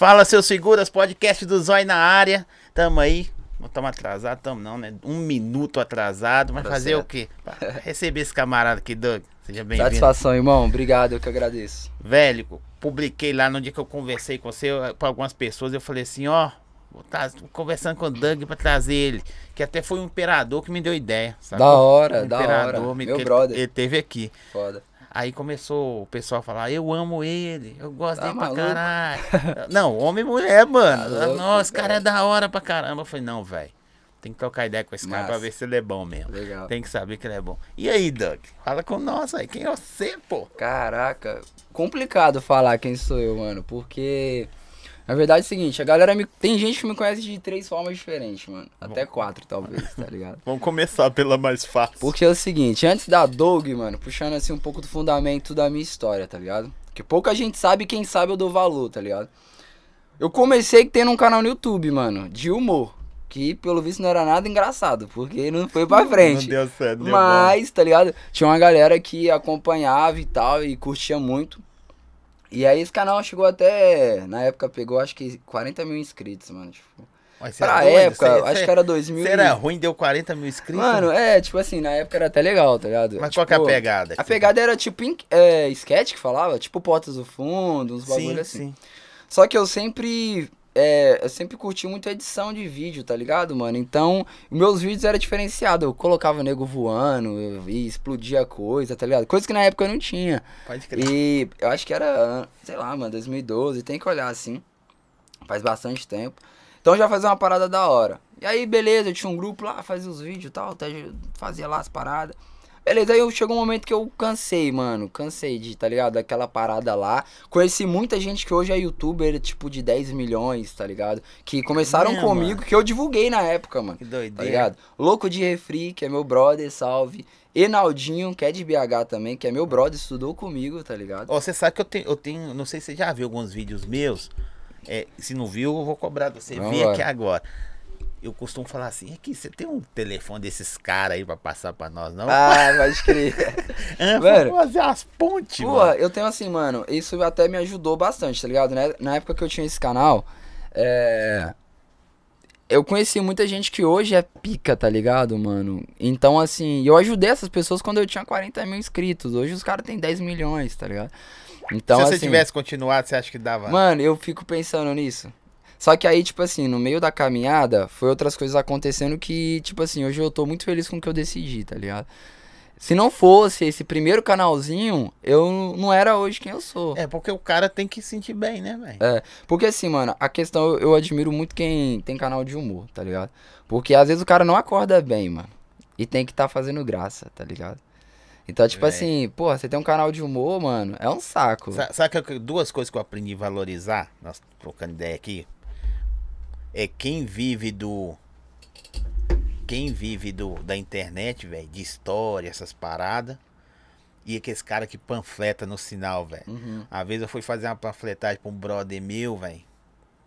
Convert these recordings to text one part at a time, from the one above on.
Fala, seus figuras, podcast do Zói na área. Tamo aí. Não estamos atrasados, estamos não, né? Um minuto atrasado, mas Tá fazer certo. o quê? Pra receber esse camarada aqui, Doug. Seja bem-vindo. Satisfação, irmão. Obrigado, eu que agradeço. Velho, publiquei lá no dia que eu conversei com você, para algumas pessoas, eu falei assim, ó, vou tá conversando com o Doug pra trazer ele. Que até foi o imperador que me deu ideia. sacou? Da hora, O da imperador hora. me- Meu ele- brother. Ele teve aqui. Foda. Aí começou o pessoal a falar, eu amo ele, eu gosto Tá dele pra maluco? caralho. Não, homem e mulher, mano. Tá Nossa, cara é da hora pra caramba. Eu falei, não, velho. Tem que trocar ideia com esse cara pra ver se ele é bom mesmo. Legal. Tem que saber que ele é bom. E aí, Doug? Fala com nós aí. Quem é você, pô? Caraca, complicado falar quem sou eu, mano, porque na verdade é o seguinte, a galera me tem gente que me conhece de três formas diferentes, mano, até quatro talvez, tá ligado? Vamos começar pela mais fácil. Porque é o seguinte, antes da Doug, mano, puxando assim um pouco do fundamento da minha história, tá ligado? Que pouca gente sabe, quem sabe eu dou valor, tá ligado? Eu comecei tendo um canal no YouTube, mano, de humor, que pelo visto não era nada engraçado, porque não foi pra frente. Não deu certo, deu Mas, tá ligado? Tinha uma galera que acompanhava e tal, e curtia muito. E aí esse canal chegou até, na época pegou acho que 40 mil inscritos, mano. Tipo. Mas pra é época, Você- acho você- que era 2000. Você e- era ruim, deu 40 mil inscritos? Mano, é, tipo assim, na época era até legal, tá ligado? Mas tipo, qual que é a pegada? A pegada era tipo é, sketch que falava, tipo Portas do Fundo, uns bagulho Sim, assim. sim. Só que eu sempre. É, eu sempre curti muito edição de vídeo, tá ligado, mano? Então, meus vídeos eram diferenciados. Eu colocava o nego voando, eu, e explodia coisa, tá ligado? Coisa que na época eu não tinha. Pode crer. E eu acho que era, sei lá, mano, 2012, tem que olhar assim. Faz bastante tempo. Então já fazia uma parada da hora. E aí, beleza, eu tinha um grupo lá, fazia os vídeos e tal, até fazia lá as paradas. Beleza, aí chegou um momento que eu cansei, mano. Cansei de, tá ligado? Daquela parada lá. Conheci muita gente que hoje é youtuber, tipo, de 10 milhões, tá ligado? Que começaram comigo, mano? que eu divulguei na época, mano. Que Tá doideira. ligado? Louco de Refri, que é meu brother, salve. Enaldinho, que é de BH também, que é meu brother, estudou comigo, tá ligado? Ó, você sabe que eu tenho, eu tenho, não sei se você já viu alguns vídeos meus. É, se não viu, eu vou cobrar você. Vem Vambora. aqui agora. Eu costumo falar assim, aqui, você tem um telefone desses caras aí pra passar pra nós, não? Ah, pode crer. Vamos fazer as pontes, Pô, mano. eu tenho assim, mano, isso até me ajudou bastante, tá ligado? Né? Na época que eu tinha esse canal, é. Eu conheci muita gente que hoje é pica, tá ligado, mano? Então, assim, eu ajudei essas pessoas quando eu tinha 40 mil inscritos. Hoje os caras têm 10 milhões, tá ligado? Então, se você assim, tivesse continuado, você acha que dava? Mano, eu fico pensando nisso. Só que aí, tipo assim, no meio da caminhada, foi outras coisas acontecendo que, tipo assim, hoje eu tô muito feliz com o que eu decidi, tá ligado? Se não fosse esse primeiro canalzinho, eu não era hoje quem eu sou. É, porque o cara tem que sentir bem, né, velho? É, porque assim, mano, a questão, eu, admiro muito quem tem canal de humor, tá ligado? Porque às vezes o cara não acorda bem, mano. E tem que tá fazendo graça, tá ligado? Então, tipo É. assim, pô, você tem um canal de humor, mano, é um saco. Sa- Sabe que duas coisas que eu aprendi a valorizar, nós trocando ideia aqui, é quem vive do. Quem vive do, da internet, velho, de história, essas paradas. E aqueles cara que panfleta no sinal, velho. Uhum. Uma vez eu fui fazer uma panfletagem pra um brother meu, velho.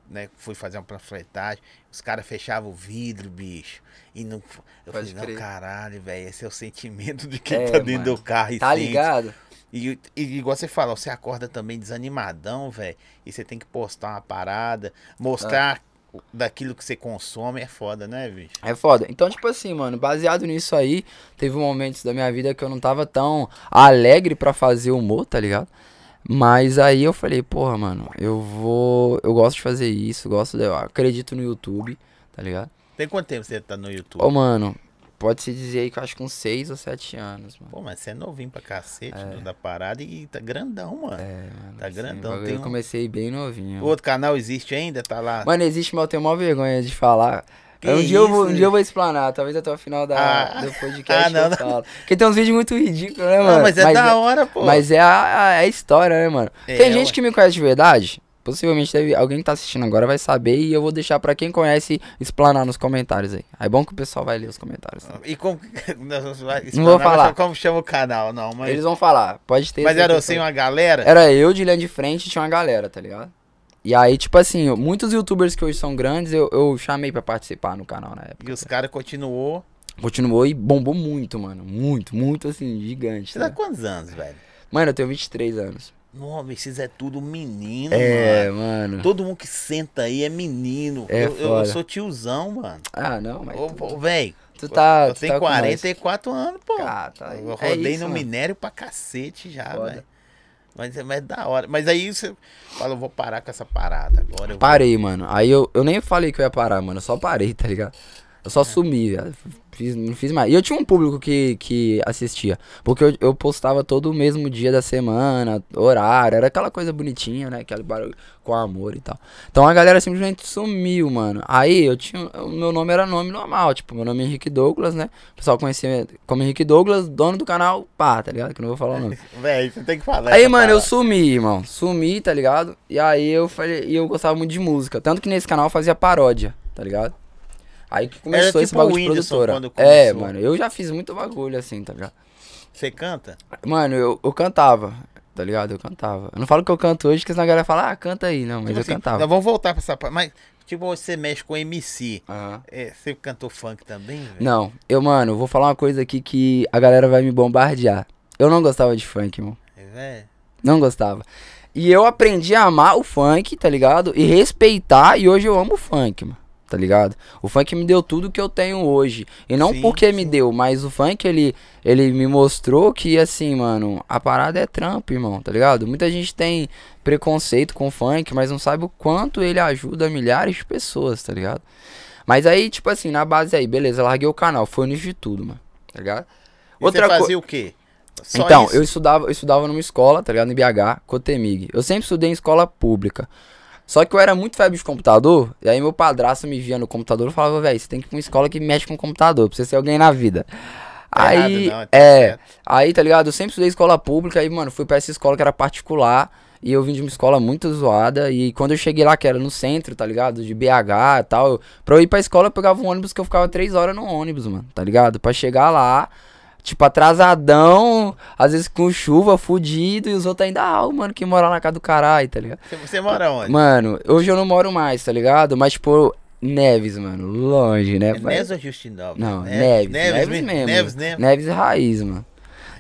Né? Fui fazer uma panfletagem. Os caras fechavam o vidro, bicho. E não. Eu Pode falei, não, crer. caralho, velho. Esse é o sentimento de quem É, tá dentro mano. do carro e Tá sente. ligado? E, e igual você fala, você acorda também desanimadão, velho. E você tem que postar uma parada, mostrar o- daquilo que você consome, é foda, né, bicho? É foda. Então, tipo assim, mano, baseado nisso aí, teve momentos da minha vida que eu não tava tão alegre pra fazer humor, tá ligado? Mas aí eu falei, porra, mano, eu vou. Eu gosto de fazer isso, gosto de. Eu acredito no YouTube, tá ligado? Tem quanto tempo você tá no YouTube? Ô, mano, pode-se dizer aí que eu acho que uns 6 ou 7 anos, mano. Pô, mas você é novinho pra cacete da parada e tá grandão, mano. É, mano. Tá assim, grandão, tem Eu um- comecei bem novinho. O outro canal existe ainda? Tá lá? Mano, existe, mas eu tenho maior vergonha de falar. Que um, dia eu vou, um isso, dia eu vou explanar, talvez até o final da, Ah. do podcast Ah, não, eu não. falo. Porque tem uns vídeos muito ridículos, né, Não, mano? mas é da hora, pô. Mas é a, a- a história, né, mano? É, Tem gente ué. que me conhece de verdade. Possivelmente deve, alguém que tá assistindo agora vai saber e eu vou deixar pra quem conhece explanar nos comentários aí. É bom que o pessoal vai ler os comentários. né? E como. Não, vou falar. Como chama o canal, não, mas. Eles vão falar, pode ter. Mas era assim uma galera? Era eu de linha de frente e tinha uma galera, tá ligado? E aí, tipo assim, muitos youtubers que hoje são grandes, eu, eu chamei pra participar no canal na época. E os caras continuou. Continuou e bombou muito, mano. Muito, muito assim, gigante. Você Tá? tá quantos anos, velho? Mano, eu tenho 23 anos. Não, esses é tudo menino, É, mano. mano. Todo mundo que senta aí é menino. É eu, eu- eu sou tiozão, mano. Ah, não, mas. Ô, tu, véi, tu tá. eu tu tenho tá com nós. 44 anos, pô. Ah, tá. Eu É rodei isso, no mano. minério pra cacete já, velho. Mas, é- mas é da hora. Mas aí você fala, eu vou parar com essa parada. Agora eu vou- Parei, mano. Aí eu, eu nem falei que eu ia parar, mano. Eu só parei, tá ligado? Eu É. só sumi, velho. Fiz, não fiz mais. E eu tinha um público que, que assistia. Porque eu, eu postava todo o mesmo dia da semana, horário. Era aquela coisa bonitinha, né? Aquele barulho com amor e tal. Então a galera simplesmente sumiu, mano. Aí eu tinha. O meu nome era nome normal. Tipo, meu nome é Henrique Douglas, né? O pessoal conhecia como Henrique Douglas, dono do canal, pá, tá ligado? Que eu não vou falar o nome. Véi, você tem que falar. Aí, mano, eu sumi, irmão. Sumi, tá ligado? E aí eu falei, e eu gostava muito de música. Tanto que nesse canal eu fazia paródia, tá ligado? Aí que começou Era esse tipo bagulho de produtora. É, mano, eu já fiz muito bagulho assim, tá ligado? Você canta? Mano, eu, eu cantava, tá ligado? Eu cantava. Eu não falo que eu canto hoje, porque senão a galera fala, ah, canta aí. Não, mas Tipo eu assim, cantava. Nós vamos voltar pra essa parte. Mas, tipo, você mexe com MC. Aham. É, você cantou funk também, velho? Não, eu, mano, vou falar uma coisa aqui que a galera vai me bombardear. Eu não gostava de funk, irmão. É. Não gostava. E eu aprendi a amar o funk, tá ligado? E respeitar, e hoje eu amo o funk, mano. Tá ligado? O funk me deu tudo que eu tenho hoje. E não Sim, porque me sim. deu, mas o funk, ele, ele me mostrou que, assim, mano, a parada é trampo, irmão, tá ligado? Muita gente tem preconceito com o funk, mas não sabe o quanto ele ajuda milhares de pessoas, tá ligado? Mas aí, tipo assim, na base aí, beleza, larguei o canal, foi nisso de tudo, mano, tá ligado? E Outra você fazia o quê? Só então, isso? eu estudava, eu estudava numa escola, tá ligado? Em BH, Cotemig. Eu sempre estudei em escola pública. Só que eu era muito febre de computador, e aí meu padrasto me via no computador e falava, velho, você tem que ir pra uma escola que mexe com computador, pra você ser alguém na vida. Tá aí, errado, é, certo. aí, tá ligado? Eu sempre estudei escola pública, aí, mano, fui pra essa escola que era particular, e eu vim de uma escola muito zoada, e quando eu cheguei lá, que era no centro, tá ligado? De BH e tal, eu, pra eu ir pra escola, eu pegava um ônibus que eu ficava três horas no ônibus, mano, tá ligado? Pra chegar lá, Tipo, atrasadão, às vezes com chuva, fudido, e os outros ainda, ah, mano que mora na casa do caralho, tá ligado? Você, mora onde? Mano, hoje eu não moro mais, tá ligado? Mas, tipo, Neves, mano, longe, né? É Neves ou Justinópolis? Não, Neves, Neves, me- mesmo. Neves, Neves. Neves raiz, mano.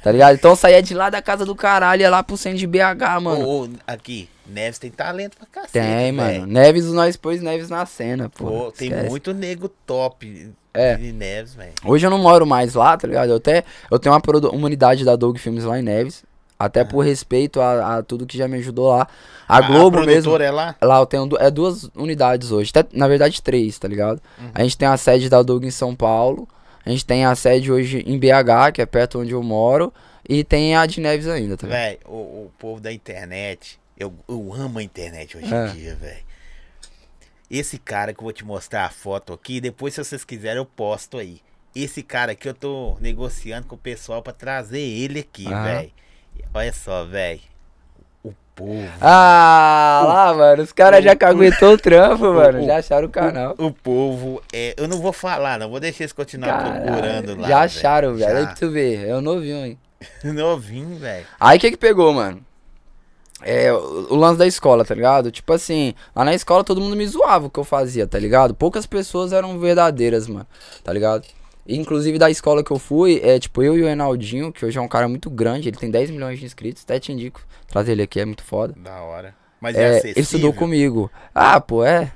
Tá ligado? Então eu saía de lá da casa do caralho, ia lá pro centro de BH, mano. Ô, ô, aqui, Neves tem talento pra cacete. tem, velho. mano. Neves, nós pôs Neves na cena, pô. Pô, tem Esquece. muito nego top É. de Neves, velho. Hoje eu não moro mais lá, tá ligado? Eu até eu tenho uma, uma unidade da Doug Filmes lá em Neves. Até por respeito a, a tudo que já me ajudou lá. A Globo mesmo. produtora é lá? Lá eu tenho é duas unidades hoje. Até, na verdade, três, tá ligado? A gente tem a sede da Doug em São Paulo. A gente tem a sede hoje em BH, que é perto onde eu moro. E tem a de Neves ainda, tá ligado? Velho, o, o povo da internet, eu, eu amo a internet hoje É. em dia, velho. Esse cara que eu vou te mostrar a foto aqui, depois se vocês quiserem eu posto aí. Esse cara aqui eu tô negociando com o pessoal pra trazer ele aqui, velho. Olha só, velho. O povo. Ah, lá, mano. Os caras já caguetou o trampo, mano. o- Já acharam o canal. O povo é. Eu não vou falar, não. Vou deixar eles continuar Caralho, procurando lá. já acharam, velho. Aí pra tu ver. É o novinho aí. Novinho, velho. Aí o que que pegou, mano? É, o, lance da escola, tá ligado? Tipo assim, lá na escola todo mundo me zoava o que eu fazia, tá ligado? Poucas pessoas eram verdadeiras, mano, tá ligado? Inclusive da escola que eu fui, é tipo eu e o Enaldinho, que hoje é um cara muito grande, ele tem 10 milhões de inscritos, até te indico trazer ele aqui, é muito foda. Da hora. Mas é, É, acessível. ele estudou comigo. Ah, pô, é.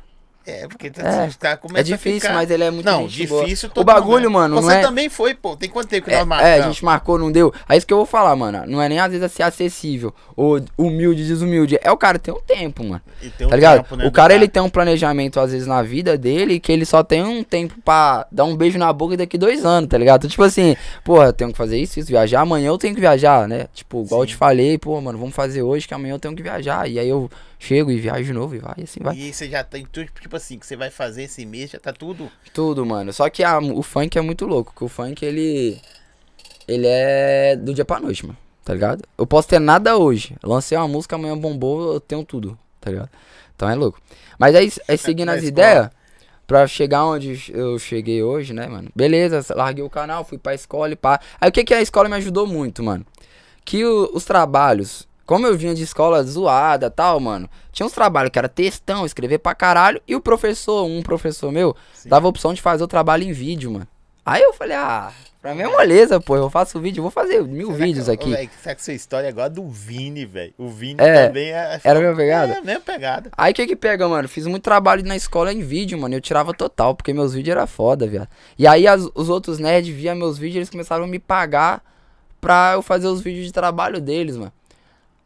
É, porque tá, É, tá começando É difícil, mas ele é muito Não, difícil O bagulho, mundo é. mano, Você não é... também foi, pô. Tem quanto tempo que É, nós marcamos? é, a gente marcou, não deu. É isso que eu vou falar, mano. Não é nem às vezes ser acessível. Ou humilde, desumilde. É o cara ter um tempo, mano. E tem um Tá ligado? tempo, né, o do cara, ele tem um planejamento, às vezes, na vida dele, que ele só tem um tempo pra dar um beijo na boca daqui dois anos, tá ligado? Então, tipo assim, porra, eu tenho que fazer isso, isso, viajar. Amanhã eu tenho que viajar, né? Tipo, igual eu Sim. te falei, pô, mano, vamos fazer hoje, que amanhã eu tenho que viajar. E aí eu chego e viajo de novo e vai, assim vai. E você já tem tudo, tipo assim, que você vai fazer esse mês, já tá tudo. Tudo, mano. Só que a- o funk é muito louco, que o funk, ele. Ele é do dia pra noite, mano. Tá ligado? Eu posso ter nada hoje. Lancei uma música, amanhã bombou, eu tenho tudo, tá ligado? Então é louco. Mas aí, aí seguindo as ideias, pra chegar onde eu cheguei hoje, né, mano? Beleza, larguei o canal, fui pra escola e pá. Aí o que que a escola me ajudou muito, mano? Que o- os trabalhos, como eu vinha de escola zoada e tal, mano, tinha uns trabalhos que era textão, escrever pra caralho, e o professor, um professor meu, Sim. dava a opção de fazer o trabalho em vídeo, mano. Aí eu falei, ah, pra mim é moleza, pô. Eu faço vídeo, vou fazer mil Será vídeos que, aqui. Véi, será que sua história é igual a do Vini, velho? O Vini É, também é. era a mesma pegada? É, a mesma pegada. Aí o que que pega, mano? Fiz muito trabalho na escola em vídeo, mano. Eu tirava total, porque meus vídeos eram foda, viado. E aí as- os outros nerds via meus vídeos, eles começaram a me pagar pra eu fazer os vídeos de trabalho deles, mano.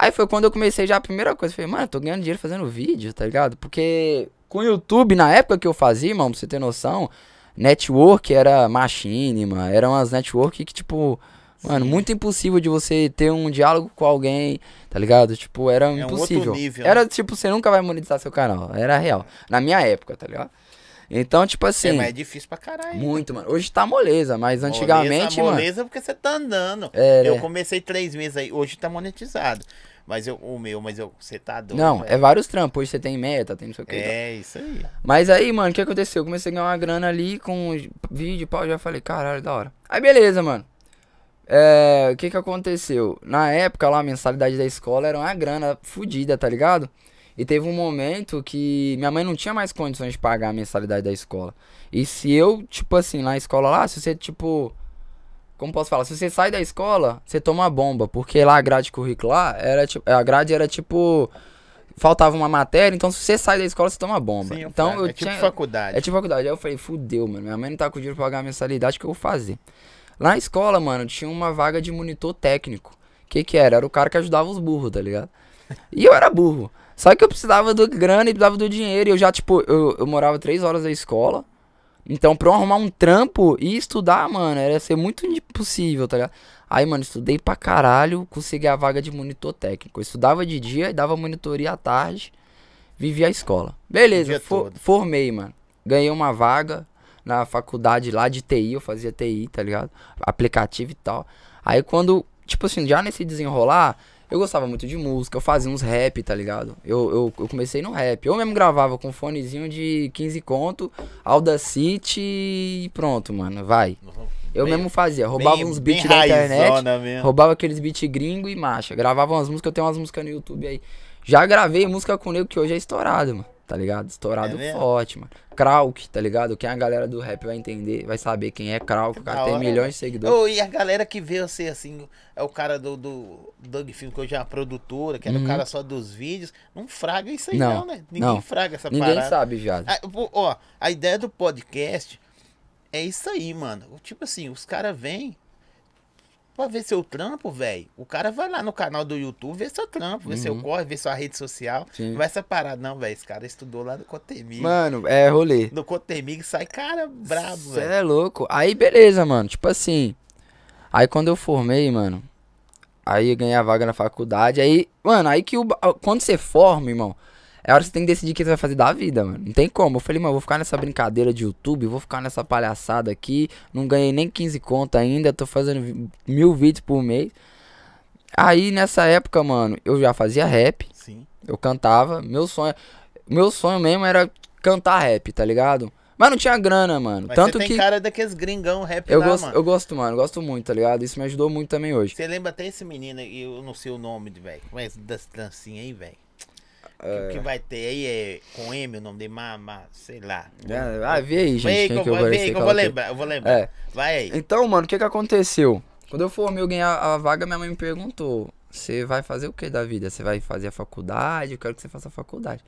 Aí foi quando eu comecei já a primeira coisa. Falei, mano, eu tô ganhando dinheiro fazendo vídeo, tá ligado? Porque com o YouTube, na época que eu fazia, mano, pra você ter noção, network era machine, mano. Eram umas network que, tipo, mano, muito impossível de você ter um diálogo com alguém, tá ligado? Tipo, era um outro impossível. nível, né? era tipo, você nunca vai monetizar seu canal. Era real. Na minha época, tá ligado? Então, tipo É, assim, mas é difícil pra caralho. muito, mano. Hoje tá moleza, mas antigamente, moleza, mano. moleza porque você tá andando. É, eu né? comecei três meses aí, hoje tá monetizado. Mas eu, o meu, mas eu, você tá doido. Não, velho. é vários trampos. Hoje você tem meta, tem não sei o que. É, isso aí. Mas aí, mano, o que aconteceu? Eu comecei a ganhar uma grana ali com vídeo, pau, já falei, caralho, da hora. Aí, beleza, mano. É, o que que aconteceu? Na época lá, a mensalidade da escola era uma grana fodida, tá ligado? E teve um momento que minha mãe não tinha mais condições de pagar a mensalidade da escola. E se eu, tipo assim, na escola lá, se você, tipo. Como posso falar? Se você sai da escola, você toma bomba. Porque lá a grade curricular era tipo. A grade era tipo. Faltava uma matéria, então se você sai da escola, você toma bomba. Sim, então eu é tipo tinha. faculdade. É tipo faculdade. Aí eu falei, fudeu, mano. Minha mãe não tá com dinheiro pra pagar a mensalidade, o que eu vou fazer? Lá na escola, mano, tinha uma vaga de monitor técnico. O que que era? Era o cara que ajudava os burros, tá ligado? E eu era burro. Só que eu precisava do grana e precisava do dinheiro. E eu já, tipo, eu, eu morava três horas da escola. Então, pra eu arrumar um trampo e estudar, mano, era ser muito impossível, tá ligado? Aí, mano, estudei pra caralho, consegui a vaga de monitor técnico. Eu estudava de dia e dava monitoria à tarde, vivia a escola. Beleza, for- formei, mano. Ganhei uma vaga na faculdade lá de TI, eu fazia TI, tá ligado? Aplicativo e tal. Aí quando, tipo assim, já nesse desenrolar, eu gostava muito de música, eu fazia uns rap, tá ligado? Eu, eu, eu comecei no rap. Eu mesmo gravava com um fonezinho de 15 conto, Audacity e pronto, mano, vai. Eu Bem- mesmo fazia, roubava Bem- uns beats da internet, raizona mesmo. roubava aqueles beats gringo e marcha. Gravava umas músicas, eu tenho umas músicas no YouTube aí. Já gravei música com o nego que hoje é estourado, mano. Tá ligado? Estourado É forte, mano. Krauk, tá ligado? Quem a galera do rap vai entender, vai saber quem é Krauk. O cara tem milhões de seguidores. Ô, e a galera que vê você assim, é o cara do, do Doug Film, que hoje é uma produtora, que era o Uhum. cara só dos vídeos. Não fraga isso aí, não, Não, né? Ninguém não. fraga essa Ninguém parada. sabe, viado. Ah, ó, a ideia do podcast é isso aí, mano. Tipo assim, os caras vêm pra ver seu trampo, velho. O cara vai lá no canal do YouTube, ver seu trampo, ver seu Uhum. corre, ver sua rede social. Sim. Não vai essa parada, não, velho. Esse cara estudou lá no Cotemig. Mano, é rolê. No Cotemig sai cara brabo, velho. é louco. Aí, beleza, mano. Tipo assim. Aí quando eu formei, mano. Aí eu ganhei a vaga na faculdade. Aí, mano, aí que o. Quando você forma, irmão. É hora que você tem que decidir o que você vai fazer da vida, mano. Não tem como. Eu falei, mano, eu vou ficar nessa brincadeira de YouTube, vou ficar nessa palhaçada aqui. Não ganhei nem 15 conto ainda, tô fazendo mil vídeos por mês. Aí nessa época, mano, eu já fazia rap. Sim. Eu cantava. Meu sonho. Meu sonho mesmo era cantar rap, tá ligado? Mas não tinha grana, mano. Mas Tanto você tem que. cara daqueles gringão rap Eu lá, gosto, mano. eu gosto, mano, gosto muito, tá ligado? Isso me ajudou muito também hoje. Você lembra até esse menino, aí, eu não sei o nome, velho. Mas das dancinhas aí, velho. É. O que vai ter aí é com M, o nome de Mama, sei lá. É, ah, vê aí, aí gente, que quem eu que eu vou, aí que eu vou lembrar, eu vou lembrar. É. Vai aí. Então, mano, o que que aconteceu? Quando eu formei, eu ganhei a a vaga, minha mãe me perguntou: Você vai fazer o que da vida? Você vai fazer a faculdade? Eu quero que você faça a faculdade.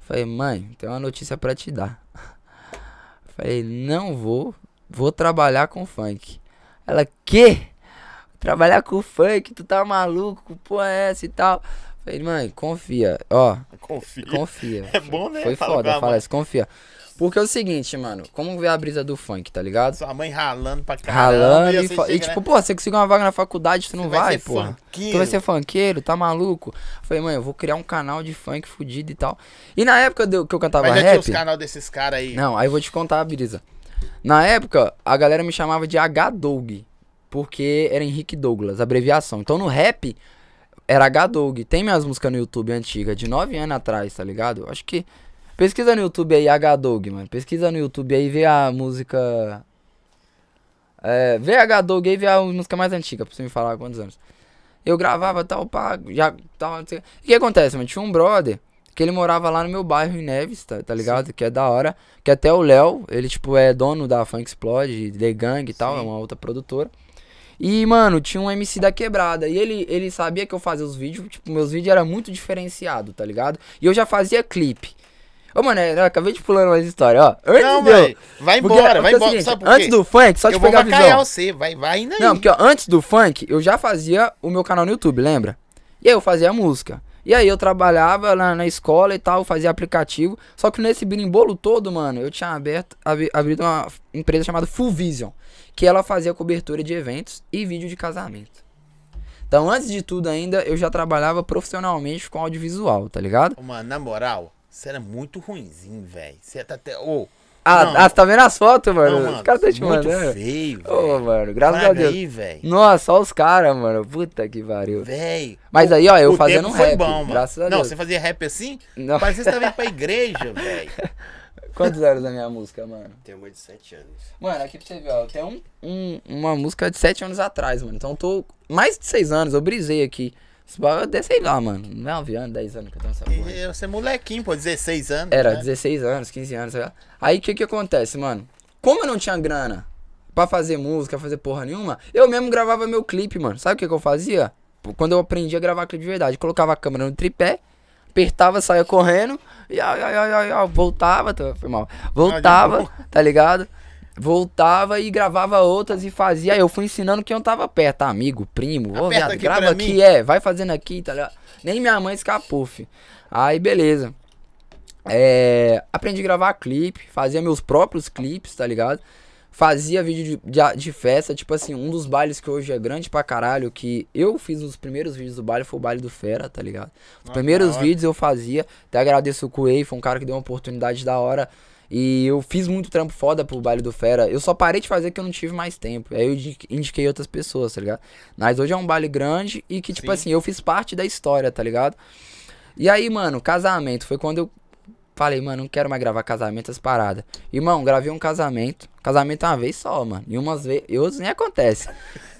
Falei, mãe, tem uma notícia pra te dar. Falei, não vou, vou trabalhar com funk. Ela, quê? Trabalhar com funk? Tu tá maluco? Pô, é essa e tal? Falei, mãe, confia, ó, Confia. confia. É bom, né? Foi Fala foda, fala isso, confia. Porque é o seguinte, mano, como vê a brisa do funk, tá ligado? Sua mãe ralando pra caramba. Ralando e e, fa- e chega, tipo, né? pô, você conseguiu uma vaga na faculdade, tu não Você vai, funkeiro. Tu vai ser funkeiro, tá maluco? Falei, mãe, eu vou criar um canal de funk fudido e tal. E na época que eu cantava Mas já tinha os rap. canal desses caras aí. Não, aí eu vou te contar a brisa. Na época, a galera me chamava de H-Doug. Porque era Henrique Douglas, abreviação. Então no rap era H-Doug. Tem minhas músicas no YouTube antigas, de 9 anos atrás, tá ligado? Acho que. Pesquisa no YouTube aí H-Doug, mano. Pesquisa no YouTube aí e vê a música. É, vê H-Doug aí e vê a música mais antiga, pra você me falar quantos anos. Eu gravava tal, pá, já tava. O que acontece, mano? Tinha um brother que ele morava lá no meu bairro em Neves, tá, tá ligado? Que é da hora. Que até o Léo, ele, tipo, é dono da Funk Explode, The Gang e tal, Sim. é uma outra produtora. E, mano, tinha um MC da quebrada. E ele, ele sabia que eu fazia os vídeos, tipo, meus vídeos eram muito diferenciados, tá ligado? E eu já fazia clipe. Ô, mano, é, eu acabei de pulando mais história, ó. Antes Não, eu- vai, vai Porque- embora, vai porque é o embora. seguinte? Antes do funk, só eu te pegar a visão. você, vai, vai indo aí. Não, porque ó, antes do funk, eu já fazia o meu canal no YouTube, lembra? E aí eu fazia música. E aí eu trabalhava na, na escola e tal, fazia aplicativo. Só que nesse birimbolo todo, mano, eu tinha aberto, abrido uma empresa chamada Full Vision. Que ela fazia cobertura de eventos e vídeo de casamento. Então, antes de tudo ainda, eu já trabalhava profissionalmente com audiovisual, tá ligado? Mano, na moral, você era muito ruimzinho, velho. Você tá até. Ô, Ah, Não. ah, você tá vendo as fotos, mano? não, mano. Os caras tá te muito mandando. feio, Ô, velho. mano, graças a Deus. aí, velho. Nossa, olha os caras, mano. Puta que pariu. Velho. Mas aí, ó, eu o fazendo tempo um foi rap, bom, mano. graças a Não, Deus. você fazia rap assim? Não. Parece que você tava indo pra igreja, velho. Quantos anos da minha música, mano? Tem uma de 7 anos. Mano, aqui pra você ver, ó. Tenho um, um- uma música de 7 anos atrás, mano. Então eu tô mais de 6 anos, eu brisei aqui. Esse bagulho é, sei lá, mano. 9 anos, 10 anos que eu tenho essa porra. E Você é molequinho, pô, 16 anos. Era né? 16 anos, 15 anos, sei lá. Aí o que que acontece, mano? Como eu não tinha grana pra fazer música, fazer porra nenhuma, eu mesmo gravava meu clipe, mano. Sabe o que que eu fazia? Quando eu aprendi a gravar clipe de verdade, colocava a câmera no tripé, apertava, saia correndo, e ai, ai, ai, ai, voltava, tá, foi mal. Voltava, tá ligado? Voltava e gravava outras e fazia. Aí eu fui ensinando quem eu tava perto, amigo, primo. Ô, viado, grava aqui, mim. é, vai fazendo aqui, tá ligado? Nem minha mãe escapou, fi. Aí, beleza. É, aprendi a gravar clipe, fazia meus próprios clipes, tá ligado? Fazia vídeo de, de, de festa, tipo assim, um dos bailes que hoje é grande pra caralho, que eu fiz os primeiros vídeos do baile, foi o baile do Fera, tá ligado? Os Nossa, primeiros vídeos eu fazia, até agradeço o Kuei, foi um cara que deu uma oportunidade da hora. E eu fiz muito trampo foda pro baile do Fera. Eu só parei de fazer que eu não tive mais tempo. Aí eu indi- indiquei outras pessoas, tá ligado? Mas hoje é um baile grande e que, tipo Sim. assim, eu fiz parte da história, tá ligado? E aí, mano, casamento. Foi quando eu falei, mano, não quero mais gravar casamento, as paradas. Irmão, gravei um casamento. Casamento é uma vez só, mano. E umas vezes. E outros nem acontece.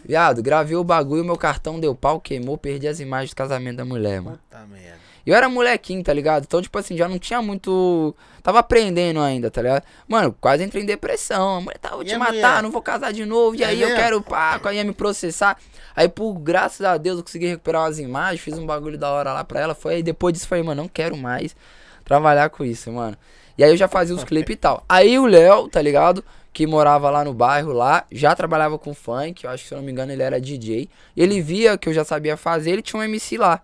Viado, gravei o bagulho, meu cartão deu pau, queimou, perdi as imagens do casamento da mulher, mano. Puta merda. Eu era molequinho, tá ligado? Então, tipo assim, já não tinha muito. Tava aprendendo ainda, tá ligado? Mano, quase entrei em depressão. A mulher tá, vou te matar, mulher? não vou casar de novo. E É aí eu quero, pá, ia me processar. Aí, por graças a Deus, eu consegui recuperar umas imagens, fiz um bagulho da hora lá pra ela. Foi aí depois disso, falei, mano, não quero mais trabalhar com isso, mano. E aí eu já fazia os clipes e tal. Aí o Léo, tá ligado? Que morava lá no bairro lá, já trabalhava com funk, eu acho que se eu não me engano ele era DJ. Ele via que eu já sabia fazer, ele tinha um MC lá.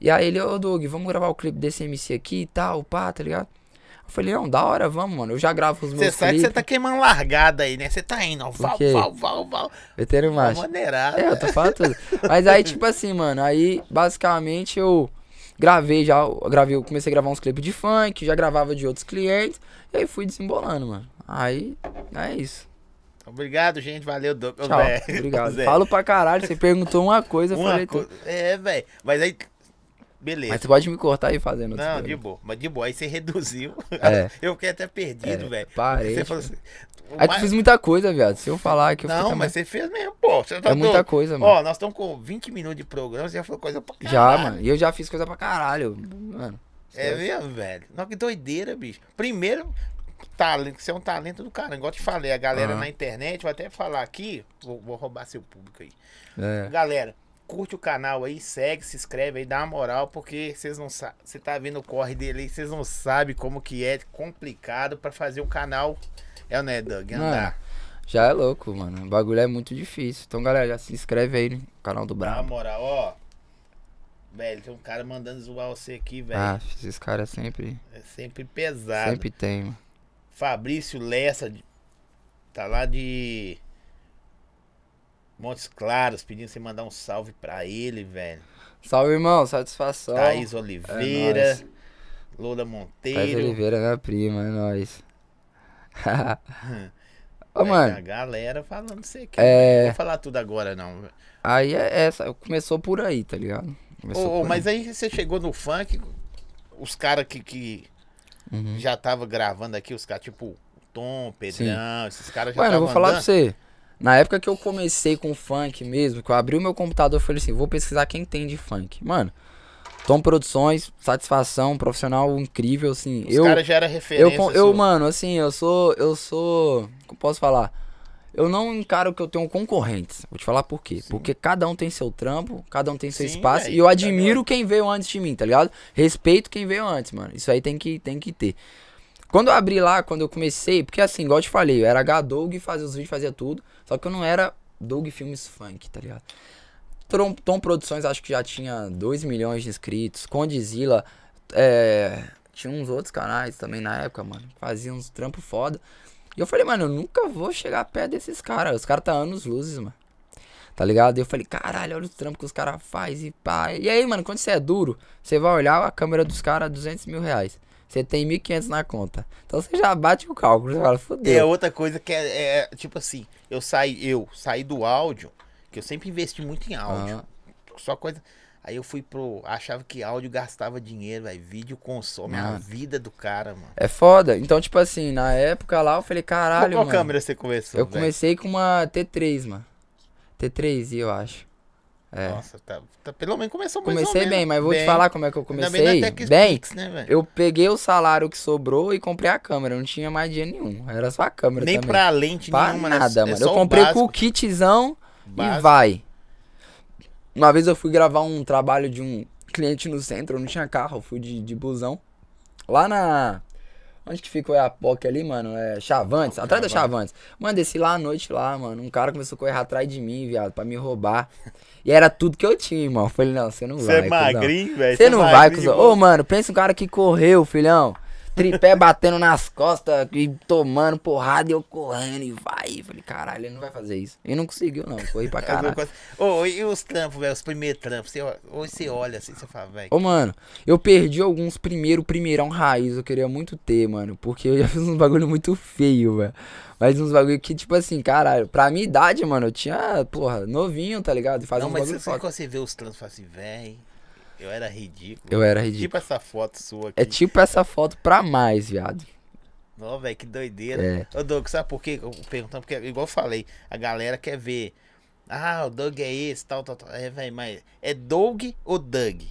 E aí ele, ô Doug, vamos gravar o clipe desse MC aqui e tal, pá, tá ligado? Eu falei, não, da hora, vamos, mano. Eu já gravo os Você meus sabe que clipes. você tá queimando largada aí, né? Você tá indo, ó. Val, val, val, val. Veterano Uma macho. maneirada. É, eu tô falando tudo. Mas aí, tipo assim, mano, aí basicamente eu gravei já, eu gravei, eu comecei a gravar uns clipes de funk, já gravava de outros clientes, e aí fui desembolando, mano. Aí, é isso. Obrigado, gente. Valeu, Doug. Tchau. velho. Obrigado. Falo pra caralho, você perguntou uma coisa, eu uma falei co- tudo. É, velho. Mas aí. Beleza. Mas você pode me cortar aí fazendo Não, de boa. Mas de boa. Aí você reduziu. É. Eu fiquei até perdido, É, velho. parei, Você falou assim, eu mais- fiz muita coisa, viado. Se eu falar que eu Não, mas você fez mesmo, pô. Você tá É muita coisa, mano. Ó, nós estamos com 20 minutos de programa, você já falou coisa pra caralho. Já, mano. E eu já fiz coisa pra caralho. Mano. É mesmo, velho? Não, que doideira, bicho. Primeiro, talento, você é um talento do cara. Igual eu te falei, a galera Aham. na internet, vou até falar aqui, vou, vou roubar seu público aí. É. Galera, curte o canal aí, segue, se inscreve aí, dá uma moral, porque vocês não sabem, você tá vendo o corre dele aí, vocês não sabem como que é complicado pra fazer o canal, é ou não é, Doug? Andar. Já é louco, mano. O bagulho é muito difícil. Então, galera, já se inscreve aí no canal do Dá uma Brabo. moral, ó. Velho, tem um cara mandando zoar você aqui, velho. Ah, esses caras sempre, É sempre pesado. sempre tem, mano. Fabrício Lessa, tá lá de Montes Claros, pedindo você mandar um salve pra ele, velho. Salve, irmão. Satisfação. Thaís É Oliveira, nóis. Lola Thaís Monteiro. Oliveira, minha prima, é nóis. Ô, mano, A galera falando você aqui. É. Não vou falar tudo agora, não. aí é essa. Começou por aí, tá ligado? Ô, mas aí você chegou no funk, os caras que, que Uhum. já tava gravando aqui, os caras tipo o Tom, Pedrão, esses caras já Mano, eu vou falar pra andando. você. Na época que eu comecei com funk mesmo, que eu abri o meu computador e falei assim, vou pesquisar quem tem de funk. Mano, Tom Produções, satisfação, profissional incrível, assim. Os eu, caras já eram eu, referência. con- eu, sua. mano, assim, eu sou, eu sou, como posso falar? Eu não encaro que eu tenho concorrentes. Vou te falar por quê. Porque cada um tem seu trampo, cada um tem seu Sim, espaço. véi, e eu tá admiro doido. quem veio antes de mim, tá ligado? Respeito quem veio antes, mano. Isso aí tem que, tem que ter. Quando eu abri lá, quando eu comecei, porque assim, igual eu te falei, eu era H-Dog, fazia os vídeos, fazia tudo. Só que eu não era Doug Filmes Funk, tá ligado? Tom, Tom Produções acho que já tinha 2 milhões de inscritos. Condizila, é, tinha uns outros canais também na época, mano. Faziam uns trampos foda. E eu falei, mano, eu nunca vou chegar perto desses caras. Os caras tá anos luzes, mano. Tá ligado? E eu falei, caralho, olha os trampos que os caras fazem e. E aí, mano, quando você é duro, você vai olhar a câmera dos caras 200 mil reais. Você tem 1.500 na conta. Então você já bate o cálculo. Você fala, E é outra coisa que é, é, tipo assim, eu saí, eu saí do áudio, que eu sempre investi muito em áudio. Aham. Só coisa. Aí eu fui pro. Achava que áudio gastava dinheiro, velho. Vídeo consome a Mano. vida do cara, mano. É foda. Então, tipo assim, na época lá, eu falei, caralho, Qual mano. câmera você começou? Eu velho? comecei com uma T3, mano. T3, eu acho. É. Nossa, tá, tá- pelo menos começou mais comecei bem, mas vou te Bem. falar como é que eu comecei. Bem, Pix, né, eu peguei o salário que sobrou e comprei a câmera. Não tinha mais dinheiro nenhum. Era só a câmera Nem também. pra lente Pra nenhuma, né? nada, É mano. Eu o comprei com o kitzão e básico. vai. Uma vez eu fui gravar um trabalho de um cliente no centro, eu não tinha carro, eu fui de, de busão. Lá na. Onde que fica o Iapoque ali, mano? É Chavantes, atrás da Chavantes. Mano, desci lá à noite lá, mano. Um cara começou a correr atrás de mim, viado, pra me roubar. E era tudo que eu tinha, irmão. Eu falei, não, você não Você vai. é cuzão. magrinho, velho. Você não é vai, cuzão. Ô, mano, pensa um cara que correu, filhão. Tripé batendo nas costas e tomando porrada e eu correndo e vai. Eu Falei, caralho, ele não vai fazer isso. E não conseguiu, não. Corri pra caralho. Ô, e os trampos, velho? Os primeiros trampos. Você, hoje você olha assim, você fala, velho. Ô, mano, eu perdi alguns primeiro, primeirão raiz, eu queria muito ter, mano. Porque eu já fiz uns bagulho muito feio, velho. Mas uns bagulho que, tipo assim, caralho, pra minha idade, mano, eu tinha, porra, novinho, tá ligado? Fazia Não, mas você, quando você vê os trampos, fala assim, velho. Eu era ridículo. Eu era ridículo. Tipo essa foto sua aqui. É tipo essa foto pra mais, viado. Ó, velho, que doideira. É. Ô, Doug, sabe por quê? Eu perguntando, porque, igual eu falei, a galera quer ver. Ah, o Doug é esse, tal, tal, tal. É, velho, mas é Doug ou Doug?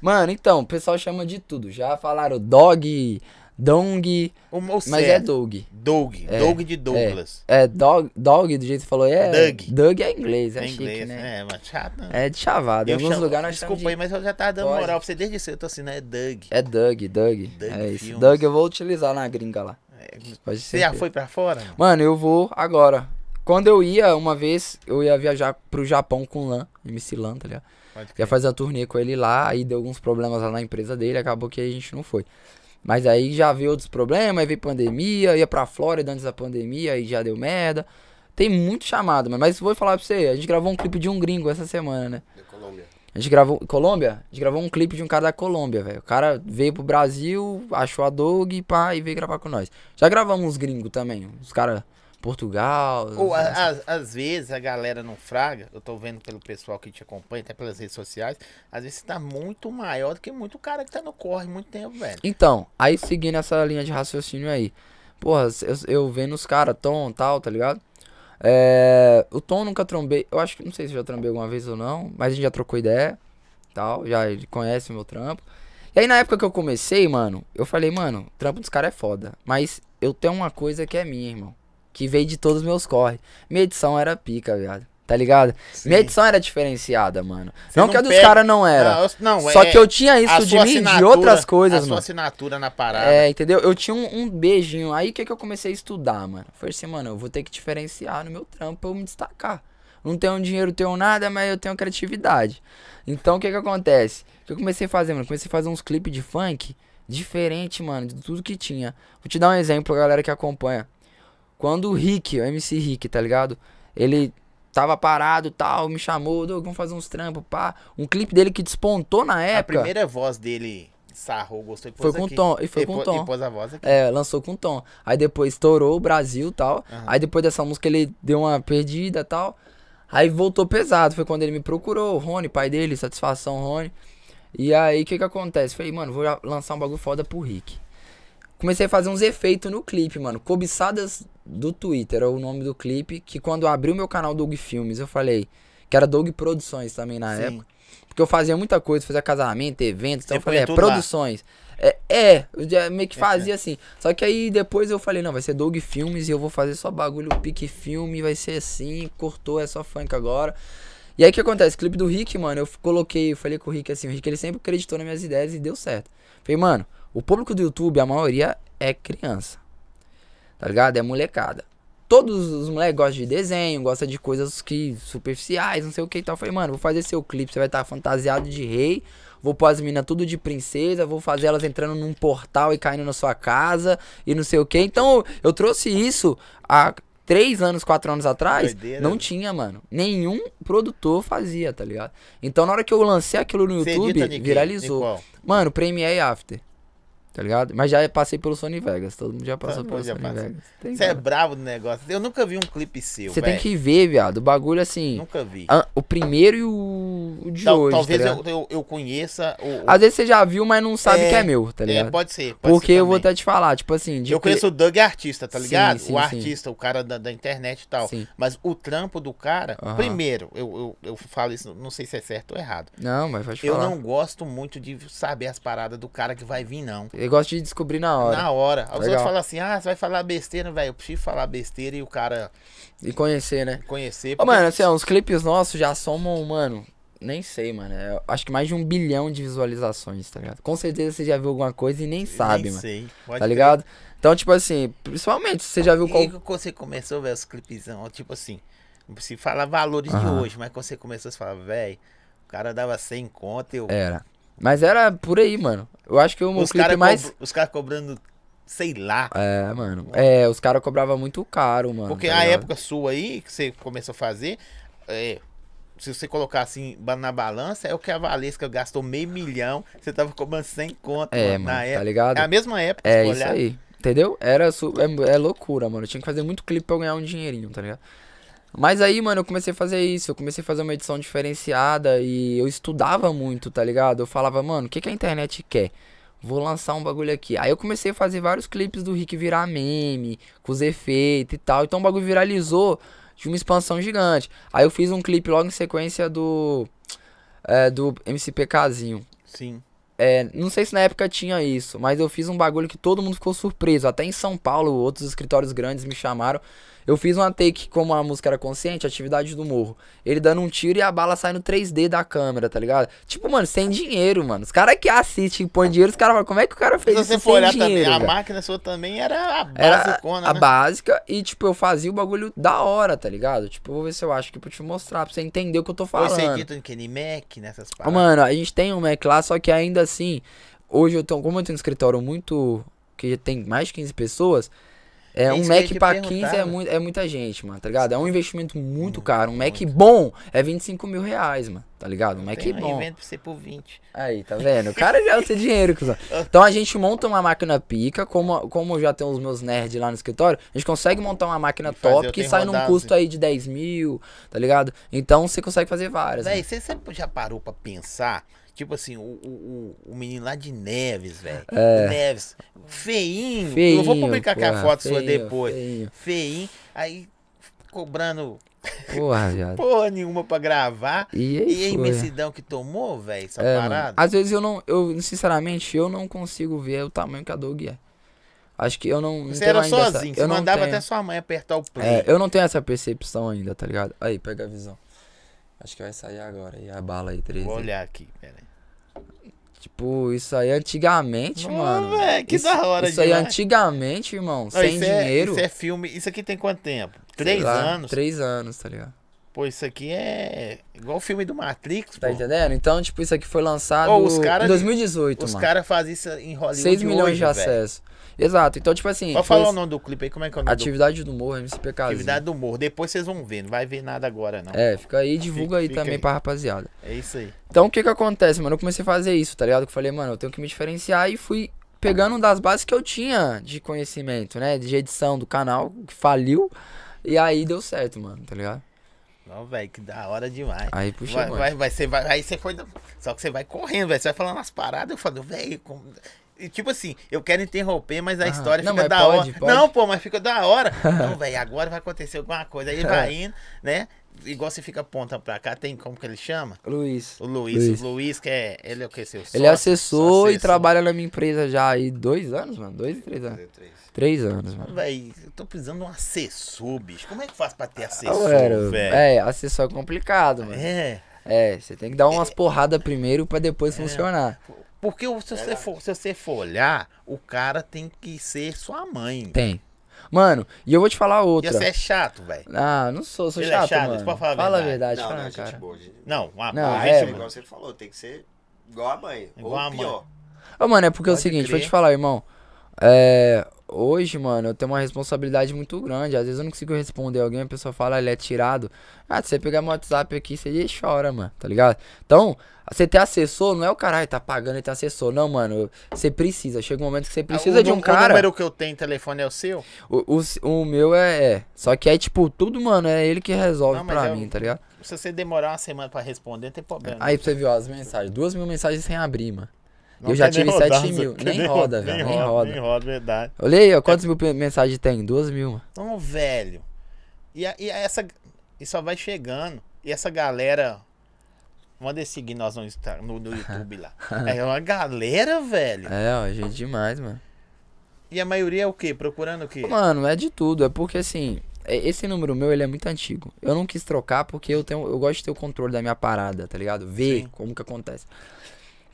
Mano, então, o pessoal chama de tudo. Já falaram dog, dong, O, o mas é Doug. Doug. É, Doug de Douglas. É dog, dog do jeito que você falou, é. Doug. Doug é inglês, é, É, chique, inglês, né? É, mas chato, não. É de chavada. Em alguns chamo- lugares nós Desculpa aí, mas eu já tava dando Pode. moral pra você desde cedo. Eu tô assim, né? É Doug. de... É Doug, Doug. Doug é isso. Filmes. Doug eu vou utilizar na gringa lá. É, Pode Você já foi pra fora? mano? Mano, eu vou agora. Quando eu ia, uma vez, eu ia viajar pro Japão com o Lan, MC Lan, tá ligado? Pode Ia fazer a turnê com ele lá, aí deu alguns problemas lá na empresa dele, acabou que a gente não foi. Mas aí já veio outros problemas, aí veio pandemia, ia pra Flórida antes da pandemia, aí já deu merda. Tem muito chamado, mano. Mas vou falar pra você, a gente gravou um clipe de um gringo essa semana, né? Da Colômbia. A gente gravou. Colômbia? A gente gravou um clipe de um cara da Colômbia, velho. O cara veio pro Brasil, achou a Doug e pá, e veio gravar com nós. Já gravamos uns gringos também. Os caras. Portugal. Ou, às, vezes a galera não fraga, eu tô vendo pelo pessoal que te acompanha, até pelas redes sociais, às vezes você tá muito maior do que muito cara que tá no corre muito tempo, velho. Então, aí seguindo essa linha de raciocínio aí. Porra, eu, eu vendo os caras, Tom e tal, tá ligado? É, o Tom nunca trombei. Eu acho que não sei se já trombei alguma vez ou não, mas a gente já trocou ideia. Tal, já ele conhece o meu trampo. E aí na época que eu comecei, mano, eu falei, mano, o trampo dos caras é foda. Mas eu tenho uma coisa que é minha, irmão. Que veio de todos os meus corre. Minha edição era pica, viado. Tá ligado? Minha edição era diferenciada, mano. Você não, não que a dos caras não era. Não, eu- não, Só é- que eu tinha isso de mim de outras coisas, a sua mano. assinatura na parada. É, entendeu? Eu tinha um, um beijinho. Aí o que, que eu comecei a estudar, mano? Falei assim, mano, eu vou ter que diferenciar no meu trampo pra eu me destacar. Não tenho dinheiro, tenho nada, mas eu tenho criatividade. Então o que que acontece? O que eu comecei a fazer, mano? Comecei a fazer uns clipes de funk diferente, mano, de tudo que tinha. Vou te dar um exemplo, galera que acompanha. Quando o Rick, o MC Rick, tá ligado? Ele tava parado tal, me chamou, "Doug, vamos fazer uns trampos, pá. Um clipe dele que despontou na a época. primeira voz dele sarrou, gostou e Foi pôs com aqui. Tom, e foi com pô- Tom. E pôs a voz aqui. É, lançou com Tom. Aí depois estourou o Brasil e tal. Aham. Aí depois dessa música ele deu uma perdida e tal. Aí voltou pesado. Foi quando ele me procurou, o Rony, pai dele, satisfação, Rony. E aí o que que acontece? Falei, mano, vou lançar um bagulho foda pro Rick. Comecei a fazer uns efeitos no clipe, mano. Cobiçadas do Twitter é o nome do clipe. Que quando eu abri o meu canal Doug Filmes, eu falei, que era Doug Produções também na Sim. época. Porque eu fazia muita coisa, fazia casamento, eventos, então Você eu falei, é, produções. É, é, eu já meio que fazia assim. Só que aí depois eu falei, não, vai ser Doug Filmes e eu vou fazer só bagulho pique filme, vai ser assim, cortou, é só funk agora. E aí o que acontece? Clipe do Rick, mano, eu coloquei, eu falei com o Rick assim, o Rick ele sempre acreditou nas minhas ideias e deu certo. Falei, mano, o público do YouTube, a maioria é criança. Tá ligado? É molecada. Todos os moleques gostam de desenho, gostam de coisas que superficiais, não sei o que e tal. Eu Falei, mano, vou fazer seu clipe, você vai estar fantasiado de rei, vou pôr as minas tudo de princesa, vou fazer elas entrando num portal e caindo na sua casa e não sei o que. Então eu trouxe isso há três anos, quatro anos atrás. Doideira. Não tinha, mano. Nenhum produtor fazia, tá ligado? Então na hora que eu lancei aquilo no YouTube, viralizou. Mano, Premiere After. Tá ligado? Mas já passei pelo Sony Vegas. Todo mundo já passou pelo já Sony passou. Vegas. Você é bravo do negócio. Eu nunca vi um clipe seu, Você tem que ver, viado. O bagulho assim. Nunca vi. a- O primeiro e o, o de Tal- hoje. talvez tá eu, eu, eu conheça o. o- Às vezes você já viu, mas não sabe É, que é meu, tá é, ligado? pode ser. pode Porque ser eu vou até te falar, tipo assim. Eu conheço o Doug artista, tá Sim, ligado? sim, o sim. artista, o cara da, da internet e tal. Sim. Mas o trampo do cara, Aham. primeiro, eu, eu, eu falo isso, não sei se é certo ou errado. Não, mas pode Eu falar. não gosto muito de saber as paradas do cara que vai vir, não. Eu gosto de descobrir na hora. Na hora. Os outros falam assim, ah, você vai falar besteira, velho. Eu preciso falar besteira e o cara E conhecer, né? conhecer. Ô, porque- mano, assim, ó, os clipes nossos já somam, mano. Nem sei, mano. é, acho que mais de um bilhão de visualizações, tá ligado? Com certeza você já viu alguma coisa e nem sabe, Nem mano. sei. Pode Tá crer. ligado? Então, tipo assim, principalmente, você já viu E qual. que você começou, velho, os clipezão, tipo assim, não precisa falar valores de hoje, mas quando você começou, você fala, velho, o cara dava 100 conto, eu... Era. Mas era por aí, mano. Eu acho que o meu os clipe caras mais. os cara cobrando, sei lá, É, mano. É, os caras cobravam muito caro, mano. porque tá a ligado? época sua aí, que você começou a fazer, é, se você colocar assim na balança, é o que a Valesca gastou meio milhão, você tava cobrando 100 conto, É, mano, na tá época. ligado? É a mesma época, É isso olhar. aí. Entendeu? Era su- é, é loucura, mano. Eu tinha que fazer muito clipe pra eu ganhar um dinheirinho, tá ligado? Mas aí, mano, eu comecei a fazer isso. Eu comecei a fazer uma edição diferenciada e eu estudava muito, tá ligado? Eu falava, mano, o que, que a internet quer? Vou lançar um bagulho aqui. Aí eu comecei a fazer vários clipes do Rick virar meme, com os efeitos e tal. Então o bagulho viralizou de uma expansão gigante. Aí eu fiz um clipe logo em sequência do. É, do MCPKzinho. Sim. É, não sei se na época tinha isso, mas eu fiz um bagulho que todo mundo ficou surpreso. Até em São Paulo, outros escritórios grandes me chamaram. Eu fiz uma take como a música era consciente, atividade do morro. Ele dando um tiro e a bala saindo 3D da câmera, tá ligado? Tipo, mano, sem dinheiro, mano. Os caras que assistem e põem dinheiro, os caras falam, como é que o cara Se fez você isso for sem olhar dinheiro? também, a máquina sua também era a Era basicona, a né? básica e, tipo, eu fazia o bagulho da hora, tá ligado? Tipo, eu vou ver se eu acho aqui pra te mostrar, pra você entender o que eu tô falando. você edita em Kenny Mac, nessas paradas. Mano, a gente tem um Mac lá, só que ainda assim, hoje eu tô, como eu tenho um escritório muito. que tem mais de 15 pessoas, é, É um eu Mac pra perguntar, 15 é, muito, é muita gente, mano, tá ligado? É um investimento muito Muito, caro. Um Mac muito. bom é 25 mil reais, mano, tá ligado? Um Mac Tem bom. evento pra você por 20. Aí, tá vendo? O cara já tem dinheiro, cuzão. Então a gente monta uma máquina pica, como, como já tem os meus nerds lá no escritório, a gente consegue montar uma máquina fazer top que sai num rodar, custo aí de 10 mil, tá ligado? Então você consegue fazer várias. Véi, mano. você sempre já parou pra pensar? Tipo assim, o, o, o, menino lá de Neves, velho. É. Neves. Feinho. eu Feinho, vou publicar aqui a porra, foto sua depois. feinho. Feinho. Aí cobrando Porra, porra nenhuma pra gravar. E E aí, a foi. imensidão que tomou, velho, essa É, parada. Às vezes eu não, eu sinceramente, eu não consigo ver o tamanho que a Dog é. Acho que eu não, não Você era ainda essa- sozinho, você eu mandava tenho- até sua mãe apertar o play. É, eu não tenho essa percepção ainda, tá ligado? Aí, pega a visão. Acho que vai sair agora. E a bala aí, 3 Vou olhar aqui, peraí. Tipo, isso aí antigamente, Ô, mano. véi, que isso, da hora Isso aí demais. antigamente, irmão, Não, sem isso é- dinheiro. isso é filme. Isso aqui tem quanto tempo? Três lá, anos? Três anos, tá ligado? Pô, isso aqui é igual o filme do Matrix, Tá pô. entendendo? Então, tipo, isso aqui foi lançado Ô, os cara em de- 2018, Os mano. caras fazem isso em Hollywood 6 milhões hoje, de velho. Exato. Então, tipo assim, Pode foi falar o nome do clipe aí, como é que é o nome atividade do morro, MCP do. Atividade do Morro. Depois vocês vão ver, não vai ver nada agora, não. É, fica aí, divulga aí Fica também aí. pra rapaziada. É isso aí. Então o que que acontece, mano? Eu comecei a fazer isso, tá ligado? Eu falei, mano, eu tenho que me diferenciar e fui pegando das bases que eu tinha de conhecimento, né? De edição do canal, que faliu. E aí deu certo, mano, tá ligado? Não, velho, que da hora demais. Aí puxa vai, vai, vai, você vai, aí você foi. Só que você vai correndo, velho. Você vai falando as paradas, eu falo, velho, como- e, tipo assim, eu quero interromper, mas a Ah, história não, fica da pode, hora. pode. Não, pô, mas fica da hora. Não, velho, agora vai acontecer alguma coisa. Aí vai indo, né? Igual você fica apontando pra cá, tem como que ele chama? Luiz. O Luiz. Luiz. O Luiz, que é. Ele é o que? Seu Ele é sócio? assessor e trabalha na minha empresa já aí dois anos, mano. Dois, três anos. Três. Três anos, mano. Véi, eu tô precisando de um assessor, bicho. Como é que faz pra ter assessor, velho, velho? é, assessor é complicado, mano. É. É, você tem que dar umas porradas primeiro pra depois funcionar. Porque se você, for, se você for olhar, o cara tem que ser sua mãe. Tem. Mano, e eu vou te falar E outra. você é chato, velho. Ah, não sou, sou Ele é chato, chato, mano. pode falar a Fala a verdade. Não, fala não, gente cara. boa. gente- Não, uma Não, boa, é, gente, Igual você falou, tem que ser igual a mãe. Igual ou a mãe. pior. Ô, mano, é porque é o Pode seguinte, vou crer. te falar, irmão. É. Hoje, mano, eu tenho uma responsabilidade muito grande. Às vezes eu não consigo responder alguém, a pessoa fala, "Ah, ele é tirado. Ah, se você pegar meu WhatsApp aqui, você chora, mano, tá ligado? Então, você ter assessor não é o caralho, tá pagando e ter assessor. Não, mano, você precisa. Chega um momento que você precisa O de um O cara. número que eu tenho, telefone é o seu? O, o, o meu é, é. Só que é tipo, tudo, mano, é ele que resolve Não, pra é o- mim, tá ligado? Se você demorar uma semana pra responder, não tem problema. Aí pra você ver, ó, as mensagens. Duas mil mensagens sem abrir, mano. Não eu já nem tive rodar, 7 mil. Nem roda, velho. Nem roda. Nem roda, verdade. Olha aí, ó, quantas mil pe- mensagens tem? Duas mil, mano. Não, velho. E, a- e a- essa. E só vai chegando. E essa galera. Manda seguir nós no, no, no YouTube lá. É uma galera, velho. É, ó, gente demais, mano. E a maioria é o quê? Procurando o quê? Mano, é de tudo. É porque assim, é- esse número meu, ele é muito antigo. Eu não quis trocar porque eu tenho, eu gosto de ter o controle da minha parada, tá ligado? Ver Sim. como que acontece.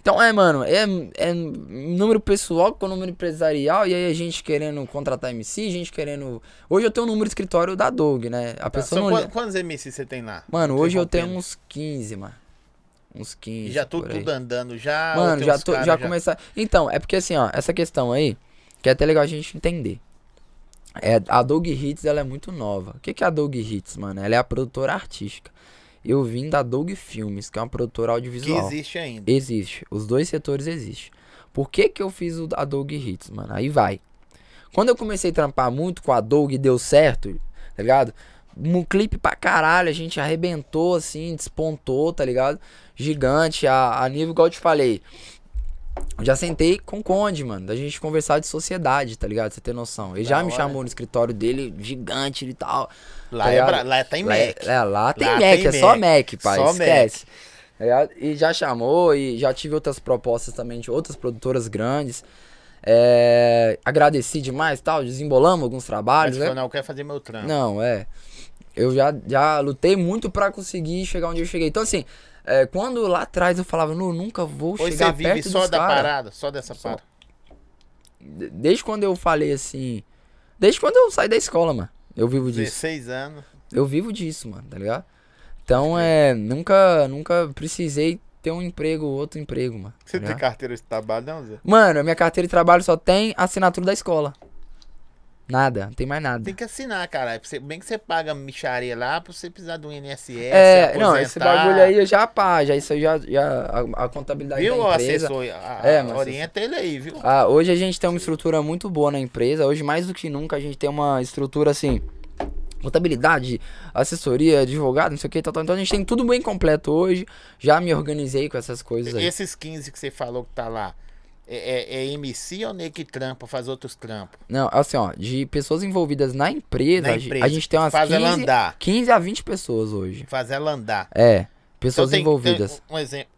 Então é, mano, é, é número pessoal com número empresarial e aí a gente querendo contratar MC, gente querendo. Hoje eu tenho um número de escritório da Dog, né? A Tá, pessoa não. Quantos MC você tem lá? Mano, hoje eu tenho uns 15, mano. Uns 15. E já aí. tudo andando já? Mano, já, tô, cara já começar. Então, é porque assim, ó, essa questão aí, que é até legal a gente entender. É, a Dog Hits, ela é muito nova. O que, que é a Dog Hits, mano? Ela é a produtora artística. Eu vim da Dog Filmes, que é uma produtora Que audiovisual. existe ainda. Existe. Os dois setores existem. Por que que eu fiz o, a Dog Hits, mano? Aí vai. Quando eu comecei a trampar muito com a Dog e deu certo, tá ligado? Um clipe pra caralho, a gente arrebentou assim, despontou, tá ligado? Gigante, a, a nível, igual eu te falei. Eu já sentei com o Conde, mano, da gente conversar de sociedade, tá ligado? Você ter noção. Ele Da já me hora. chamou no escritório dele, gigante e tal. Lá, tá é bra- lá tem Lá é- Mac. É, lá tem Lá Mac, tem é só Mac. Mac, pai. Só esquece. Tá ligado? E já chamou e já tive outras propostas também de outras produtoras grandes. É, agradeci demais tal, desembolamos alguns Mas trabalhos. você né? não, eu quero fazer meu trampo. Não, é. Eu já, já lutei muito pra conseguir chegar onde eu cheguei. Então, assim, é, quando lá atrás eu falava, não, nunca vou Hoje chegar você vive perto só dos da cara. parada, só dessa Só. parada. De- Desde quando eu falei assim. Desde quando eu saí da escola, mano. Eu vivo disso. 16 anos. Eu vivo disso, mano, tá ligado? Então é. Nunca, nunca precisei ter um emprego, outro emprego, mano. tá Você tem ligado? carteira de trabalho, não, Zé? Mano, a minha carteira de trabalho só tem assinatura da escola. Nada, não tem mais nada. Tem que assinar, cara. Bem que você paga micharia lá pra você precisar do INSS. É, não, esse bagulho aí eu já pá, já isso aí já, já a, a contabilidade Viu, da o empresa. assessor? A, É, mas orienta ele aí, viu? Ah, hoje a gente tem uma estrutura muito boa na empresa. Hoje, mais do que nunca, a gente tem uma estrutura assim. Contabilidade, assessoria, advogado, não sei o que, tal, tal. Então a gente tem tudo bem completo hoje. Já me organizei com essas coisas aí. Esses 15 que você falou que tá lá, é, é- é MC ou nem que trampa, faz outros trampos? Não, assim, ó, de pessoas envolvidas na empresa, Na empresa. a gente tem umas Faz ela 15, andar. 15 a 20 pessoas hoje. Faz ela andar. É, pessoas Então tem- envolvidas. tem um exemplo.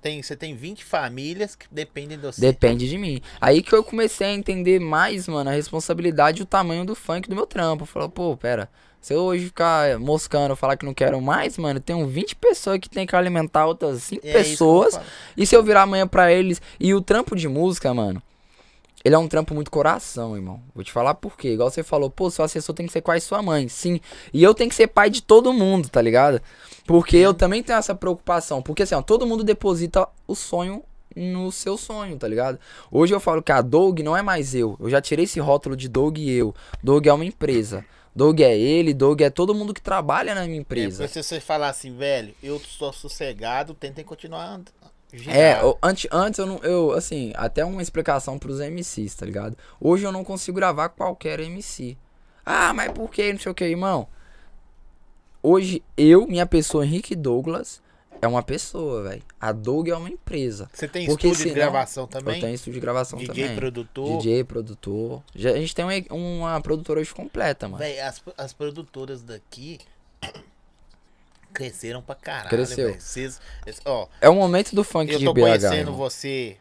Tem, você tem 20 famílias que dependem de você. Depende de mim. Aí que eu comecei a entender mais, mano, a responsabilidade e o tamanho do funk do meu trampo. Falei, pô, pera, se eu hoje ficar moscando, falar que não quero mais, mano, tem 20 pessoas que tem que alimentar outras 5 E é pessoas. E se eu virar amanhã pra eles. E o trampo de música, mano. Ele é um trampo muito coração, irmão. Vou te falar por quê. Igual você falou, pô, seu assessor tem que ser quase sua mãe. Sim. E eu tenho que ser pai de todo mundo, tá ligado? Porque eu também tenho essa preocupação. Porque assim, ó, todo mundo deposita o sonho no seu sonho, tá ligado? Hoje eu falo que a Doug não é mais eu. Eu já tirei esse rótulo de Doug e eu. Doug é uma empresa. Doug é ele, Doug é todo mundo que trabalha na minha É, empresa. porque se você falar assim, velho, eu sou sossegado, tentem continuar andando. É, eu- antes, antes eu não. Eu, assim, até uma explicação pros MCs, tá ligado? Hoje eu não consigo gravar qualquer MC. Ah, mas por que? Não sei o que, irmão. Hoje eu, minha pessoa, Henrique Douglas, é uma pessoa, velho. A Doug é uma empresa. Você tem Porque estúdio de senão- gravação também? Eu tenho estúdio de gravação DJ, também. produtor. DJ, produtor. Já- a gente tem uma, uma produtora hoje completa, mano. Véi, as, as produtoras daqui cresceram pra caralho. Cresceu. Vocês- ó, É o momento do funk eu de tô BH. conhecendo irmão. você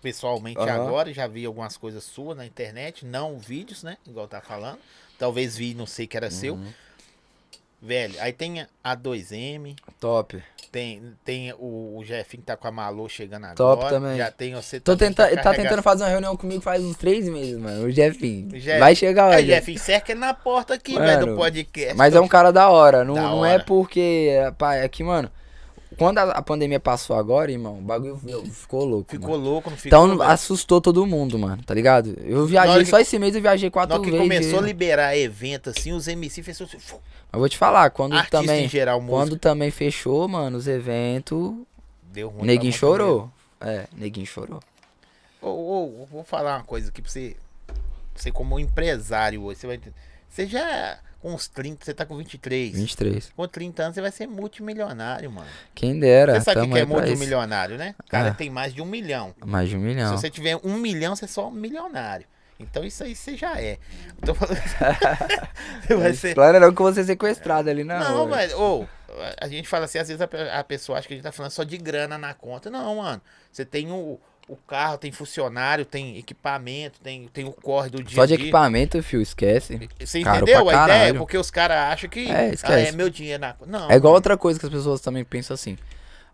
pessoalmente Aham. agora, já vi algumas coisas suas na internet, não vídeos, né? Igual tá falando. Talvez vi, não sei que era seu. Velho, aí tem a 2M, Top. tem, tem o, o Jefinho que tá com a Malô chegando agora. Top também. Já tem você Tô ele tá tentando fazer uma reunião comigo faz uns três meses, mano. O Jefinho. Jeff- Vai chegar lá, Jeff. Jefinho, cerca ele na porta aqui, Mano, velho, do podcast. Mas é um cara da hora. Não, Da não é hora. porque. é, Pá, é que, mano. Quando a, a pandemia passou agora, irmão, o bagulho ficou- louco. Ficou mano. louco, não ficou? Então velho? assustou todo mundo, mano, tá ligado? Eu Na viajei, que- só esse mês eu viajei Na quatro hora que vezes. começou a Mas liberar evento, assim, os MC fez assim, eu vou te falar, quando artista também. em geral. Quando também fechou, mano, os eventos. Deu ruim. Neguinho chorou. É, neguinho chorou. Ô, ô, vou falar uma coisa aqui pra você. Você como empresário hoje, você vai ter- Você já com uns 30, você tá com 23. 23. Com 30 anos você vai ser multimilionário, mano. Quem dera. você sabe o que é isso. multimilionário, né? O cara Ah. tem mais de um milhão. Mais de um milhão. Se você tiver um milhão, você é só um milionário. Então isso aí você já é. Eu tô falando. você vai ser. Claro, não que vou ser sequestrado ali na Não, rua. velho. Ô, a gente fala assim, às vezes a, a pessoa acha que a gente tá falando só de grana na conta. Não, mano. Você tem o, o carro, tem funcionário, tem equipamento, tem, tem o corre do dia Só de equipamento, fio, esquece. Você entendeu a ideia? caralho. Porque os caras acham que É, ah, é meu dinheiro na. Não. É igual outra coisa que as pessoas também pensam assim.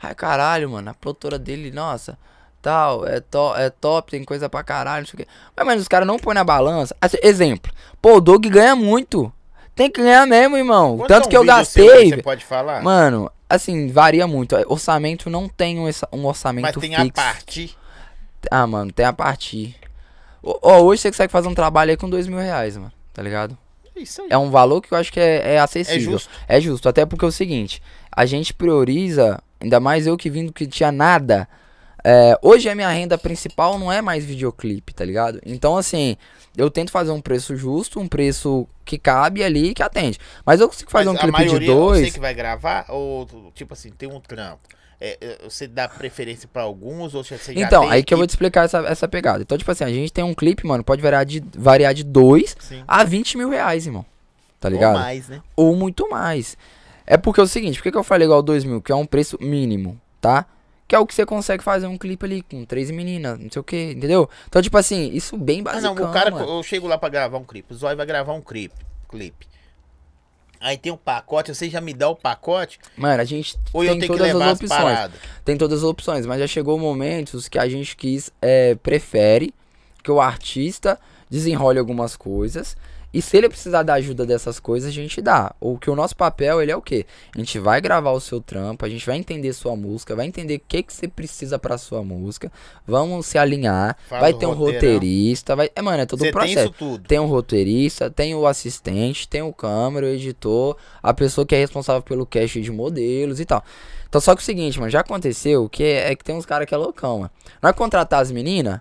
Ai, caralho, mano, a produtora dele, nossa, tal, é, to é top, tem coisa pra caralho, não sei o quê. Mas, mano, os caras não põem na balança. Assim, exemplo, pô, o Doug ganha muito. Tem que ganhar mesmo, irmão. Quanto Tanto é um que eu seu gastei. Você pode falar? Mano, assim, varia muito. Orçamento não tem um, um orçamento Mas tem fixo. a parte. Ah, mano, tem a partir. Ó, ó, hoje você consegue fazer um trabalho aí com dois mil reais, mano. Tá ligado? Isso aí. É um valor que eu acho que é, é acessível. É justo. É justo, até porque é o seguinte, a gente prioriza, ainda mais eu que vindo que tinha nada. é, hoje a minha renda principal não é mais videoclipe, tá ligado? Então, assim, eu tento fazer um preço justo, um preço que cabe ali e que atende. Mas eu consigo fazer Mas um clipe de maioria, Você dois. que vai gravar? Ou, tipo assim, tem um trampo? É, é, você dá preferência pra alguns ou você já Então, aí que eu vou te explicar essa, essa pegada. Então, tipo assim, a gente tem um clipe, mano, pode variar de, variar de 2 Sim. a 20 mil reais, irmão. Tá ligado? Ou mais, né? ou muito mais. É porque é o seguinte, por que, que eu falei igual 2 mil? Que é um preço mínimo, tá? Que é o que você consegue fazer um clipe ali com três meninas, não sei o que, entendeu? Então, tipo assim, isso bem Ah, básico. não, o cara, eu chego lá pra gravar um clipe. O Zóio vai gravar um clipe. clipe. Aí tem um pacote, você já me dá o pacote? Mano, a gente Ou eu tem tenho que todas levar as as opções. paradas? Tem todas as opções, mas já chegou momentos que a gente quis, é, prefere que o artista desenrole algumas coisas. E se ele precisar da ajuda dessas coisas, a gente dá. Ou que o nosso papel, ele é o quê? A gente vai gravar o seu trampo, a gente vai entender sua música, vai entender o que, que você precisa pra sua música. Vamos se alinhar. Faz vai o ter um roteirão. roteirista, vai. É, mano, é todo um tem processo. tudo. Tem um roteirista, tem o assistente, tem o câmera, o editor, a pessoa que é responsável pelo cast de modelos e tal. Então, só que o seguinte, mano, já aconteceu que é, é que tem uns caras que é loucão, mano. Não é contratar as meninas?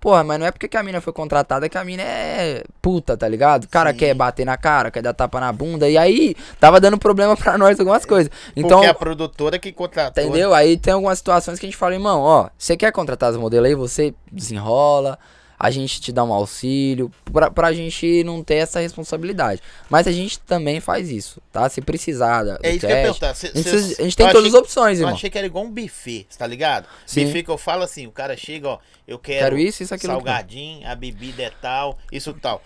Porra, mas não é porque que a mina foi contratada que a mina é puta, tá ligado? O cara Sim. quer bater na cara, quer dar tapa na bunda, e aí tava dando problema pra nós algumas coisas. Então, Porque é a produtora que contratou. Entendeu? Aí tem algumas situações que a gente fala, irmão, ó, você quer contratar as modelos aí, você desenrola, a gente te dá um auxílio, pra, pra gente não ter essa responsabilidade. Mas a gente também faz isso, tá? Se precisar da, É isso que eu perguntar. Cê- a gente, a gente tem eu todas achei- as opções, Eu irmão. achei que era igual um buffet, tá ligado? Sim. Buffet que eu falo assim, o cara chega, ó, eu quero, Quero isso, isso, aquilo. aquilo. salgadinho, a bebida é tal, isso tal.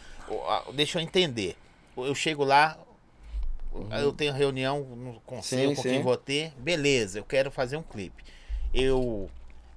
Deixa eu entender. Eu chego lá, eu tenho reunião no conselho Uhum. Sim, com sim. quem vou ter, beleza, eu quero fazer um clipe. Eu.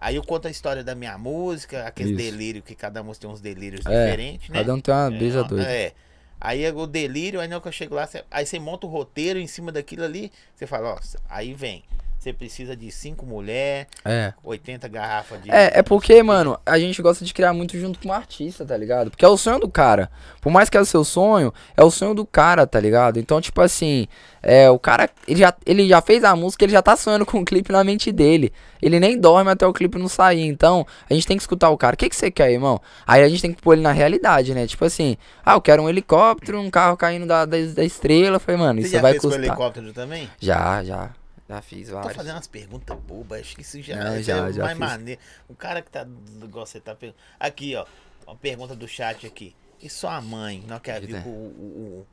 Aí eu conto a história da minha música, aqueles Isso. delírios, que cada música tem uns delírios É, diferentes, né? Cada um tem uma brisa É, doida. É. Aí é o delírio, aí não que eu chego lá, cê- aí você monta o roteiro em cima daquilo ali, você fala, ó, aí vem. Você precisa de cinco mulheres, É. 80 garrafas de. É, é porque, mano, a gente gosta de criar muito junto com o artista, tá ligado? Porque é o sonho do cara. Por mais que é o seu sonho, é o sonho do cara, tá ligado? Então, tipo assim, é, o cara, ele já, ele já fez a música, ele já tá sonhando com o clipe na mente dele. Ele nem dorme até o clipe não sair. Então, a gente tem que escutar o cara. O que, que você quer, irmão? Aí a gente tem que pôr ele na realidade, né? Tipo assim, ah, eu quero um helicóptero, um carro caindo da, da, da estrela. Eu falei, mano, Você isso já vai fez com custar. helicóptero também? Já, já. Já fiz Tô vários. fazendo umas perguntas bobas, acho que isso já, Não, isso já- é já mais fiz. maneiro. O cara que tá, igual você tá perguntando. Aqui, ó, uma pergunta do chat aqui. E sua mãe, não quer que o, o,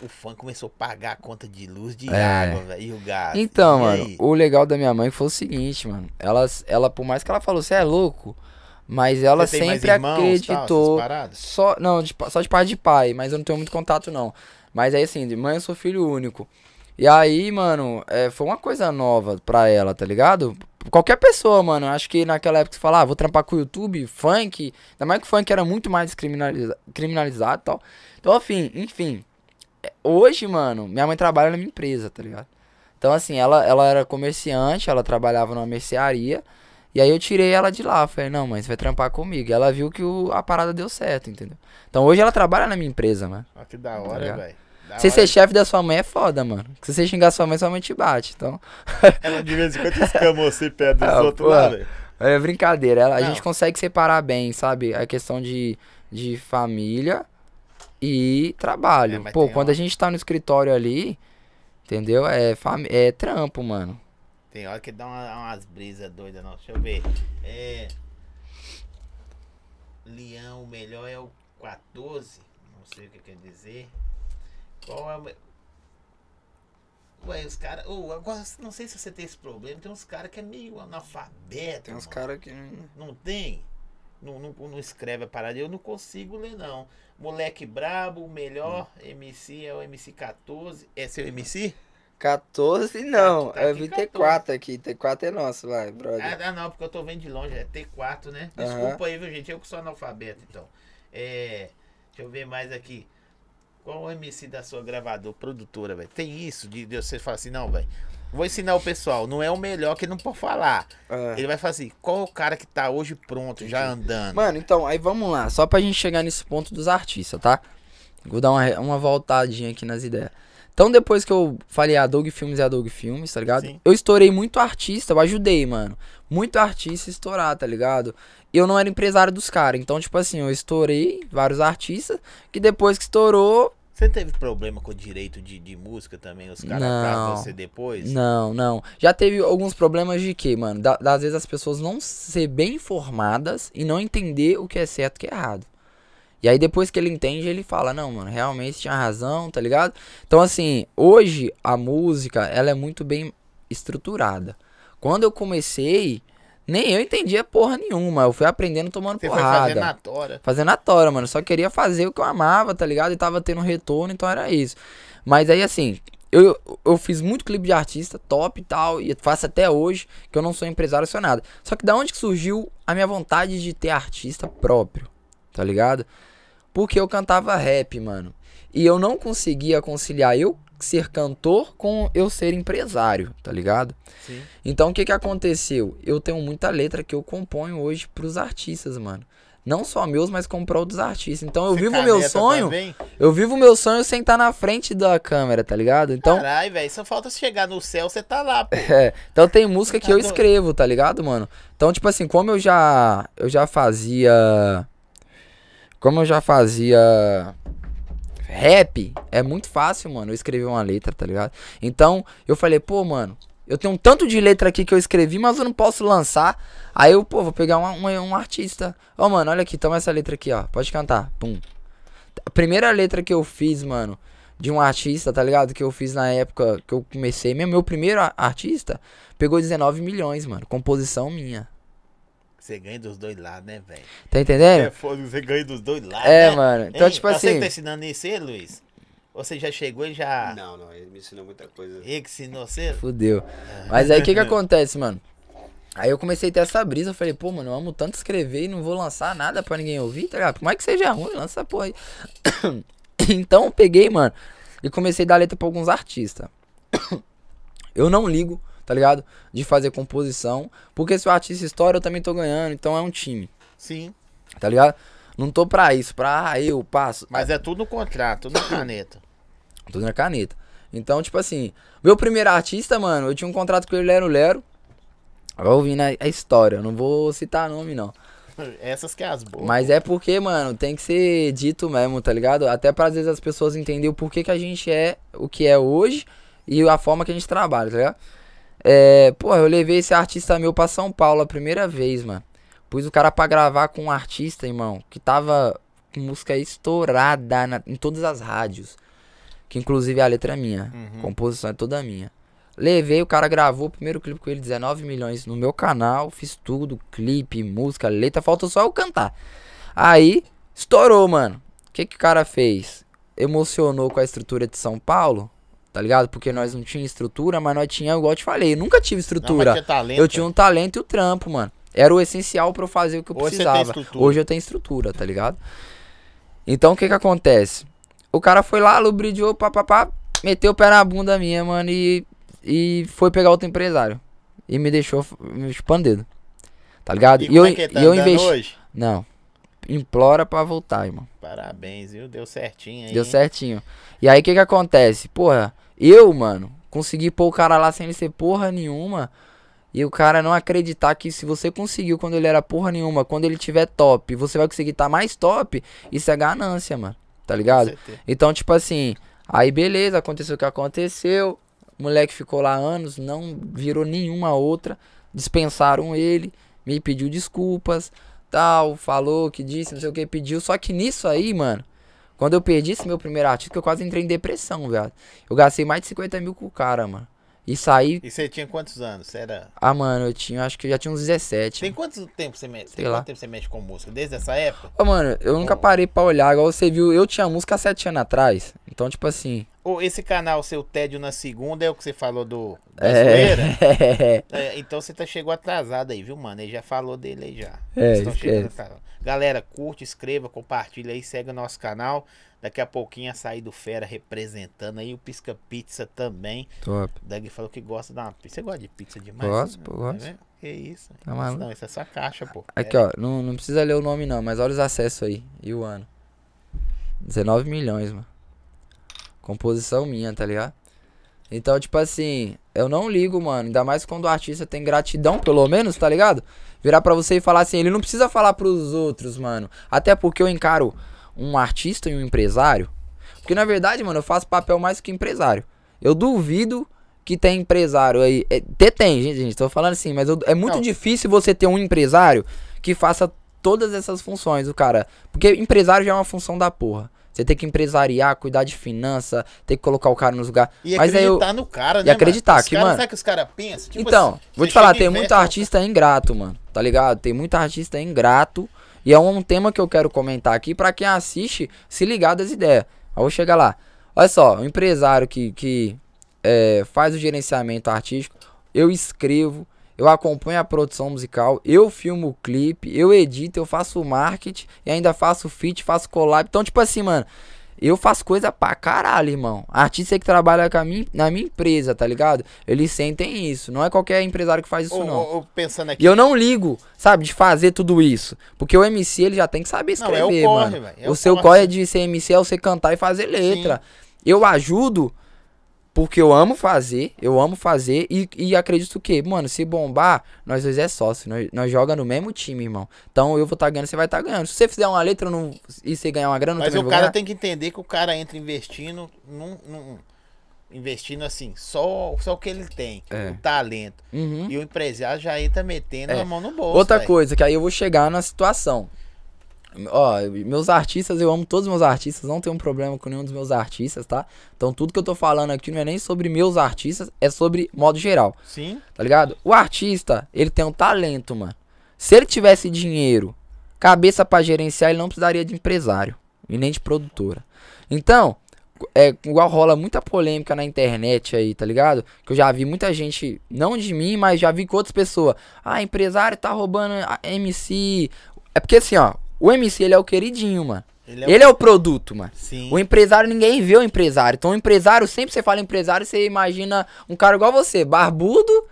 o, o fã começou a pagar a conta de luz, de É. água, velho, e o gás. Então, E mano, aí? o legal da minha mãe foi o seguinte, mano. Ela, ela por mais que ela falou, você é louco, mas ela mais sempre irmãos, tal, acreditou. paradas? Só, não, de só de pai de pai, mas eu não tenho muito contato, não. Mas aí, assim, de mãe eu sou filho único. E aí, mano, é, foi uma coisa nova pra ela, tá ligado? Qualquer pessoa, mano, acho que naquela época você fala, ah, vou trampar com o YouTube, funk, ainda mais que o funk era muito mais criminaliza criminalizado e tal. Então, enfim, enfim. é, Hoje, mano, minha mãe trabalha na minha empresa, tá ligado? Então, assim, ela, ela era comerciante, ela trabalhava numa mercearia. E aí eu tirei ela de lá. Falei, não, mãe, você vai trampar comigo. E ela viu que o- a parada deu certo, entendeu? Então hoje ela trabalha na minha empresa, mano. Ó, que da hora, ligado? velho. Hora. ser chefe da sua mãe é foda, mano. Se você xingar sua mãe, sua mãe te bate. Então, Ela de vez em quando escama você perto dos Ah, outros lá, velho. é brincadeira. Ela- A gente consegue separar bem, sabe? A questão de, de família e trabalho. É, Pô, quando uma- a gente tá no escritório ali, entendeu? É, fami- é trampo, mano. Tem hora que dá uma- umas brisas doidas, não. Deixa eu ver. É. Leão, o melhor é o 14. Não sei o que quer dizer. Qual é o. Ué, os caras. Oh, agora, não sei se você tem esse problema. Tem uns caras que é meio analfabeto. mano. caras que. Não tem? Não, não, não escreve a parada. Eu não consigo ler, não. Moleque brabo, o melhor MC é o MC 14. É seu MC? 14 não, Tá é aqui VT4 aqui. T4 é nosso, vai, brother. Ah, ah, não, porque eu tô vendo de longe, é T4, né? Desculpa aí, viu, gente? Eu que sou analfabeto, então. É. Deixa eu ver mais aqui. Qual o MC da sua gravadora, produtora, velho? Tem isso de, de você falar assim, não, velho. Vou ensinar o pessoal, não é o melhor que não pode falar. É. Ele vai falar assim, qual o cara que tá hoje pronto, já andando? Mano, então, aí vamos lá. Só pra gente chegar nesse ponto dos artistas, tá? Vou dar uma, uma voltadinha aqui nas ideias. Então, depois que eu falei a Doug Filmes e a Doug Filmes, tá ligado? Sim. Eu estourei muito artista, eu ajudei, mano. Muito artista estourar, tá ligado? Eu não era empresário dos caras. Então, tipo assim, eu estourei vários artistas que depois que estourou. Você teve problema com o direito de, de música também? Os caras atrasam você depois? Não, não. Já teve alguns problemas de quê, mano? Da, das vezes as pessoas não ser bem informadas e não entender o que é certo e o que é errado. E aí depois que ele entende, ele fala, não, mano, realmente tinha razão, tá ligado? Então assim, hoje a música, ela é muito bem estruturada. Quando eu comecei, nem eu entendia porra nenhuma, eu fui aprendendo tomando Você foi porrada. fazendo na tora. Fazendo a tora, mano. Só queria fazer o que eu amava, tá ligado? E tava tendo retorno, então era isso. Mas aí, assim, eu, eu fiz muito clipe de artista, top e tal, e faço até hoje, que eu não sou empresário nada. Só que da onde que surgiu a minha vontade de ter artista próprio, tá ligado? Porque eu cantava rap, mano. E eu não conseguia conciliar eu ser cantor com eu ser empresário, tá ligado? Sim. Então o que que aconteceu? Eu tenho muita letra que eu componho hoje pros artistas, mano. Não só meus, mas como pra outros artistas. Então eu Você vivo o meu caneta sonho, também? eu vivo o meu sonho sem estar na frente da câmera, tá ligado? Então, Caralho, velho, só falta chegar no céu, você tá lá, pô. é, então tem música que Tá eu doido. escrevo, tá ligado, mano? Então, tipo assim, como eu já eu já fazia como eu já fazia rap, é muito fácil, mano, eu escrever uma letra, tá ligado? Então, eu falei, pô, mano, eu tenho um tanto de letra aqui que eu escrevi, mas eu não posso lançar. Aí eu, pô, vou pegar um artista. Ó, mano, olha aqui, toma essa letra aqui, ó. Pode cantar. Pum. A primeira letra que eu fiz, mano, de um artista, tá ligado? Que eu fiz na época que eu comecei, mesmo meu primeiro artista, pegou 19 milhões, mano. Composição minha. Você ganha dos dois lados, né, velho? Tá entendendo? É foda, você ganha dos dois lados, É, né? mano. Então, Hein? tipo Você que assim. tá ensinando isso aí, Luiz? Ou você já chegou e já... Não, não, ele me ensinou muita coisa. Ele que ensinou você? Fudeu. Mas aí o que que acontece, mano? Aí eu comecei a ter essa brisa, eu falei, pô, mano, eu amo tanto escrever e não vou lançar nada pra ninguém ouvir, tá ligado? Por mais que seja ruim, lança essa porra aí. então eu peguei, mano, e comecei a dar letra pra alguns artistas. Eu não ligo, tá ligado? De fazer composição, porque se o artista estoura, eu também tô ganhando, então é um time, Sim, tá ligado? Não tô pra isso, pra ah, eu passo. mas é tudo no contrato, tudo na caneta. Tudo na caneta. Então, tipo assim, meu primeiro artista, mano, eu tinha um contrato com ele, Lero Lero. Vai ouvindo a, a história, eu não vou citar nome, não. Essas que é as boas. Mas é porque, mano, tem que ser dito mesmo, tá ligado? Até pra às vezes as pessoas entenderem o porquê que a gente é o que é hoje e a forma que a gente trabalha, tá ligado? É, pô, eu levei esse artista meu pra São Paulo a primeira vez, mano. Pus o cara pra gravar com um artista, irmão, que tava com música estourada na- em todas as rádios. Que inclusive a letra é minha. Uhum. A composição é toda minha. Levei, o cara gravou o primeiro clipe com ele, 19 milhões no meu canal. Fiz tudo, clipe, música, letra, falta só eu cantar. Aí, estourou, mano. O que que o cara fez? Emocionou com a estrutura de São Paulo, tá ligado? Porque nós não tinha estrutura, mas nós tinha, igual eu te falei, eu nunca tive Não, estrutura. tinha talento. eu tinha um talento e o trampo, mano. Era o essencial pra eu fazer o que eu Hoje precisava. Hoje eu tenho estrutura, tá ligado? Então o que que acontece? O cara foi lá, lubridiou, papapá, meteu o pé na bunda minha, mano, e, e foi pegar outro empresário. E me deixou me chupando dedo. Tá ligado? E, E, eu, é tá e eu investi. hoje? Não. Implora pra voltar, irmão. Parabéns, viu? Deu certinho aí. Deu certinho. E aí o que que acontece? Porra, eu, mano, consegui pôr o cara lá sem ele ser porra nenhuma. E o cara não acreditar que se você conseguiu quando ele era porra nenhuma, quando ele tiver top, você vai conseguir estar mais top, isso é ganância, mano. Tá ligado? Então, tipo assim, aí beleza, aconteceu o que aconteceu. O moleque ficou lá anos, não virou nenhuma outra. Dispensaram ele, me pediu desculpas, tal, falou que disse, não sei o que, pediu. Só que nisso aí, mano, quando eu perdi esse meu primeiro artista, eu quase entrei em depressão, velho. Eu gastei mais de 50 mil com o cara, mano. E saí. E você tinha quantos anos? Você era... Ah, mano, eu tinha, acho que eu já tinha uns 17. Tem quanto tempo você mexe? Sei Tem lá. quanto tempo você mexe com música? Desde essa época? Ô, mano, eu nunca parei pra olhar. Igual você viu, eu tinha música há 7 anos atrás. Então, tipo assim. Ou esse canal, seu Tédio na segunda, é o que você falou do da? É. É, então você tá, chegou atrasado aí, viu, mano? Ele já falou dele aí já. É, atrasado. Galera, curte, inscreva, compartilha aí, segue o nosso canal. Daqui a pouquinho a sair do Fera representando aí o Pisca Pizza também. Top. Dagui falou que gosta da uma pizza. Você gosta de pizza demais? Gosto, né? pô, Tá gosto. vendo? Que isso? Tá Isso maluco? não, é sua caixa, pô. Aqui, ó, não, não precisa ler o nome não, mas olha os acessos aí. E o ano. 19 milhões, mano. Composição minha, tá ligado? Então, tipo assim, eu não ligo, mano. Ainda mais quando o artista tem gratidão, pelo menos, tá ligado? Virar pra você e falar assim, ele não precisa falar pros outros, mano. Até porque eu encaro um artista e um empresário. Porque na verdade, mano, eu faço papel mais que empresário. Eu duvido que tem empresário aí. É, tem, gente, gente, tô falando assim, mas eu- é muito Não. difícil você ter um empresário que faça todas essas funções, o cara. Porque empresário já é uma função da porra. Você tem que empresariar, cuidar de finança, tem que colocar o cara nos lugares. E Mas aí eu- acreditar no cara, e né? acreditar mano? Que, mano- Sabe o que os caras pensam? Tipo então, assim, vou te falar, e tem investe muito artista ingrato, mano. Tá ligado? Tem muito artista ingrato. E é um tema que eu quero comentar aqui pra quem assiste se ligar das ideias. Eu vou chegar lá. Olha só, um empresário que, que é, faz o gerenciamento artístico, eu escrevo, eu acompanho a produção musical, eu filmo o clipe, eu edito, eu faço o marketing e ainda faço feat, faço collab. Então, tipo assim, mano, eu faço coisa pra caralho, irmão. Artista que trabalha com a minha, na minha empresa, tá ligado? Eles sentem isso. Não é qualquer empresário que faz isso, Ô, não. ô, pensando aqui. E eu não ligo, sabe, de fazer tudo isso. Porque o MC, ele já tem que saber Não, é o escrever, corre, mano. é o o seu corre. corre de ser MC é você cantar e fazer letra. Eu ajudo porque eu amo fazer, eu amo fazer e, e acredito que, mano, se bombar, nós dois é sócio, nós, nós joga no mesmo time, irmão. Então eu vou estar ganhando, você vai estar ganhando. Se você fizer uma letra não, e você ganhar uma grana, Mas o cara ganhar. tem que entender que o cara entra investindo num, num- investindo assim, só, só o que ele tem, É. o talento. Uhum. E o empresário já entra metendo É. a mão no bolso. Outra velho. coisa, que aí eu vou chegar na situação. Ó, meus artistas, eu amo todos os meus artistas, não tenho um problema com nenhum dos meus artistas, tá? Então tudo que eu tô falando aqui não é nem sobre meus artistas, é sobre modo geral, Sim. tá ligado? O artista, ele tem um talento, mano. Se ele tivesse dinheiro, cabeça pra gerenciar, ele não precisaria de empresário e nem de produtora. Então, é igual rola muita polêmica na internet aí, tá ligado? Que eu já vi muita gente, não de mim, mas já vi com outras pessoas. Ah, empresário tá roubando a MC. É porque assim, ó, o MC ele é o queridinho, mano. Ele é, Ele é o produto, mano. Sim. O empresário, ninguém vê o empresário. Então, o empresário, sempre você fala empresário, você imagina um cara igual você, barbudo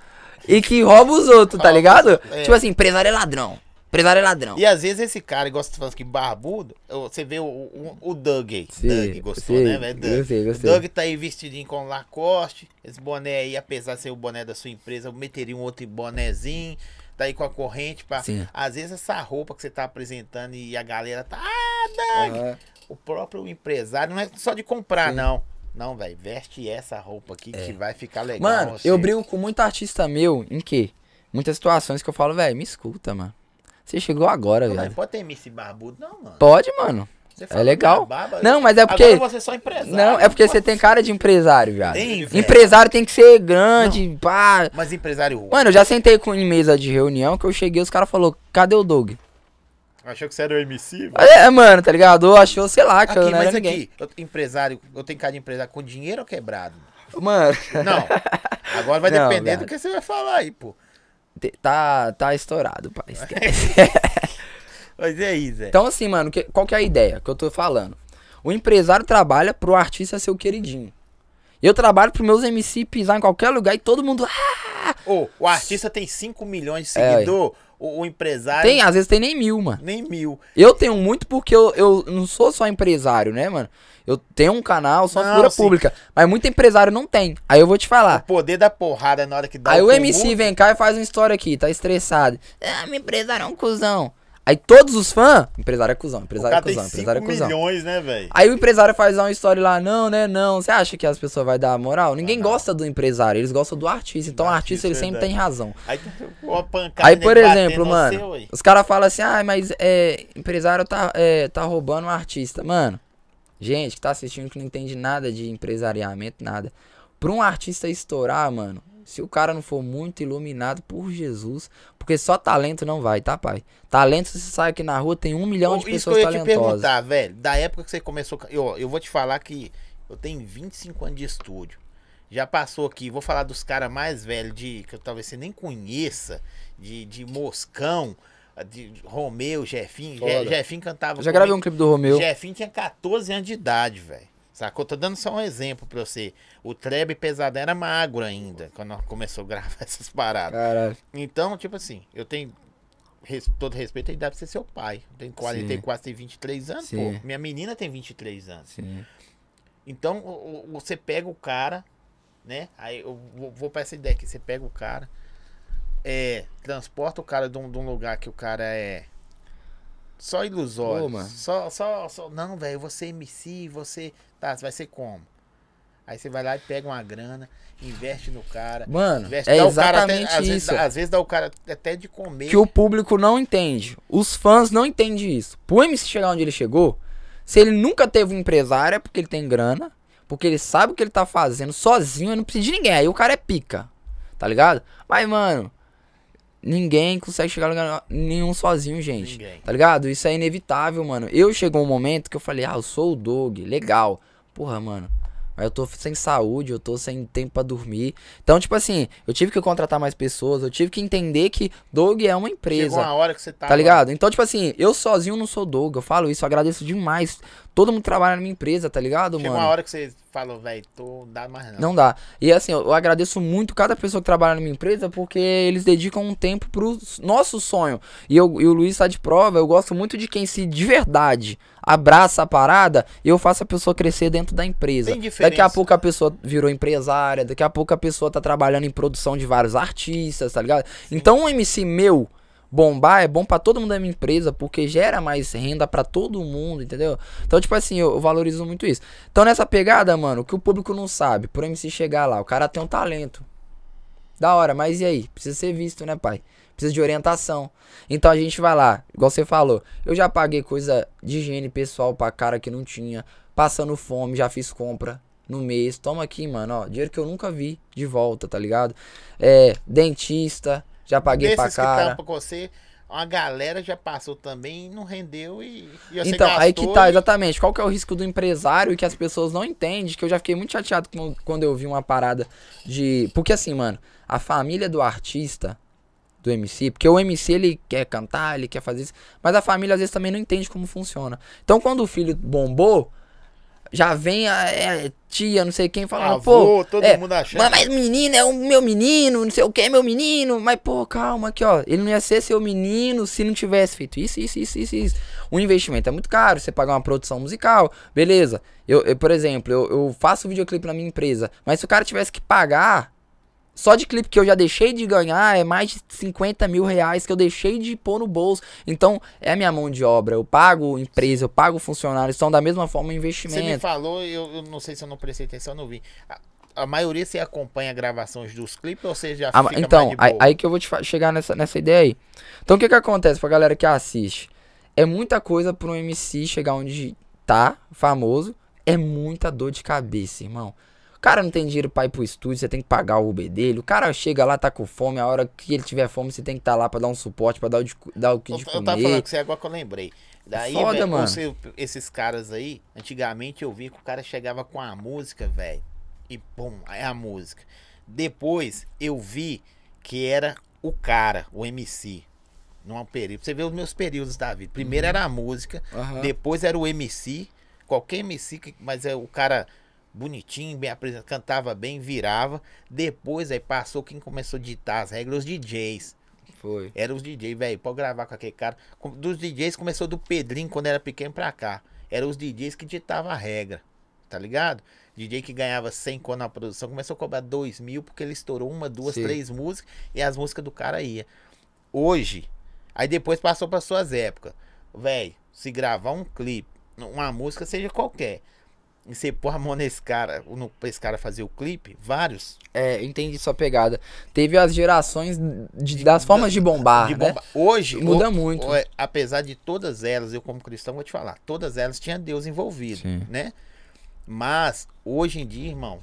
e que rouba os outros, tá ligado? é. Tipo assim, empresário é ladrão. Empresário é ladrão. E às vezes esse cara, igual você falando que barbudo, você vê o, o, o Doug aí. Sim, Doug, gostou, sim, né, velho? Doug. gostei, O gostei. Doug tá aí vestidinho com Lacoste. Esse boné aí, apesar de ser o boné da sua empresa, eu meteria um outro bonézinho. Tá aí com a corrente pra. Sim. Às vezes essa roupa que você tá apresentando e a galera tá. Ah, Doug! Aham. O próprio empresário não é só de comprar, Sim. não. Não, velho, veste essa roupa aqui que É. vai ficar legal. Mano, você. eu brigo com muito artista meu em quê? Muitas situações que eu falo, velho, me escuta, mano. Você chegou agora, velho. pode ter MC barbudo, não, mano. Pode, mano. Você É legal. barba, Não, mas é porque- Agora você é só empresário. Não, é porque você tem cara de empresário, viado. Tem, velho. Empresário tem que ser grande, pá. Mas empresário. Mano, eu já sentei com, em mesa de reunião que eu cheguei, os caras falaram, cadê o Doug? Achou que você era o MC, velho? É, mano, tá ligado? Ou achou, sei lá, que eu Aqui, não era mas ninguém. aqui, eu, empresário, eu tenho cara de empresário com dinheiro ou quebrado? Mano, Não. Agora vai Não, depender velho. do que você vai falar aí, pô. tá, tá estourado, pai. Esquece. Mas é isso, Zé. Então, assim, mano, que- qual que é a ideia que eu tô falando? O empresário trabalha pro artista ser o queridinho. Eu trabalho pro meus MC pisar em qualquer lugar e todo mundo. Ah! Ô, o artista tem 5 milhões de É, seguidor, o, o empresário Tem, às vezes tem nem mil, mano. nem mil. Eu tenho muito porque eu, eu não sou só empresário, né, mano? Eu tenho um canal, sou uma figura sim. pública. Mas muito empresário não tem. Aí eu vou te O falar. poder da porrada na hora que dá Aí o tumulto, MC vem cá e faz uma história aqui, tá estressado. Ah, meu empresário é um cuzão. Aí todos os fãs, empresário é cuzão, O empresário é cuzão, 5 empresário é cuzão. milhões, né, velho? Aí o empresário faz uma história lá, não, né, não. Você acha que as pessoas vão dar moral? Ninguém gosta do empresário, eles gostam do artista. Então o artista, ele sempre verdade. tem razão. Aí uma pancada Aí, por exemplo, no mano, seu, os caras falam assim, ah, mas é, empresário tá, é, tá roubando um artista. Mano, gente que tá assistindo que não entende nada de empresariamento, nada. Pra um artista estourar, mano, se o cara não for muito iluminado por Jesus, porque só talento não vai, tá, pai? Talento, você sai aqui na rua, tem um milhão de Ô, Isso que pessoas eu ia te talentosas. perguntar, velho. Da época que você começou. Eu, eu vou te falar que eu tenho 25 anos de estúdio. Já passou aqui, vou falar dos caras mais velhos, de, que talvez você nem conheça, de, de Moscão, de Romeu, Jefinho. Je. Jefinho cantava. Eu já gravei um clipe do Romeu. Jefinho tinha 14 anos de idade, velho. Sacou? Tô dando só um exemplo pra você. O Trebe Pesadão era magro ainda, quando nós começou a gravar essas paradas. Caralho. Então, tipo assim, eu tenho res- todo respeito idade pra ser seu pai. Eu tenho 44, tem 23 anos, Sim. pô. Minha menina tem 23 anos. Sim. Então, o- o- você pega o cara, né? Aí eu vou, vou pra essa ideia aqui. Você pega o cara, é, transporta o cara de um, de um lugar que o cara é só ilusório. Pô. Só, só, só, não, velho, você é MC, você, tá, você vai ser como? Aí você vai lá e pega uma grana, investe no cara. Mano, investe, é exatamente até, às vezes, isso. dá- às vezes dá o cara até de comer. que o público não entende. Os fãs não entendem isso. Pro MC chegar onde ele chegou, se ele nunca teve um empresário, é porque ele tem grana, porque ele sabe o que ele tá fazendo sozinho, ele não precisa de ninguém. Aí o cara é pica, tá ligado? Mas, mano, ninguém consegue chegar a lugar nenhum sozinho, gente. Ninguém. Tá ligado? Isso é inevitável, mano. Eu chegou um momento que eu falei, ah, eu sou o Doug, legal. Porra, mano. Mas eu tô sem saúde, eu tô sem tempo pra dormir. Então, tipo assim, eu tive que contratar mais pessoas, eu tive que entender que Doug é uma empresa. Chegou uma hora que você tá. Tá ligado? Então, tipo assim, eu sozinho não sou Doug. Eu falo isso, eu agradeço demais. Todo mundo trabalha na minha empresa, tá ligado, Chegou mano? uma hora que você falou, velho, tô dá mais não. Não dá. E assim, eu eu agradeço muito cada pessoa que trabalha na minha empresa porque eles dedicam um tempo pro nosso sonho. E, eu, e o Luiz tá de prova, eu gosto muito de quem se de verdade abraça a parada e eu faço a pessoa crescer dentro da empresa. Tem diferença. Daqui a pouco a pessoa virou empresária, daqui a pouco a pessoa tá trabalhando em produção de vários artistas, tá ligado? Então um MC meu bombar é bom pra todo mundo da minha empresa, porque gera mais renda pra todo mundo, entendeu? Então, tipo assim, eu, eu valorizo muito isso. Então, nessa pegada, mano, o que o público não sabe, pro MC chegar lá, o cara tem um talento. Da hora, mas e aí? Precisa ser visto, né, pai? Precisa de orientação. Então a gente vai lá, igual você falou. Eu já paguei coisa de higiene pessoal pra cara que não tinha. Passando fome, já fiz compra no mês. Toma aqui, mano, ó. Dinheiro que eu nunca vi de volta, tá ligado? É, dentista, já paguei Desses pra que cara. tampam com você, uma galera já passou também e não rendeu e, e Então, aí que tá, e- exatamente. Qual que é o risco do empresário e que as pessoas não entendem? Que eu já fiquei muito chateado quando eu vi uma parada de. Porque assim, mano, a família do artista, do MC, porque o MC ele quer cantar, ele quer fazer isso, mas a família às vezes também não entende como funciona. Então, quando o filho bombou, já vem a é, tia, não sei quem, falando, Avô, pô. todo é, mundo achando. mas, mas menino é o meu menino, não sei o que é meu menino. Mas, pô, calma aqui, ó. Ele não ia ser seu menino se não tivesse feito isso, isso, isso, isso, isso. O investimento é muito caro. Você pagar uma produção musical, beleza. Eu, eu, por exemplo, eu, eu faço videoclipe na minha empresa. Mas se o cara tivesse que pagar Só de clipe que eu já deixei de ganhar é mais de 50 mil reais que eu deixei de pôr no bolso. Então, é a minha mão de obra. Eu pago empresa, eu pago funcionários. São da mesma forma Você me investimento. falou, eu, eu não sei se eu não prestei atenção, eu não vi. A, a maioria você acompanha gravações dos clipes ou você já Ah, fica então, aí, aí que eu vou te chegar nessa, nessa ideia aí. Então, o que que acontece pra galera que assiste? É muita coisa pra um MC chegar onde tá, famoso. É muita dor de cabeça, irmão. O cara não tem dinheiro pra ir pro estúdio, você tem que pagar o Uber dele. O cara chega lá, tá com fome, a hora que ele tiver fome, você tem que estar lá pra dar um suporte, pra dar o, de, dar o que Eu, de eu tava falando comer. com você agora que eu lembrei. Daí, Foda, velho, mano. você- esses caras aí, antigamente eu vi que o cara chegava com a música, velho. E pum, é a música. Depois eu vi que era o cara, o MC. Num período. Você vê os meus períodos da vida. Uhum. Primeiro era a música, Aham. depois era o MC. Qualquer MC, mas é o cara bonitinho, bem apresentado, cantava bem, virava. Depois aí passou quem começou a ditar as regras, os DJs. Foi. Era os DJs, velho, pode gravar com aquele cara. Dos DJs começou do Pedrinho quando era pequeno pra cá. Era os DJs que ditavam a regra, tá ligado? DJ que ganhava 100 quando na produção começou a cobrar 2 mil porque ele estourou uma, duas, Sim. três músicas e as músicas do cara ia. Hoje, aí depois passou para suas épocas. Velho, se gravar um clipe, uma música seja qualquer, e você pôr a mão nesse cara, no, pra esse cara fazer o clipe, vários. É, entendi sua pegada. Teve as gerações de- das formas de bombar, de né? bomba. Hoje, Muda o- muito. o- é, apesar de todas elas, eu como cristão vou te falar, todas elas tinham Deus envolvido, Sim. né? Mas hoje em dia, irmão,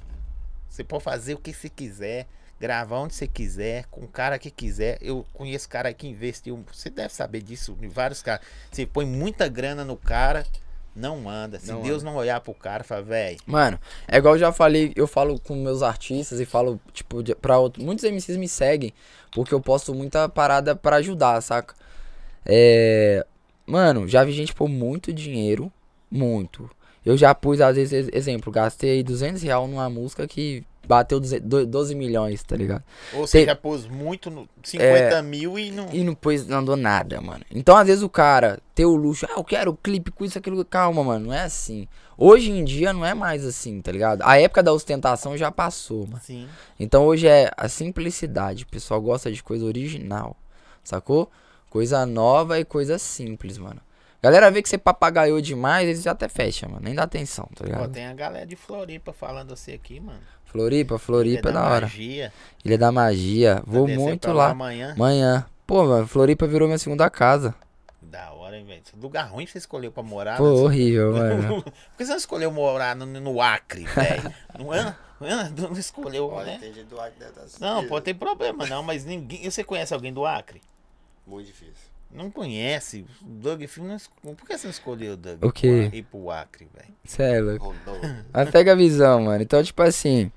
você pode fazer o que você quiser, gravar onde você quiser, com o cara que quiser. Eu conheço cara que investiu, você deve saber disso, vários caras. Você põe muita grana no cara, não anda. Se Não Deus não olhar pro cara, fala, velho, Mano, é igual eu já falei, eu falo com meus artistas e falo, tipo, de- pra outros. Muitos MCs me seguem, porque eu posto muita parada pra ajudar, saca? É. Mano, já vi gente pôr muito dinheiro, muito. Eu já pus, às vezes, ex- exemplo, gastei 200 reais numa música que bateu 200 do- 12 milhões, tá ligado? ou você Tem- já pôs muito, no 50 É. mil e não. E não pôs, não andou nada, mano. Então, às vezes, o cara ter o luxo, ah, eu quero clipe com isso, aquilo. Calma, mano, não é assim. Hoje em dia não é mais assim, tá ligado? A época da ostentação já passou, mano. Sim. Então hoje é a simplicidade. O pessoal gosta de coisa original, sacou? Coisa nova e coisa simples, mano. Galera vê que você papagaiou demais, eles já até fecham, mano. Nem dá atenção, tá Pô, ligado? tem a galera de Floripa falando assim aqui, mano. Floripa, Floripa é da hora. Magia. Ilha da Magia. Vou muito lá. Amanhã. Amanhã. Pô, mano, Floripa virou minha segunda casa. Da hora, hein, velho. Lugar ruim você escolheu pra morar. Pô, né? horrível, mano. Por que você não escolheu morar no, no Acre, velho? Não, é? não, não escolheu, Olha, né? tem gente do Acre deve estar Não, assistindo. pô, tem problema não, mas ninguém. Você conhece alguém do Acre? Muito difícil. Não conhece. O Doug Filho não es- Por que você não escolheu o Doug? O quê? Ir pro Acre, velho. Rondônia. Mas pega a visão, mano. Então, tipo assim.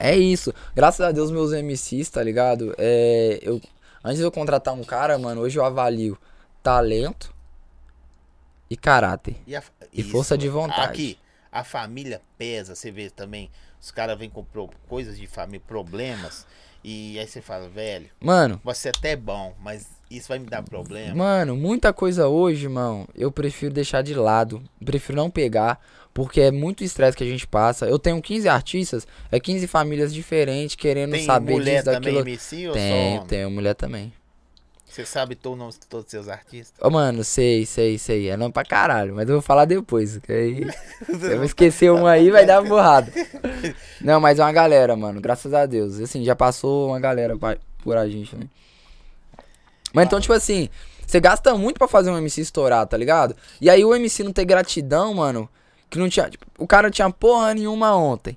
É isso. Graças a Deus, meus MCs, tá ligado? É, eu, antes de eu contratar um cara, mano, hoje eu avalio talento e caráter. E, a- E força de vontade. Aqui, a família pesa, você vê também. Os caras vêm com pro- coisas de família, problemas. E aí você fala, velho, Mano, você é até bom, mas isso vai me dar problema. mano, muita coisa hoje, irmão, eu prefiro deixar de lado. Prefiro não pegar, porque é muito estresse que a gente passa. Eu tenho 15 artistas, é 15 famílias diferentes querendo Tem saber mulher disso, também daquilo. MC ou só Tenho, homem? tenho mulher também. Você sabe o nome de todos os seus artistas? Ô, mano, sei, sei, sei. É nome pra caralho, mas eu vou falar depois. Que aí. Eu esquecer um aí, vai dar borrada. Não, mas é uma galera, mano. Graças a Deus. Assim, já passou uma galera pa- por a gente, né? Mas então, tipo assim, você gasta muito pra fazer um MC estourar, tá ligado? E aí o MC não ter gratidão, mano. Que não tinha. tipo, o cara tinha porra nenhuma ontem.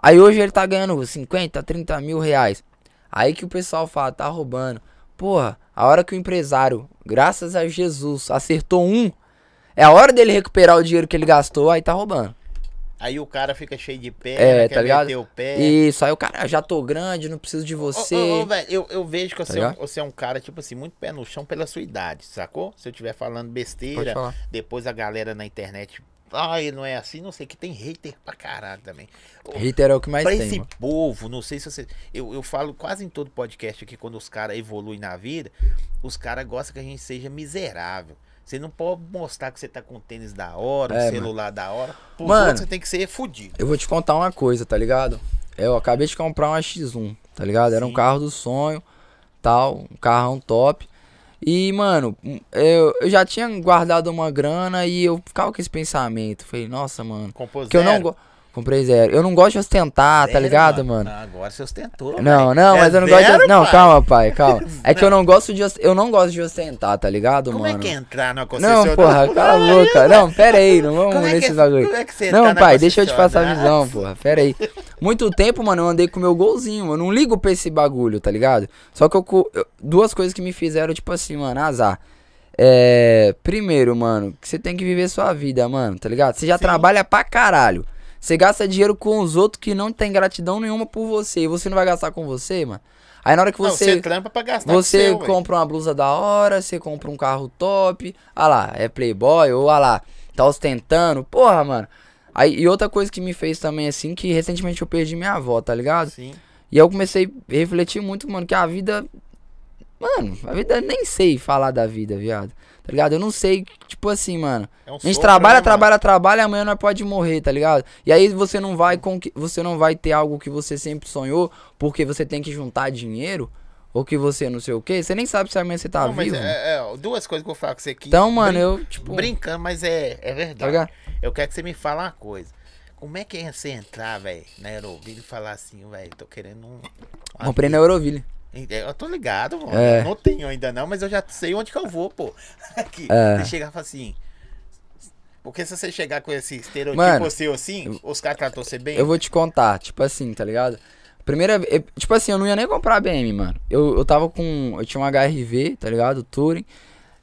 Aí hoje ele tá ganhando 50, 30 mil reais. Aí que o pessoal fala, tá roubando. Porra, a hora que o empresário, graças a Jesus, acertou um, é a hora dele recuperar o dinheiro que ele gastou, aí tá roubando. Aí o cara fica cheio de pé, É, quer tá ligado? meter o pé. Isso, aí o cara, já tô grande, não preciso de Ô, você. ô, ô, velho, eu, eu vejo que você, é um, você é um cara, tipo assim, muito pé no chão pela sua idade, sacou? Se eu estiver falando besteira, depois a galera na internet, ah, ele não é assim, não sei, que tem hater pra caralho também. Hater é o que mais pra tem, esse mano. povo, não sei se você. Eu, eu falo quase em todo podcast aqui, quando os caras evoluem na vida, os caras gostam que a gente seja miserável. Você não pode mostrar que você tá com tênis da hora, um É, celular da hora. Por Mano. você tem que ser fudido. Eu vou te contar uma coisa, tá ligado? Eu acabei de comprar uma X1, tá ligado? Era um carro do sonho, tal, um carrão top. E, mano, eu, eu já tinha guardado uma grana e eu ficava com esse pensamento. Falei, nossa, mano. Compôs Que eu não? Comprei zero. Eu não gosto de ostentar, tá Zero, ligado, mano? Não, agora você ostentou. Não, não, É mas eu não gosto zero, de. Não, pai? calma, pai, calma. É que eu não gosto de. Eu não gosto de ostentar, tá ligado, Como mano? é que é entrar na concessionária? Não, porra, cala a boca. Não, pera aí, não vamos Como é nesses é- bagulho. como é que você Não, tá pai, deixa eu te passar a visão, porra. Pera aí. Muito tempo, mano, eu andei com o meu golzinho. Eu não ligo pra esse bagulho, tá ligado? Só que eu, eu- duas coisas que me fizeram, tipo assim, mano, azar. É. Primeiro, mano, que você tem que viver sua vida, mano, tá ligado? Você já Sim. trabalha pra caralho. Você gasta dinheiro com os outros que não tem gratidão nenhuma por você. E você não vai gastar com você, mano. Aí na hora que Não, você. você trampa pra gastar Você seu, compra uma blusa da hora, você compra um carro top, ah lá, é playboy, ou ah lá, tá ostentando, porra, mano. Aí, e outra coisa que me fez também, assim, que recentemente eu perdi minha avó, tá ligado? Sim. E eu comecei a refletir muito, mano, que a vida. Mano, a vida eu nem sei falar da vida, viado. Tá ligado? Eu não sei, tipo assim, mano. É um A gente sopro, trabalha, né, mano? trabalha, trabalha, amanhã nós pode morrer, tá ligado? E aí você não vai com você não vai ter algo que você sempre sonhou, porque você tem que juntar dinheiro, ou que você não sei o quê. Você nem sabe se amanhã você tá Não, mas vivo. é, é, duas coisas que eu vou falar com você aqui. Então, mano, eu, tipo, Brincando, mas é, é verdade. tá? Eu quero que você me fale uma coisa. Como é que é você entrar, velho, na Aeroville e falar assim, velho, tô querendo um. Comprei na. Euroville. Eu tô ligado, mano. É. Eu não tenho ainda não, mas eu já sei onde que eu vou, pô. Aqui. É. Você chegar e falar assim. Porque se você chegar com esse estereotipo Mano, seu assim, os caras tratou você bem. Eu vou te contar, tipo assim, tá ligado? Primeira vez, tipo assim, eu não ia nem comprar BM, mano. Eu, eu tava com, eu tinha um HRV, tá ligado? Touring.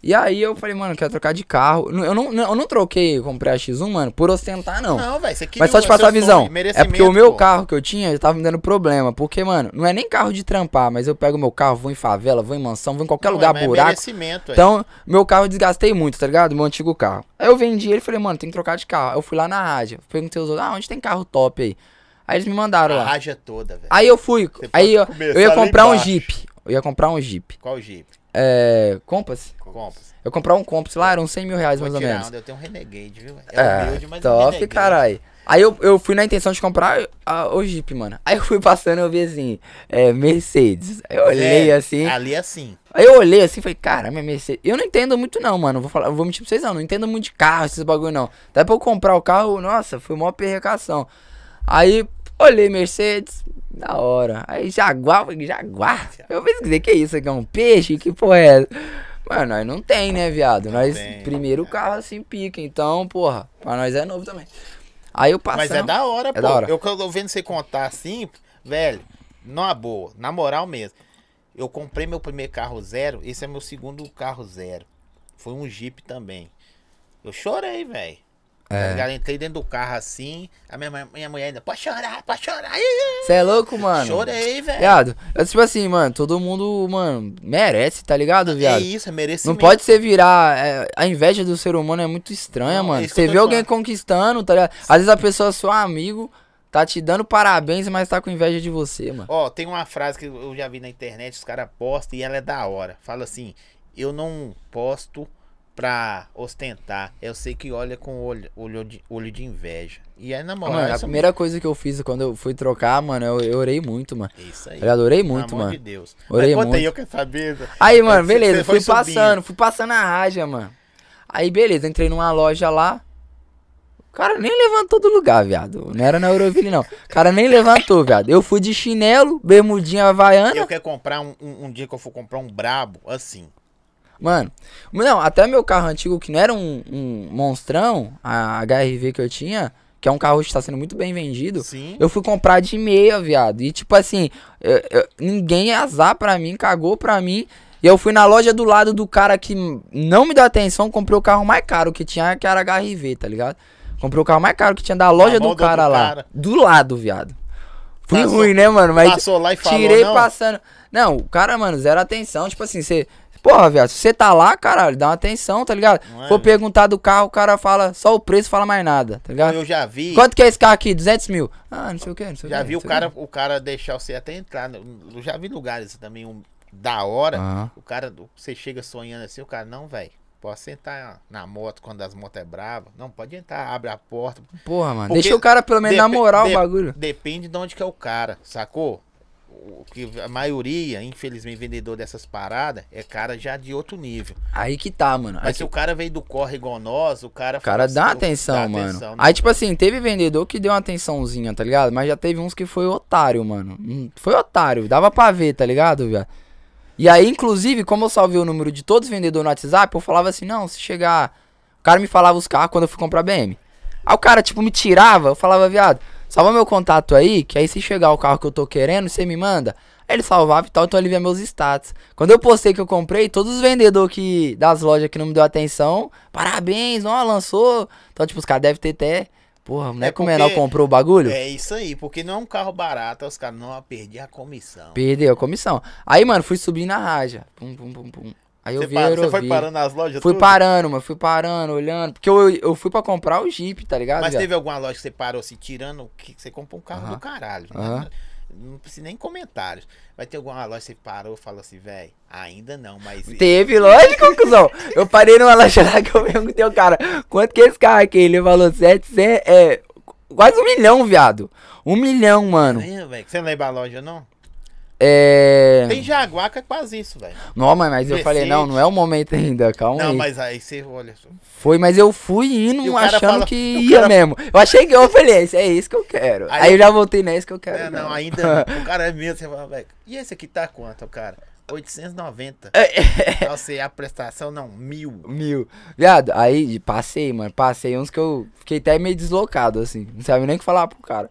E aí eu falei, mano, quero trocar de carro. Eu não, eu não troquei, comprei a X1, mano, por ostentar, não. Não, velho, você queria Mas só te passar a visão. É porque o meu pô. carro que eu tinha já tava me dando problema. Porque, mano, não é nem carro de trampar, mas eu pego meu carro, vou em favela, vou em mansão, vou em qualquer Não, lugar, é, é buraco. merecimento, velho. Então, meu carro eu desgastei muito, tá ligado? Meu antigo carro. Aí eu vendi ele e falei, mano, tem que trocar de carro. Aí eu fui lá na rádio, perguntei os outros, ah, onde tem carro top aí? Aí eles me mandaram a lá. raja toda, velho. Aí eu fui, Você aí eu, eu ia comprar um. Jeep. Eu ia comprar um Jeep. Qual Jeep? É. Compass? Compass. Eu comprar um Compass lá, eram 100 mil reais Vou mais ou menos. onda, eu tenho um Renegade, viu? É, humilde, mas um top, Renegade. caralho. Aí eu, eu fui na intenção de comprar a- o Jeep, mano. Aí eu fui passando e eu vi assim, é, Mercedes. Aí eu olhei É, assim. Ali é assim. Aí eu olhei assim e falei, cara, minha Mercedes. Eu não entendo muito, não, mano. Vou falar, vou mentir pra vocês, não. Não entendo muito de carro, esses bagulho, não. Até pra eu comprar o carro, nossa, foi uma perrecação. Aí, olhei Mercedes, da hora. Aí Jaguar, Jaguar? Eu pesquisei, que isso aqui é um peixe? Que porra é essa? Mano, nós não tem, né, viado? Nós, tem, primeiro o carro assim pica, então, porra, pra nós é novo também. Aí eu passei. Mas é da hora, pô. da hora. Eu tô vendo você contar assim, velho, numa boa, na moral mesmo. Eu comprei meu primeiro carro zero, esse é meu segundo carro zero. Foi um Jeep também. Eu chorei, velho. Tá É. ligado? Entrei dentro do carro assim, a minha, mãe- minha mulher ainda, pode chorar, pode chorar. Você é louco, mano? Chorei, velho. Viado, é tipo assim, mano, todo mundo, mano, merece, tá ligado, É viado? isso, é merecimento. Não pode ser virar. é, a inveja do ser humano é muito estranha, Não, é mano. Você vê alguém falando. conquistando, tá ligado? Às vezes a pessoa é seu amigo, tá te dando parabéns, mas tá com inveja de você, mano. Ó, tem uma frase que eu já vi na internet, os caras postam e ela é da hora. Fala assim: eu não posto pra ostentar. Eu sei que olha com olho, olho, de, olho de inveja. E aí, na moral, Mano, a isso primeira coisa que eu fiz quando eu fui trocar, mano, eu, eu orei muito, mano. Isso aí. Tá ligado? Orei Pelo muito, amor mano. de Deus. Orei Mas conta aí, muito. eu quero saber. Aí, mano, Você- beleza, fui passando, subindo. fui passando a raja, mano. Aí, beleza, entrei numa loja lá. O cara nem levantou do lugar, viado. Não era na Euroville, não. O cara nem levantou, viado. Eu fui de chinelo, bermudinha havaiana. Eu quero comprar um, um, um dia que eu for comprar um brabo, assim. Mano, não, até meu carro antigo, que não era um, um monstrão, a HRV que eu tinha, que é um carro que está sendo muito bem vendido, Sim. eu fui comprar de meia, viado. E tipo assim, eu- eu- ninguém azar pra mim, cagou pra mim. E eu fui na loja do lado do cara que não me deu atenção, comprei o carro mais caro que tinha, que era HRV, tá ligado? Comprei o carro mais caro que tinha da loja do do cara lá. cara. Do lado, viado. Fui Passou- ruim, né, mano? Mas Passou lá e falou, tirei não? passando. Não, o cara, mano, zero atenção. Tipo assim, você. Porra, viado, se você tá lá, caralho, dá uma atenção, tá ligado? É, For velho? perguntar do carro, o cara fala só o preço, fala mais nada, tá ligado? Eu já vi. Quanto que é esse carro aqui? 200 mil. Ah, não sei o que, não sei o Já vi o cara, o cara deixar você até entrar. Eu já vi lugares também um, da hora. Aham. O cara, você chega sonhando assim, o cara, não, velho. Pode sentar na moto quando as motos é brava. Não, pode entrar, abre a porta. Porra, mano. Porque Deixa o cara pelo menos namorar o bagulho. Depende de onde que é o cara, sacou? O que a maioria, infelizmente, vendedor dessas paradas é cara já de outro nível. Aí que tá, mano. Aí Mas se o cara veio do corre igual nós, o cara O cara dá assim, atenção, dá mano. atenção, né? Aí, tipo assim, teve vendedor que deu uma atençãozinha, tá ligado? Mas já teve uns que foi otário, mano. Hum, Foi otário, dava pra ver, tá ligado, viado? E aí, inclusive, como eu salvei o número de todos os vendedores no WhatsApp, eu falava assim, não, se chegar. O cara me falava os carros quando eu fui comprar BM. Aí o cara, tipo, me tirava, eu falava, viado, salva meu contato aí, que aí se chegar o carro que eu tô querendo, você me manda. Aí ele salvava e tal, então ele via meus status. Quando eu postei que eu comprei, todos os vendedores que, das lojas que não me deu atenção, parabéns, ó, lançou. Então, tipo, os caras devem ter até. Porra, não é, É que o menor comprou o bagulho? É isso aí, porque não é um carro barato, os caras não perdi a comissão. Perdeu a comissão. Aí, mano, fui subir na raja. Pum, pum, pum, pum. Aí eu Você, vi parou- você foi parando nas lojas Fui tudo? parando, mano. Fui parando, olhando. Porque eu, eu fui pra comprar o Jeep, tá ligado? Mas viado? teve alguma loja que você parou assim, tirando que você comprou um carro Aham. do caralho. né? Aham. Não precisa nem comentários. Vai ter alguma loja que você parou e falou assim, velho, ainda não, mas. Teve, lógico, cuzão. Eu parei numa loja lá que eu perguntei ao cara, quanto que é esse carro aqui? Ele falou 700, é, quase um milhão, viado. Um milhão, mano. É, Você não lembra a loja, não? É... Tem Jaguar que é quase isso, velho. Não, mas, mas eu falei, não, não é o momento ainda, calma Não, aí. mas aí você olha. só. Foi, mas eu fui indo E achando fala- que ia cara- mesmo. Eu achei que eu falei, "Esse é isso que eu quero. Aí, Aí eu já voltei nesse que eu quero. É, não, não. ainda não. O cara é mesmo, você fala, velho. E esse aqui tá quanto, cara? 890. É, Não sei, a prestação não, mil. Mil. Viado, aí passei, mano. Passei uns que eu fiquei até meio deslocado, assim. Não sabia nem o que falar pro cara.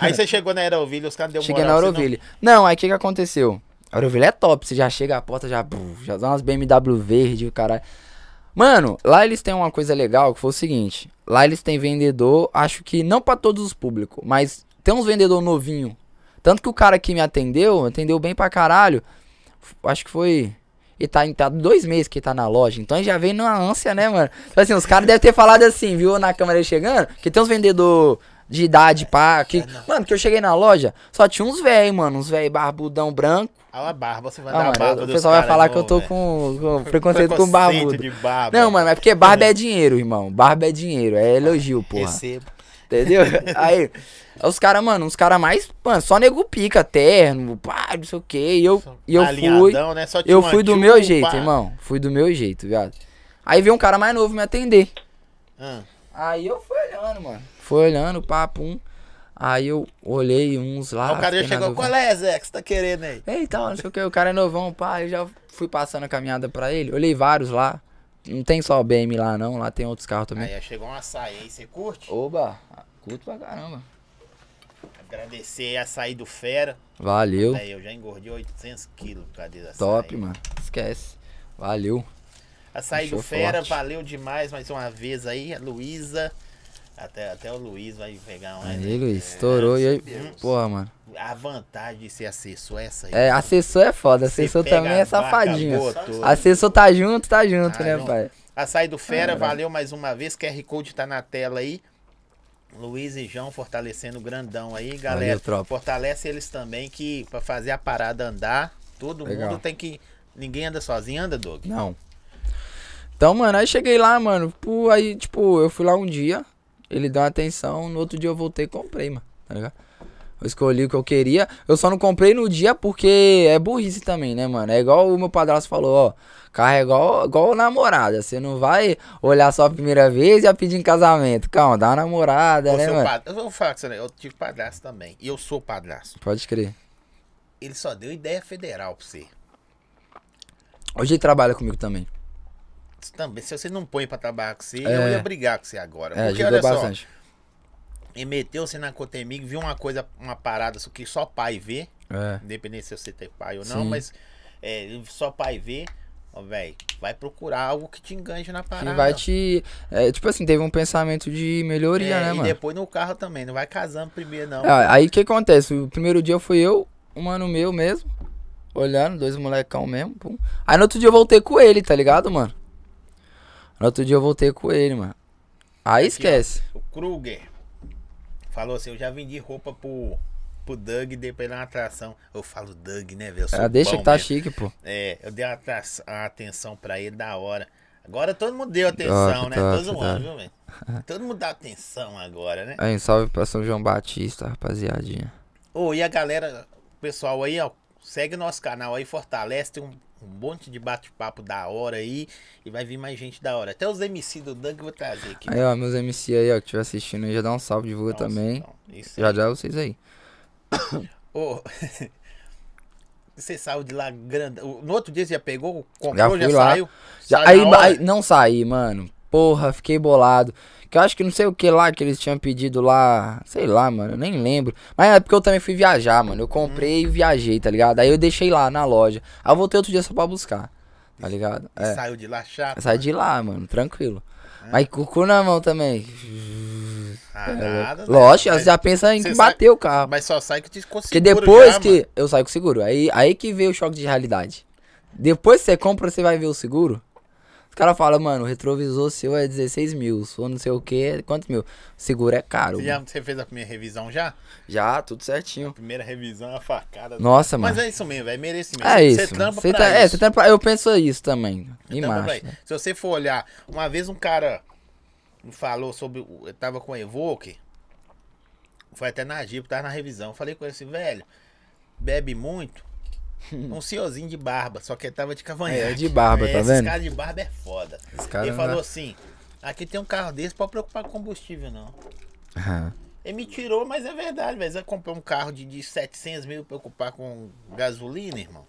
Aí você chegou na Aeroville, os caras deu Cheguei na moral, você não- Auroville. Não, aí o que que aconteceu? A Auroville é top, você já chega à porta, já, já dá umas BMW verde, o caralho. Mano, lá eles têm uma coisa legal que foi o seguinte. Lá eles têm vendedor, acho que não pra todos os públicos, mas tem uns vendedor novinho. Tanto que o cara que me atendeu, atendeu bem pra caralho. Acho que foi. E tá, tá dois meses que tá na loja. Então já vem numa ânsia, né, mano? Então, assim, os caras devem ter falado assim, viu, na câmera chegando, que tem uns vendedor de idade, pá. Que, mano, que eu cheguei na loja, só tinha uns velho, mano, uns velho barbudão branco. Olha a barba, você vai Ah, dar a mano, barba o pessoal vai falar novo, que eu tô velho. com, com preconceito com barbudo. de barba. Não, mano, mas porque barba é dinheiro, irmão. Barba é dinheiro, é elogio, porra. Recebo. Entendeu? Aí, os caras, mano, uns caras mais, mano, só nego pica, terno, pá, não sei o que. E eu, e eu fui, né? Eu fui do meu jeito, pá. irmão. Fui do meu jeito, viado. Aí veio um cara mais novo me atender. Ah, Aí eu fui olhando, mano. Fui olhando, pá, pum. Aí eu olhei uns lá. O cara já chegou, qual é, Zé, que você tá querendo aí? Eita, não sei o que, o cara é novão, pá, eu já fui passando a caminhada pra ele, olhei vários lá. Não tem só BM lá não, lá tem outros carros também. Aí chegou um açaí aí, você curte? Oba, curto pra caramba. Agradecer açaí do Fera. Valeu, Aí eu já engordei 800 quilos por causa desse açaí. top, mano. Esquece. Valeu. Açaí Achou do Fera, forte. valeu demais mais uma vez aí. A Luísa. Até, até o Luiz vai pegar um. Aí, Luiz, estourou e aí. Porra, mano. A vantagem de ser assessor é essa aí. É, assessor é foda, Você assessor também é safadinho. Assessor tá junto, tá junto, Tá né, junto. pai? Açaí do Fera, Ah, valeu mais uma vez. QR Code tá na tela aí. Luiz e João fortalecendo o grandão aí, galera. Valeu, tropa. Fortalece eles também que pra fazer a parada andar, todo Legal. mundo tem que. Ninguém anda sozinho, anda, Doug. Não. Então, mano, aí cheguei lá, mano. Pô, aí, tipo, eu fui lá um dia, ele deu uma atenção, no outro dia eu voltei e comprei, mano. Tá ligado? Eu escolhi o que eu queria. Eu só não comprei no dia porque é burrice também, né, mano? É igual o meu padrasto falou, ó. Carro é igual, igual namorada. Você não vai olhar só a primeira vez e já pedir em casamento. Calma, dá uma namorada, né, mano? pad- eu vou falar com você, né? eu tive padrasto também. E eu sou padrasto. Pode crer. Ele só deu ideia federal pra você. Hoje ele trabalha comigo também. Também, se você não põe pra trabalhar com você, É. eu ia brigar com você agora. É, Porque olha só, bastante. ele meteu-se na Cotemig, viu uma coisa, uma parada que só pai vê. É. Independente se você tem pai ou não, Sim. mas é, só pai vê. Ó, velho, vai procurar algo que te enganje na parada. Que vai te. é, tipo assim, teve um pensamento de melhoria, É, né, e mano? depois no carro também, não vai casando primeiro, não. Ah, aí o que acontece? O primeiro dia fui eu, um mano meu mesmo, olhando, dois molecão mesmo. Pum. Aí no outro dia eu voltei com ele, tá ligado, mano? No outro dia eu voltei com ele, mano. Aí Aqui, esquece. O Kruger falou assim: eu já vendi roupa pro, pro Doug dei pra ele uma atração. Eu falo Doug, né, velho? Ah, deixa que tá mesmo. chique, pô. É, eu dei uma, atra- uma atenção pra ele da hora. Agora todo mundo deu atenção, Top, né? top, Tô zoando, top. viu, velho? Todo mundo dá atenção agora, né? Aí, salve pra São João Batista, rapaziadinha. Ô, e a galera, pessoal aí, ó, segue nosso canal aí, fortalece, tem um, um monte de bate-papo da hora aí, e vai vir mais gente da hora. Até os MC do que eu vou trazer aqui. Aí, ó, meus MC aí, ó, que estiver assistindo aí, já dá um salve, divulga Nossa, também. Já já vocês aí. Ô, você saiu de lá grande. No outro dia você já pegou, comprou, Já já, saiu? Já, aí, aí- não saí, mano. Porra, fiquei bolado. Que eu acho que não sei o que lá que eles tinham pedido lá. Sei lá, mano, eu nem lembro. Mas é porque eu também fui viajar, mano. Eu comprei e viajei, tá ligado? Aí eu deixei lá na loja. Aí eu voltei outro dia só pra buscar. Tá ligado? É. Saiu de lá chato? Eu saí de lá, mano, tranquilo. Mas com o cu na mão também. Ah, É, nada, né? Lógico, você já pensa em bateu o carro. Mas só sai que te conseguiu. Porque depois que eu saio com o seguro, aí, aí que veio o choque de realidade. Depois que você compra, você vai ver o seguro. Os caras falam, mano, o retrovisor seu é 16 mil, for não sei o que, é quantos mil? Seguro é caro. Você, já, você fez a primeira revisão já? Já, tudo certinho. Primeira revisão é uma facada. Nossa, Mas mano. é isso mesmo, é merecimento. É Você isso. mano. trampa Você pra tá- é, isso. você trampa- eu penso isso também. E isso. né? Se você for olhar, uma vez um cara me falou sobre. Eu tava com o Evoque. Foi até na Jeep, tava na revisão. Eu Falei com ele assim, velho, bebe muito. Um senhorzinho de barba, só que ele tava de cavanhaque. É, de barba, tá esses vendo? caras de barba é foda. Esse cara ele não falou dá- assim: aqui tem um carro desse, pode preocupar com combustível, não. Ele me tirou, mas é verdade, velho. Você comprou um carro de, de 700 mil pra preocupar com gasolina, irmão?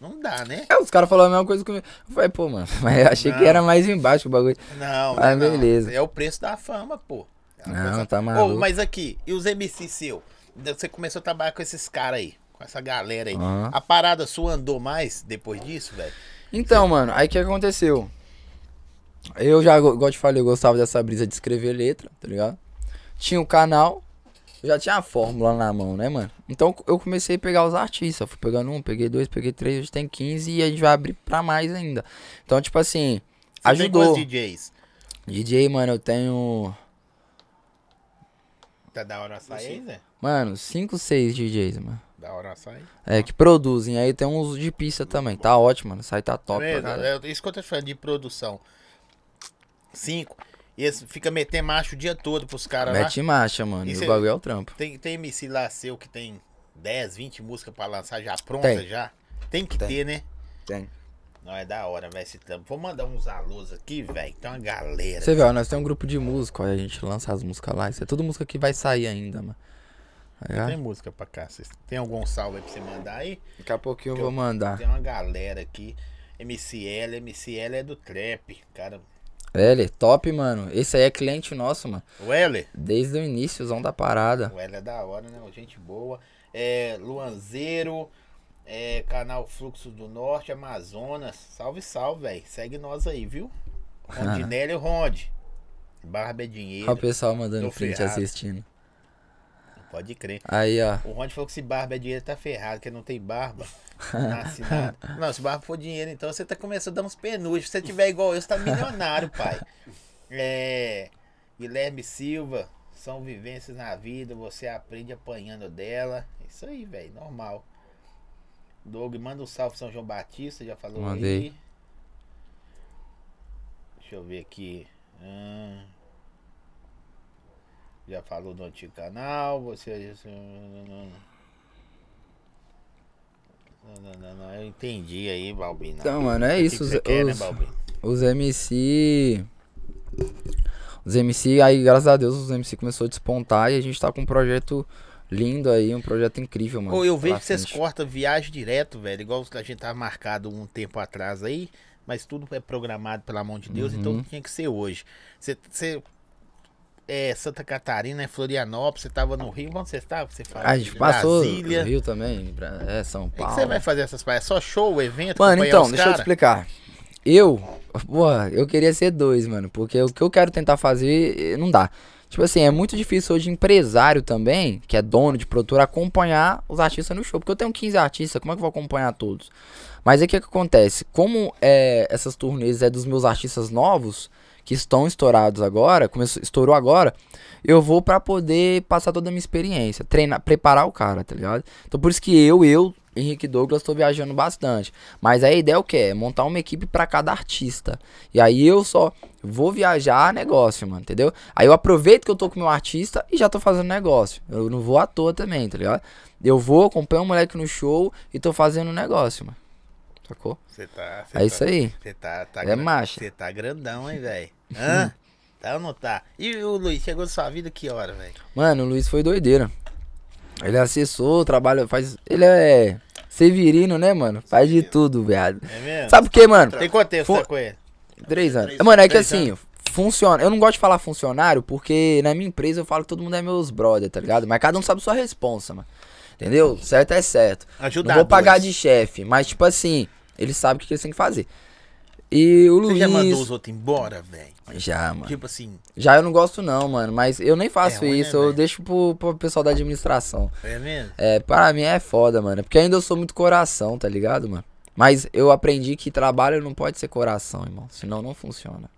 Não dá, né? É, os caras falaram a mesma coisa comigo. Eu falei, pô, mano, mas eu achei que Não. era mais embaixo o bagulho. Não, Ah, não, beleza. É o preço da fama, pô. É Não, coisa- tá maluco. mas aqui, e os MC seu? Você começou a trabalhar com esses caras aí, com essa galera aí. Aham. A parada sua andou mais depois disso, velho? Então, mano, aí o que aconteceu? Eu já, igual eu te falei, eu gostava dessa brisa de escrever letra, tá ligado? Tinha o canal, eu já tinha a fórmula na mão, né, mano? Então eu comecei a pegar os artistas. Fui pegando um, peguei dois, peguei três, hoje tem 15 e a gente vai abrir pra mais ainda. Então, tipo assim, Você tem ajudou. quantos DJs? DJ, mano, eu tenho. Tá da hora aí, Zé? Mano, 5, 6 DJs, mano. Da hora açaí. É, que produzem. Aí tem uns de pista também. Tá ótimo, mano. Sai tá top pra Tá vendo? caralho. É isso que eu tô te falando de produção. Cinco. E esse fica metendo macho o dia todo pros caras lá. Mete marcha, mano. E E cê- o bagulho é o trampo. Tem, tem MC lá seu que tem 10, 20 músicas pra lançar já pronta Tem. já? Tem que Tem. ter, né? Tem. Não, é da hora, velho, esse trampo. Vou mandar uns alôs aqui, velho. Tem uma galera. Você vê, ó, nós temos um grupo de música, aí a gente lança as músicas lá. Isso é tudo música que vai sair ainda, mano. Tá Tem música pra cá. Cês- Tem algum salve aí pra você mandar aí? Daqui a pouquinho eu vou mandar. Tem uma galera aqui. MCL, MCL é do trap, cara. L, top, mano. Esse aí é cliente nosso, mano. O Heller? Desde o iníciozão da parada. O Heller é da hora, né? Gente boa. É, Luanzeiro, é, canal Fluxo do Norte, Amazonas. Salve, salve, velho. Segue nós aí, viu? Rondinelli Ronde. Barba é dinheiro. Olha o pessoal mandando print assistindo. Pode crer. Aí, ó. O Ronde falou que se barba é dinheiro, tá ferrado, que não tem barba. Nasce nada. Não, se barba for dinheiro, então você tá começando a dar uns penugem. Se você tiver igual eu, você tá milionário, pai. É. Guilherme Silva, são vivências na vida, você aprende apanhando dela. Isso aí, velho, normal. Doug, manda um salve São João Batista, já falou Mandei. aí. Deixa eu ver aqui. Hum. Já falou do antigo canal, você. Não, não, não, não, eu entendi aí, Balbino. Então, mano, é isso. que Os, quer, né, os- Balbino? os MC. Os MC, aí, graças a Deus, os MC começou a despontar e a gente tá com um projeto lindo aí, um projeto incrível, mano. Ô, eu vejo que vocês cortam viagem direto, velho. Igual a gente tava marcado um tempo atrás aí, mas tudo é programado pela mão de Deus, Uhum. então tinha que ser hoje. Você. É Santa Catarina, é Florianópolis, você tava no Rio, onde você estava? Você fala A gente passou Brasília. no Rio também, é, São O que Paulo. você vai fazer essas paradas? Só show, evento? Mano, então, deixa eu te cara? explicar. Eu, porra, eu queria ser dois, mano. Porque o que eu quero tentar fazer eh, não dá. Tipo assim, é muito difícil hoje empresário também, que é dono de produtora, acompanhar os artistas no show. Porque eu tenho 15 artistas, como é que eu vou acompanhar todos? Mas aí o que, que acontece? Como é, essas turnês é dos meus artistas novos, que estão estourados agora, começou, estourou agora, eu vou pra poder passar toda a minha experiência, treinar, preparar o cara, tá ligado? Então por isso que eu, eu Henrique Douglas, tô viajando bastante. Mas a ideia é o quê? É montar uma equipe pra cada artista. E aí eu só vou viajar negócio, mano, entendeu? Aí eu aproveito que eu tô com o meu artista e já tô fazendo negócio. Eu não vou à toa também, tá ligado? Eu vou, acompanho o moleque no show e tô fazendo negócio, mano. Sacou? Você tá. É isso aí. Você tá, tá É gran- marcha. Você tá grandão, hein, velho? Hã? Tá ou não tá? E o Luiz, chegou na sua vida que hora, velho? Mano, o Luiz foi doideira. Ele é assessor, trabalha, faz. Ele é severino, né, mano? Faz de tudo, viado. É mesmo? Sabe por quê, mano? Tem quanto tempo Fu- você tá com ele? Três anos. Três- Mano, é que assim, funciona. Eu não gosto de falar funcionário porque na minha empresa eu falo que todo mundo é meus brother, tá ligado? Mas cada um sabe sua responsa, mano. Entendeu? Certo é certo. Ajudar. não vou pagar de chefe, mas tipo assim, eles sabem o que que eles têm que fazer. E o Você Luiz. já mandou os outros embora, velho? Já, mano. Tipo assim, Já eu não gosto não, mano. Mas eu nem faço É isso, eu velho? deixo pro, pro pessoal da administração. é mesmo? É, para mim é foda, mano. Porque ainda eu sou muito coração, tá ligado, mano? Mas eu aprendi que trabalho não pode ser coração, irmão. Senão não funciona.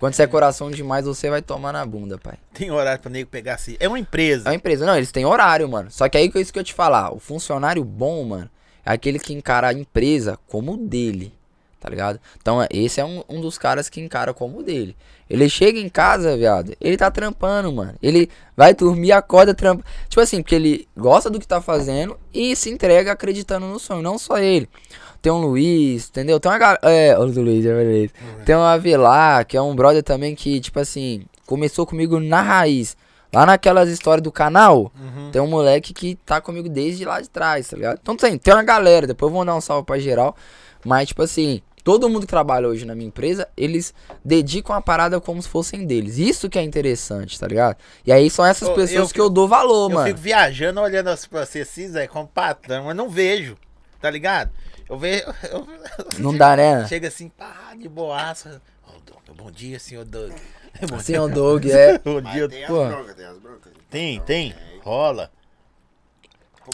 Quando você é coração demais, você vai tomar na bunda, pai. Tem horário pra nego pegar assim. É uma empresa. É uma empresa. Não, eles têm horário, mano. Só que aí que é isso que eu te falar. O funcionário bom, mano, é aquele que encara a empresa como o dele. Tá ligado? Então, é- esse é um, um dos caras que encara como o dele. Ele chega em casa, viado, ele tá trampando, mano. Ele vai dormir, acorda, trampa. Tipo assim, porque ele gosta do que tá fazendo e se entrega acreditando no sonho. Não só ele. Tem um Luiz, entendeu? Tem uma galera. É, o Luiz, é o Luiz. Tem um Avelar, que é um brother também que, tipo assim, começou comigo na raiz. Lá naquelas histórias do canal, Uhum. tem um moleque que tá comigo desde lá de trás, tá ligado? Então tem, tem uma galera, depois eu vou mandar um salve pra geral. Mas, tipo assim, todo mundo que trabalha hoje na minha empresa, eles dedicam a parada como se fossem deles. Isso que é interessante, tá ligado? E aí são essas Ô, pessoas eu que eu dou valor, Eu mano. fico viajando olhando pra você assim, Zé, como patrão, mas não vejo, tá ligado? Eu vejo. eu- Não dá, né? Chega assim, pá, de boaça. Doug, bom dia, senhor Doug. Bom o Doug, é. Bom Mas dia. tem as pô. broncas, tem as broncas. Tem, tem. Rola.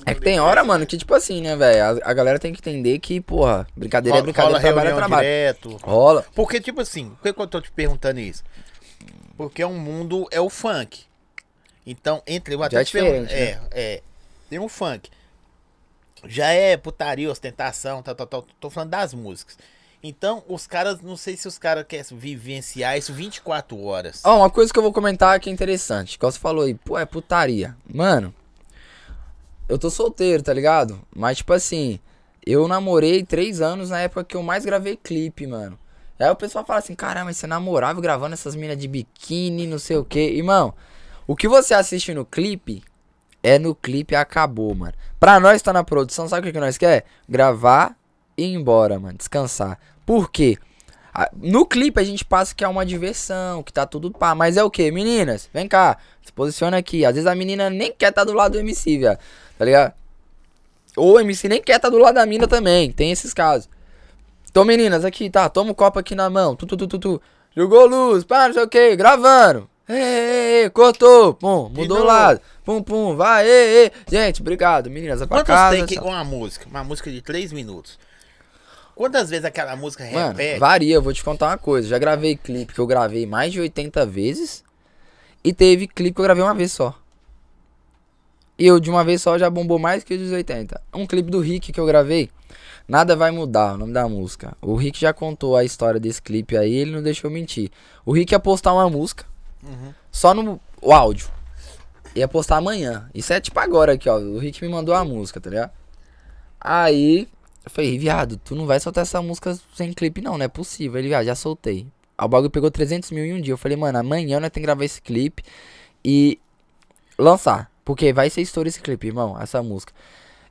É que tem hora, né? mano, que tipo assim, né, velho? A, a galera tem que entender que, porra, brincadeira é Rola, brincadeira, rola trabalho é trabalho. direto. Rola. Porque, tipo assim, por que, que eu tô te perguntando isso? Porque é um mundo, é o funk. Então, entre. Eu até Já é diferente, É, é. Tem um funk. Já é putaria, ostentação, tal, tal, tal. Tô falando das músicas. Então, os caras, não sei se os caras querem vivenciar isso 24 horas. Ó, uma coisa que eu vou comentar que é interessante. Igual você falou aí, pô, é putaria. Mano, eu tô solteiro, tá ligado? Mas, tipo assim, eu namorei três anos na época que eu mais gravei clipe, mano. Aí o pessoal fala assim, caramba, você namorava gravando essas minas de biquíni, não sei o que. Irmão, o que você assiste no clipe é no clipe acabou, mano. Pra nós tá na produção, sabe o que, que nós quer? Gravar e ir embora, mano. Descansar. Por quê? No clipe a gente passa que é uma diversão, que tá tudo pá. Mas é o que? Meninas, vem cá. Se posiciona aqui. Às vezes a menina nem quer tá do lado do MC, viado. Tá ligado? Ou o MC nem quer tá do lado da mina também. Tem esses casos. Então, meninas, aqui, tá. Toma o copo aqui na mão. Tu, tu, tu, tu, tu. Jogou luz, pá, não sei o que. Gravando. Ei, ei, ei, cortou. Pum, mudou o lado. Pum, pum, vai, ei, ei. Gente, obrigado. Meninas, vai pra Quantos casa. tem que uma música? Uma música de 3 minutos. Quantas vezes aquela música Mano, repete? varia, eu vou te contar uma coisa. Já gravei clipe que eu gravei mais de 80 vezes. E teve clipe que eu gravei uma vez só. E eu de uma vez só já bombou mais que o dos 80. Um clipe do Rick que eu gravei. Nada vai mudar, o nome da música. O Rick já contou a história desse clipe aí, ele não deixou mentir. O Rick ia postar uma música, Uhum. só no o áudio. Ia postar amanhã. Isso é tipo agora aqui, ó. O Rick me mandou a música, tá ligado? Aí, eu falei, viado, tu não vai soltar essa música sem clipe, não, não é possível. Ele, viado, já soltei. O bagulho pegou 300 mil em um dia. Eu falei, mano, amanhã nós tem que gravar esse clipe e lançar. Porque vai ser história esse clipe, irmão, essa música.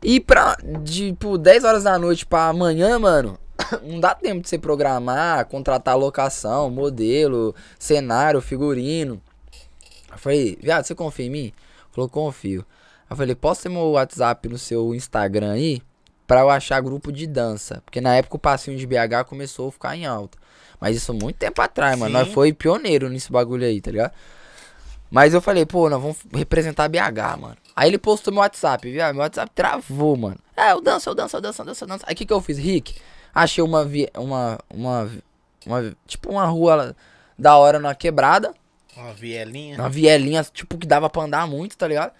E pra, tipo, 10 horas da noite pra amanhã, mano, não dá tempo de você programar, contratar locação, modelo, cenário, figurino. Eu falei, viado, você confia em mim? Falou, confio. Eu falei, posso ter meu WhatsApp no seu Instagram aí? Pra eu achar grupo de dança. Porque na época o passinho de BH começou a ficar em alta. Mas isso muito tempo atrás, mano. Nós Sim. foi pioneiro nesse bagulho aí, tá ligado? Mas eu falei, pô, nós vamos representar BH, mano. Aí ele postou meu WhatsApp, viu? Meu WhatsApp travou, mano. É, eu danço, eu danço, eu danço, eu danço, eu danço. Aí o que que eu fiz? Rick, achei uma, vi uma, uma, uma, tipo uma rua da hora na quebrada. Uma vielinha. Uma vielinha, tipo, que dava pra andar muito, tá ligado?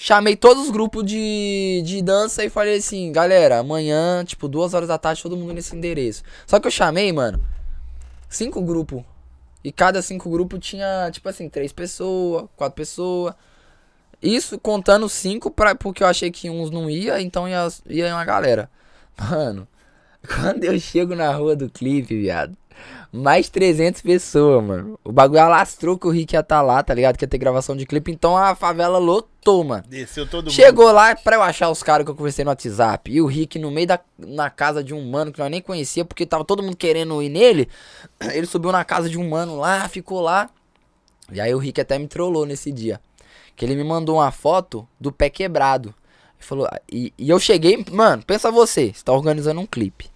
Chamei todos os grupos de, de dança e falei assim, galera, amanhã, tipo, duas horas da tarde, todo mundo nesse endereço. Só que eu chamei, mano, cinco grupos. E cada cinco grupos tinha, tipo assim, três pessoas, quatro pessoas. Isso contando cinco, pra, porque eu achei que uns não ia, então ia, ia uma galera. Mano, quando eu chego na rua do clipe, viado, mais 300 pessoas, mano. O bagulho alastrou que o Rick ia estar lá, tá ligado? Que ia ter gravação de clipe, então a favela lotou, mano. Desceu todo mundo. Chegou lá pra eu achar os caras que eu conversei no WhatsApp. E o Rick no meio da na casa de um mano que nós nem conhecia, porque tava todo mundo querendo ir nele. Ele subiu na casa de um mano lá, ficou lá. E aí o Rick até me trollou nesse dia. Que ele me mandou uma foto do pé quebrado. Ele falou, e, e eu cheguei, mano, pensa você, você tá organizando um clipe.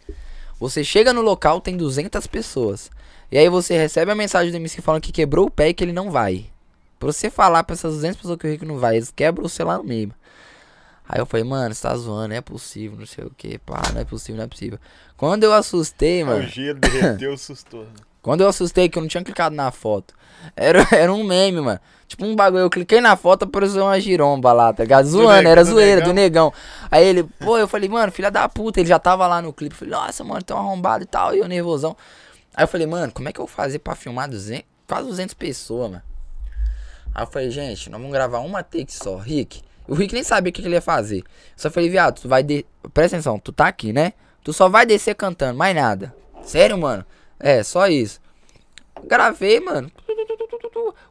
Você chega no local, tem 200 pessoas. E aí você recebe a mensagem do MC falando que quebrou o pé e que ele não vai. Pra você falar pra essas 200 pessoas que o Rick não vai, eles quebram o celular no meio. Aí eu falei, mano, você tá zoando, não é possível, não sei o que, pá, não é possível, não é possível. Quando eu assustei, O mano, gelo derreteu, assustou. quando eu assustei que eu não tinha clicado na foto, era, era um meme, mano. Tipo um bagulho, eu cliquei na foto, apareceu uma giromba lá, tá ligado? Zoando, era do zoeira, negão. do negão. Aí ele, pô, eu falei, mano, filha da puta, ele já tava lá no clipe. Eu falei, nossa, mano, um arrombado e tal, e eu nervosão. Aí eu falei, mano, como é que eu vou fazer pra filmar 200, quase 200 pessoas, mano? Aí eu falei, gente, nós vamos gravar uma take só, Rick. O Rick nem sabia o que, que ele ia fazer. Eu só falei, viado, tu vai de... Presta atenção, tu tá aqui, né? Tu só vai descer cantando, mais nada. Sério, mano? É, só isso. Gravei, mano.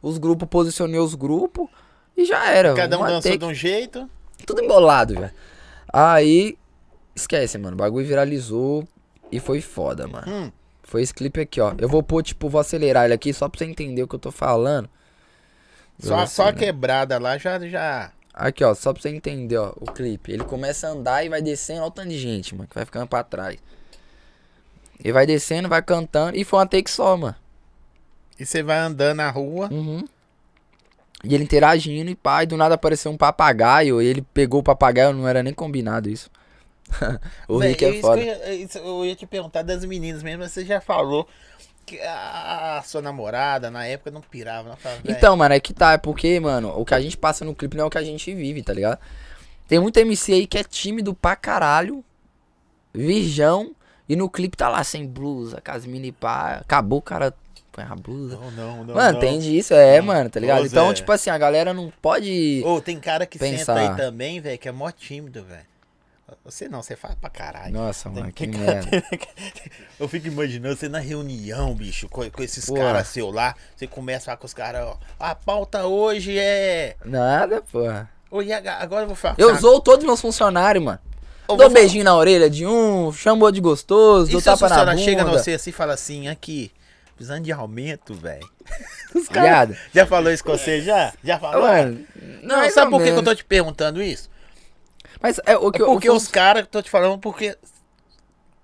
Os grupos, posicionei os grupos. E já era. Cada um uma dançou take. de um jeito. Tudo embolado, velho. Aí, esquece, mano. O bagulho viralizou e foi foda, mano. Hum. Foi esse clipe aqui, ó. Eu vou pôr, tipo, vou acelerar ele aqui só pra você entender o que eu tô falando. Só, Eu só a assim, né? quebrada lá já. já... Aqui, ó, só pra você entender, ó, o clipe. Ele começa a andar e vai descendo, olha o tanto de gente, mano, que vai ficando pra trás. Ele vai descendo, vai cantando, e foi uma take só, mano. E você vai andando na rua. Uhum. E ele interagindo e e do nada apareceu um papagaio, e ele pegou o papagaio, não era nem combinado isso. o Véi, Rick é foda. Eu ia, eu ia te perguntar das meninas mesmo, mas você já falou que a sua namorada na época não pirava. Não falava, véi, Então, mano, é que tá, é porque, mano, o que a gente passa no clipe não é o que a gente vive, tá ligado? Tem muito MC aí que é tímido pra caralho, virgão, e no clipe tá lá sem blusa, com as mini pá, acabou o cara põe a blusa. Não, não, não. mano, não. tem disso, é, Não. mano, tá ligado? Então, Zé. tipo assim, a galera não pode. Ô, tem cara que senta Pensar. aí também, velho, que é mó tímido, velho. Você não, você fala pra caralho. Nossa, mano, que tem merda. Eu fico imaginando você na reunião, bicho, com, com esses Pô. caras seu lá. Você começa a falar com os caras, ó. A pauta hoje é. Nada, porra. Ô, e aga- agora eu vou falar. Eu zoo todos os meus funcionários, mano. Eu Dou beijinho na orelha de um, chamou de gostoso, E dou se a tapa na senhora bunda. chega no você assim e fala assim, aqui, precisando de aumento, velho. Ligado? já falou isso com você, já? Já falou? Mano, não, mais sabe ou por que, que eu tô te perguntando isso? Mas é o É que eu- porque o que os caras, tô te falando, porque.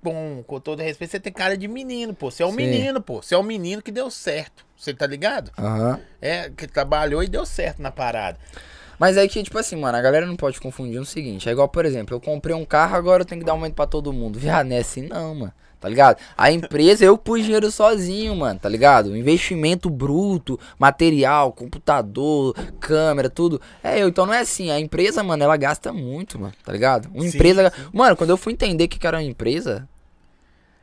Bom, com todo respeito, você tem cara de menino, pô. Você é um Sim. menino, pô. Você é um menino que deu certo. Você tá ligado? eu- Aham. É, que trabalhou e deu certo na parada. Mas é que, tipo assim, mano, a galera não pode confundir o seguinte. É igual, por exemplo, eu comprei um carro, agora eu tenho que dar aumento pra todo mundo. Viado, não é assim não, mano. Tá ligado? A empresa, eu pus dinheiro sozinho, mano, tá ligado? Investimento bruto, material, computador, câmera, tudo. É eu, então não é assim. A empresa, mano, ela gasta muito, mano, tá ligado? Uma Sim, empresa. sim. Mano, quando eu fui entender o que era uma empresa,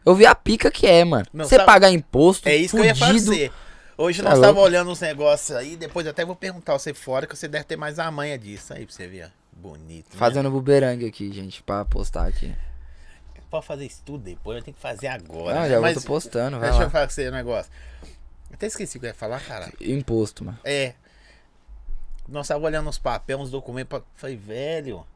eu vi a pica que é, mano. Não, Você sabe- pagar imposto, É isso que eu ia fudido. fazer. Hoje nós tava louco. olhando uns negócios aí, depois eu até vou perguntar você fora, que você deve ter mais a manha disso aí pra você ver. Bonito. né? Fazendo bumerangue aqui, gente, pra postar aqui. Pode fazer isso tudo depois, eu tenho que fazer agora. Ah, né? já Mas tô postando, vai Deixa lá. eu falar com você um negócio. Eu até esqueci o que eu ia falar, cara. Imposto, mano. É. Nós tava olhando os papéis, uns documentos. Falei, velho,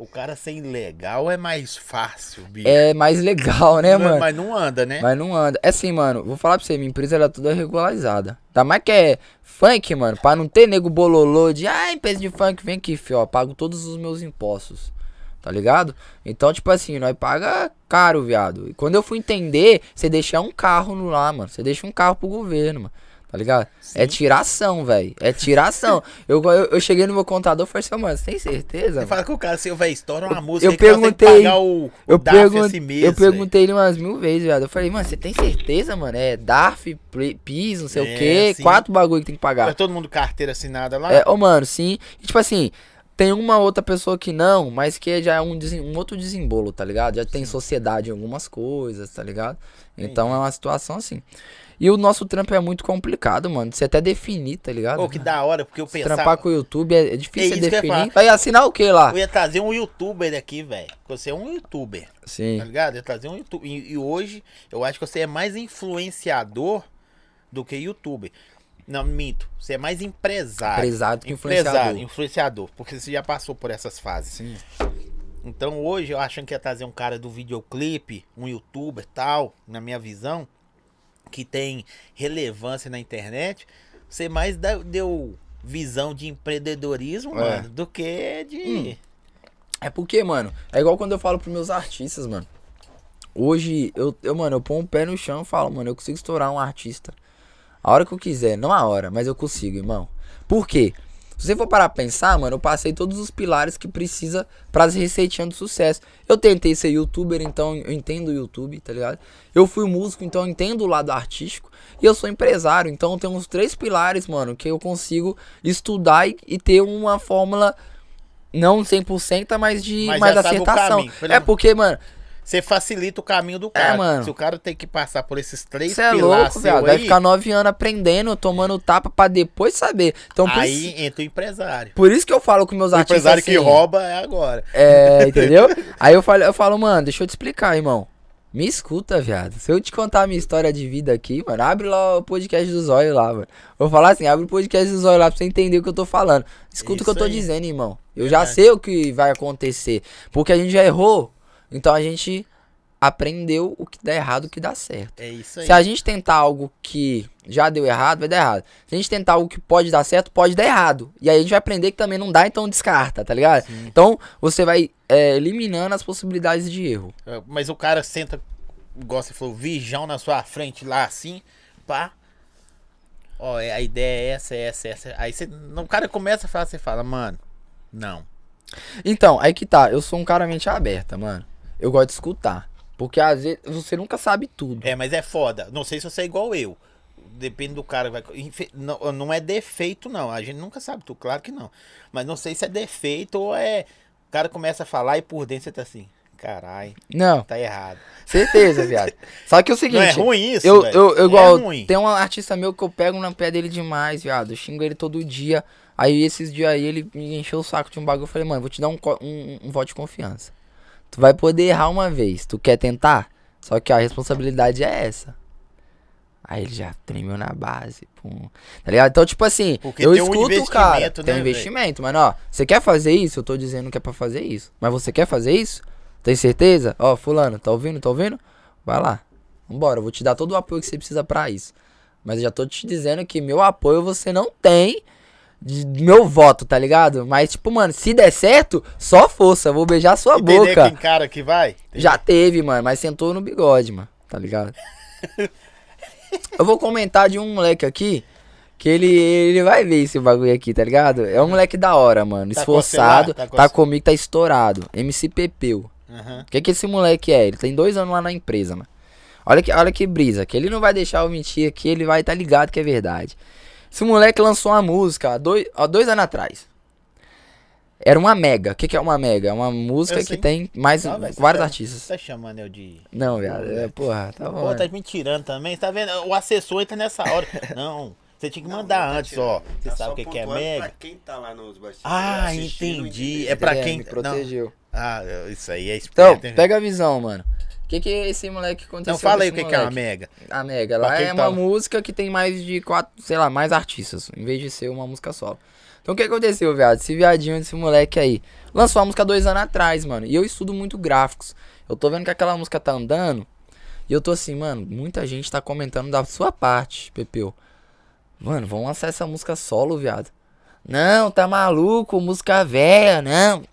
o cara ser ilegal é mais fácil, bicho. É mais legal, né, Não- mano? Mas não anda, né? Mas não anda. É assim, mano, vou falar pra você, minha empresa ela é toda regularizada. Tá mais que é funk, mano, pra não ter nego bololô de, ah, empresa de funk, vem aqui, fio, ó, pago todos os meus impostos. Tá ligado? Então, tipo assim, nós paga caro, viado. E quando eu fui entender, você deixa um carro no lá, mano. Você deixa um carro pro governo, mano. Tá ligado? É tiração, velho. É tiração. eu, eu, eu cheguei no meu contador e falei assim, mano, você tem certeza? Você mano? fala com o cara assim, velho, estoura uma música eu perguntei- pagar o, o Eu, pergun esse mês, eu velho. perguntei ele umas mil vezes, viado. Eu falei, mano, você tem certeza, mano? É DARF, PIS, não sei É, o quê. sim. Quatro bagulho que tem que pagar. Mas todo mundo carteira assinada lá? É, ô, mano, sim. E, tipo assim, tem uma outra pessoa que não, mas que já é um, um outro desembolo, tá ligado? Já tem sociedade em algumas coisas, tá ligado? Então é uma situação assim. E o nosso trampo é muito complicado, mano. Você até definir, tá ligado? Pô, que da hora, porque eu Se pensava. trampar com o YouTube é, é difícil É definir. Vai assinar o que lá? Eu ia trazer um youtuber aqui, velho. Você é um youtuber, tá Sim. ligado? Eu ia trazer um youtuber. E, e hoje, eu acho que você é mais influenciador do que youtuber. Não, minto. Você é mais empresário. Empresário do que Empresário, influenciador. influenciador. Porque você já passou por essas fases. Sim. Então hoje eu achando que ia trazer um cara do videoclipe, um youtuber tal, na minha visão, que tem relevância na internet, você mais deu visão de empreendedorismo, É. mano, do que de. É porque, mano, é igual quando eu falo pros meus artistas, mano. Hoje, eu, eu, mano, eu ponho o pé no chão e falo, mano, eu consigo estourar um artista. A hora que eu quiser, não a hora, mas eu consigo, irmão. Por quê? Se você for parar pra pensar, mano, eu passei todos os pilares que precisa pras receitinhas do sucesso. Eu tentei ser youtuber, então eu entendo o YouTube, tá ligado? Eu fui músico, então eu entendo o lado artístico. E eu sou empresário, então eu tenho uns três pilares, mano, que eu consigo estudar e, e ter uma fórmula não 100%, mas de Mas mais o acertação. É porque, mano, Você facilita o caminho do cara. É, mano. Se o cara tem que passar por esses três é pilares louco, viado. Vai ficar nove anos aprendendo, tomando tapa pra depois saber. Então, aí isso, entra o empresário. por isso que eu falo com meus O artistas. empresário que assim, rouba é agora. É, entendeu? Aí eu falo, eu falo, mano, deixa eu te explicar, irmão. Me escuta, viado. Se eu te contar a minha história de vida aqui, mano, abre lá o podcast do Zóio lá, mano. Vou falar assim, abre o podcast do Zóio lá pra você entender o que eu tô falando. Escuta o que eu Isso tô aí. dizendo, irmão. Eu já Verdade. sei o que vai acontecer. Porque a gente já errou. Então a gente aprendeu o que dá errado e o que dá certo. É isso aí. Se a gente tentar algo que já deu errado, vai dar errado. Se a gente tentar algo que pode dar certo, pode dar errado. E aí a gente vai aprender que também não dá, então descarta, tá ligado? Então você vai é, eliminando as possibilidades de erro. É, Mas o cara senta, igual você falou, vijão na sua frente lá assim, pá. Ó, é- a ideia é essa, é essa, é essa. Aí você, o cara começa a falar, você fala, mano, não. Então, aí que tá. Eu sou um cara mente aberta, mano. Eu gosto de escutar. Porque às vezes você nunca sabe tudo. É, mas é foda. Não sei se você é igual eu. Depende do cara. Vai, não, não é defeito, não. A gente nunca sabe, tu, claro que não. Mas não sei se é defeito ou é. O cara começa a falar e por dentro você tá assim, caralho, Não, tá errado. certeza, viado. Só que é o seguinte. Não é ruim isso, Eu, velho? eu, eu igual, é ruim. tem um artista meu que eu pego na pé dele demais, viado. Eu xingo ele todo dia. Aí esses dias aí ele me encheu o saco de um bagulho. Eu falei, mano, vou te dar um, um, um voto de confiança. Tu vai poder errar uma vez. Tu quer tentar? Só que a responsabilidade é essa. Aí ele já tremeu na base. Pum. Tá ligado? Então, tipo assim, Porque eu tem um escuto o cara. investimento, Tem um né, investimento, mano. Ó, você quer fazer isso? Eu tô dizendo que é pra fazer isso. Mas você quer fazer isso? Tem certeza? Ó, fulano, tá ouvindo? Tá ouvindo? Vai lá. Vambora, eu vou te dar todo o apoio que você precisa pra isso. Mas eu já tô te dizendo que meu apoio você não tem de meu voto, tá ligado? Mas, tipo, mano, se der certo, só força, vou beijar sua Entendeu boca. quem cara que vai? Já teve, mano, mas sentou no bigode, mano, tá ligado? eu vou comentar de um moleque aqui que ele, ele vai ver esse bagulho aqui, tá ligado? É um moleque da hora, mano, Tá esforçado? Tá tá comigo, tá estourado. MC Pepeu. O que que esse moleque é? Ele tem dois anos lá na empresa, mano. Olha que, olha que brisa, que ele não vai deixar eu mentir aqui, ele vai estar tá ligado que é verdade. Esse moleque lançou uma música há dois, há dois anos atrás. Era uma mega. O que, que é uma mega? É uma música que tem mais Não, você vários tá- artistas. Você tá chamando eu de. Não, viado. É, porra, tá bom. Pô, tá me tirando também. Tá vendo? O assessor entra nessa hora. Não, você tinha que mandar Não, não tá antes, ó. Você Tá sabe o que, que é mega? Pra quem tá lá nos bastidores Ah, entendi. É pra É, quem- Me não. protegeu. Ah, isso aí é Então, esperto, velho? pega a visão, mano. O que que esse moleque aconteceu Então fala aí o esse que, que é moleque? mega. A Mega, Pra lá é tá- uma música que tem mais de quatro, sei lá, mais artistas, em vez de ser uma música solo. Então o que aconteceu, viado? Esse viadinho desse moleque aí lançou a música dois anos atrás, mano. E eu estudo muito gráficos. Eu tô vendo que aquela música tá andando. E eu tô assim, mano, muita gente tá comentando da sua parte, Pepeu. Mano, vamos lançar essa música solo, viado. Não, tá maluco, música velha, não.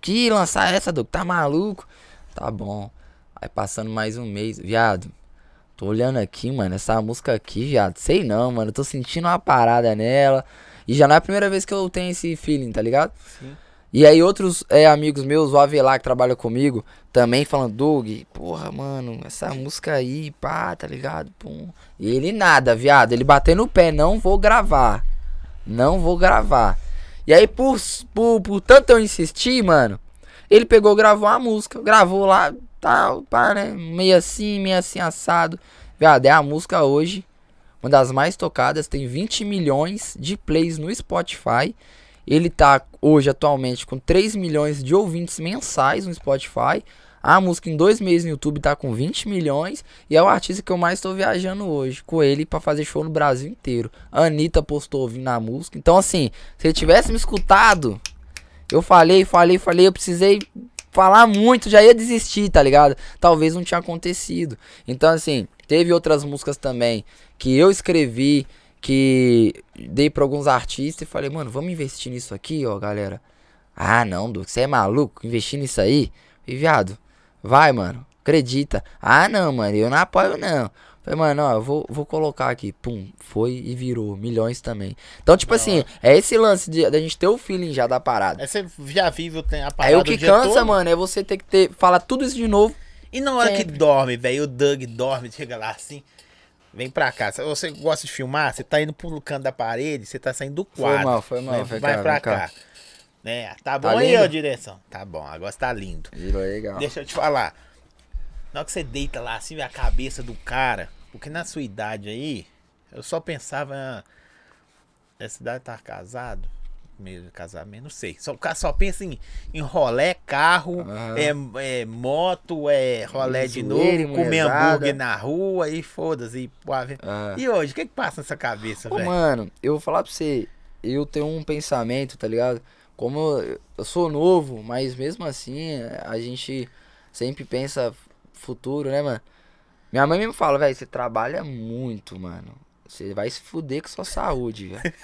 Que lançar essa, Doug? Tá maluco? Tá bom. Aí passando mais um mês, viado. Tô olhando aqui, mano, essa música aqui, viado. Sei não, mano. Tô sentindo uma parada nela. E já não é a primeira vez que eu tenho esse feeling, tá ligado? Sim. E aí outros é, amigos meus, o Avelar que trabalha comigo, também falando, Doug, porra, mano, essa música aí, pá, tá ligado? Pum. E ele nada, viado. Ele batendo no pé, não vou gravar. Não vou gravar. E aí, por, por, por tanto eu insistir, mano, ele pegou, gravou a música, gravou lá, tal, pá, né? Meio assim, meio assim, assado. Viado, é a música hoje, uma das mais tocadas, tem 20 milhões de plays no Spotify. Ele tá hoje, atualmente, com 3 milhões de ouvintes mensais no Spotify. A música em dois meses no YouTube tá com 20 milhões. E é o artista que eu mais tô viajando hoje. Com ele pra fazer show no Brasil inteiro. A Anitta postou ouvindo a música. Então, assim, se ele tivesse me escutado, eu falei, falei, falei, eu precisei falar muito, já ia desistir, tá ligado? Talvez não tinha acontecido. Então, assim, teve outras músicas também que eu escrevi, que dei pra alguns artistas e falei, mano, vamos investir nisso aqui, ó, galera. Ah, não, Du, você é maluco? Investir nisso aí? E viado, vai, mano, acredita. Ah, não, mano, eu não apoio, não. Falei, mano, ó, eu vou, vou colocar aqui. Pum, foi e virou. Milhões também. Então, tipo assim, é esse lance de, da gente ter o feeling já da parada. Aí você já vive a Aí parada o que o dia cansa, todo. mano, é você ter que ter, falar tudo isso de novo. E na hora que Sempre. dorme, velho, o Doug dorme, chega lá assim, vem pra cá. Você gosta de filmar, você tá indo pro canto da parede, você tá saindo do Foi quadro. mal, foi mal, né? foi Vai cá, pra cá. cá. Né? Tá bom Tá aí, ó, direção. Tá bom, agora você tá lindo. Virou legal. Deixa eu te falar. Na hora que você deita lá assim, a cabeça do cara, porque na sua idade aí, eu só pensava. ah, Essa idade tá casado? Mesmo casamento, não sei. Só, o cara só pensa em, em rolé, carro, Aham. é, é moto, é rolé de Zoeira, novo, comer hambúrguer na rua e foda-se. E, Ah. e hoje, o que que passa nessa cabeça, velho? mano, eu vou falar pra você, eu tenho um pensamento, tá ligado? Como eu, eu sou novo, mas mesmo assim, a gente sempre pensa futuro, né, mano? Minha mãe mesmo fala, velho, você trabalha muito, mano. Você vai se fuder com sua saúde, velho.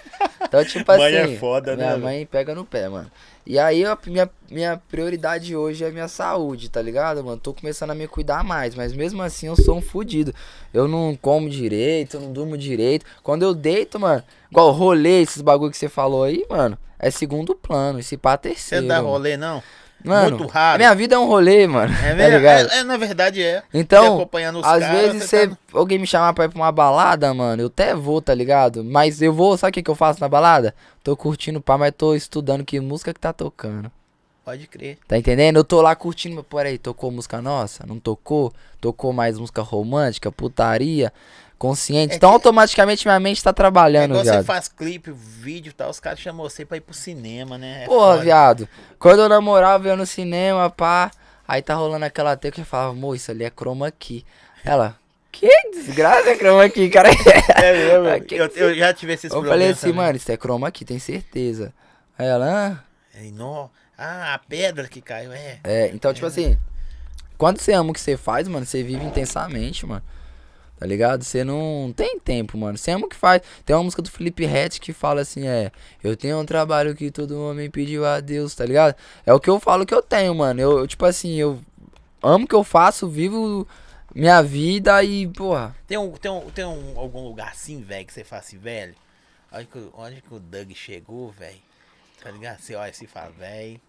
Então, tipo Mãe é assim, foda, né, minha mãe pega no pé, mano. E aí, a minha, minha prioridade hoje é minha saúde, tá ligado, mano? Tô começando a me cuidar mais, mas mesmo assim eu sou um fudido. Eu não como direito, eu não durmo direito. Quando eu deito, mano, igual rolê, esses bagulho que você falou aí, mano, é segundo plano, esse pá Você terceiro. dá mano. rolê, não? Mano, muito raro. minha vida é um rolê, mano. É tá mesmo? ligado? É, é, na verdade é. Então, às vezes você, tá- alguém me chamar pra ir pra uma balada, mano, eu até vou, tá ligado? Mas eu vou, sabe o que, que eu faço na balada? Tô curtindo pá, mas tô estudando que música que tá tocando. Pode crer. Tá entendendo? Eu tô lá curtindo, mas peraí, tocou música nossa? Não tocou? Tocou mais música romântica, putaria, consciente. É então que- automaticamente minha mente tá É trabalhando, igual você viado. faz clipe, vídeo e tal, os caras chamam você pra ir pro cinema, né? É Porra, foda. viado. Quando eu namorava, eu no cinema, pá. Aí tá rolando aquela tecla que eu falava, amor, isso ali é chroma key. Ela, que desgraça é chroma key, cara? É mesmo? Ah, eu, que eu já tive esses Eu problemas. falei assim, também. mano, isso é chroma key, tem certeza. Aí ela, ah. Aí, nó. Ah, a pedra que caiu, é. É, então, tipo assim, quando você ama o que você faz, mano, você vive intensamente, mano. Tá ligado? Você não tem tempo, mano. Você ama o que faz. Tem uma música do Felipe Rett que fala assim, é... Eu tenho um trabalho que todo homem pediu a Deus, tá ligado? É o que eu falo que eu tenho, mano. Eu, eu, tipo assim, eu amo o que eu faço, vivo minha vida e, porra... Tem, um, tem, um, tem um, algum lugar assim, velho, que você fala assim, velho. Onde que, onde que o Doug chegou, velho? Tá ligado? Você olha e fala, velho.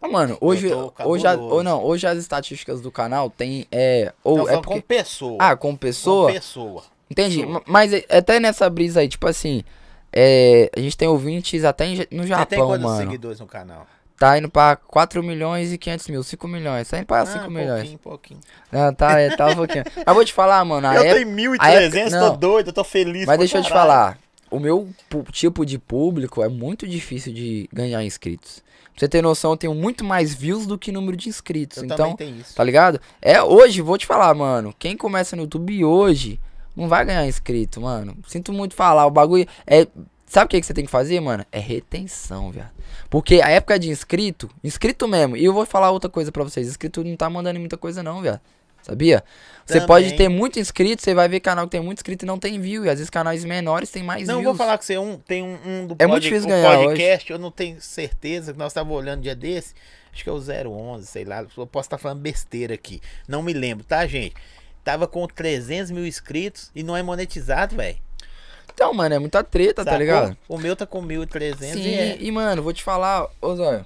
Ah, Mano, hoje, hoje, a- ou não, hoje as estatísticas do canal tem, é... Ou Não, é porque... com pessoa. Ah, com pessoa? Com pessoa. Entendi. Pessoa. Ma- Mas é- até nessa brisa aí, tipo assim, é, a gente tem ouvintes até no Você tem Japão, quantos mano. seguidores no canal? Tá indo pra 4 milhões e 500 mil, 5 milhões. Tá indo pra 5 ah, milhões. pouquinho, pouquinho. Não, tá, é, tá um pouquinho. Mas vou te falar, mano, eu época... tenho a época- 1.300, tô doido, eu tô feliz. Mas deixa eu te caralho. falar, o meu tipo de público é muito difícil de ganhar inscritos. Pra você ter noção, eu tenho muito mais views do que número de inscritos. Eu então. Tá ligado? É, hoje, vou te falar, mano. Quem começa no YouTube hoje não vai ganhar inscrito, mano. Sinto muito falar. O bagulho é. Sabe o que, que você tem que fazer, mano? É retenção, viado. Porque a época de inscrito, inscrito mesmo. E eu vou falar outra coisa pra vocês: inscrito não tá mandando muita coisa, não, viado. Sabia? Você pode ter muito inscrito, você vai ver canal que tem muito inscrito e não tem view. E às vezes canais menores tem mais Não, views. vou falar com você, um, tem um, um do É muito pod- difícil o ganhar podcast, eu não tenho certeza, que nós estávamos olhando um dia desse, acho que é o 011, sei lá, eu posso estar falando besteira aqui, não me lembro, tá, gente? Tava com 300 mil inscritos e não é monetizado, velho. Então, mano, é muita treta, tá Sacou? ligado? O meu tá com 1.300 Sim, e é. e mano, vou te falar, ô Zóio.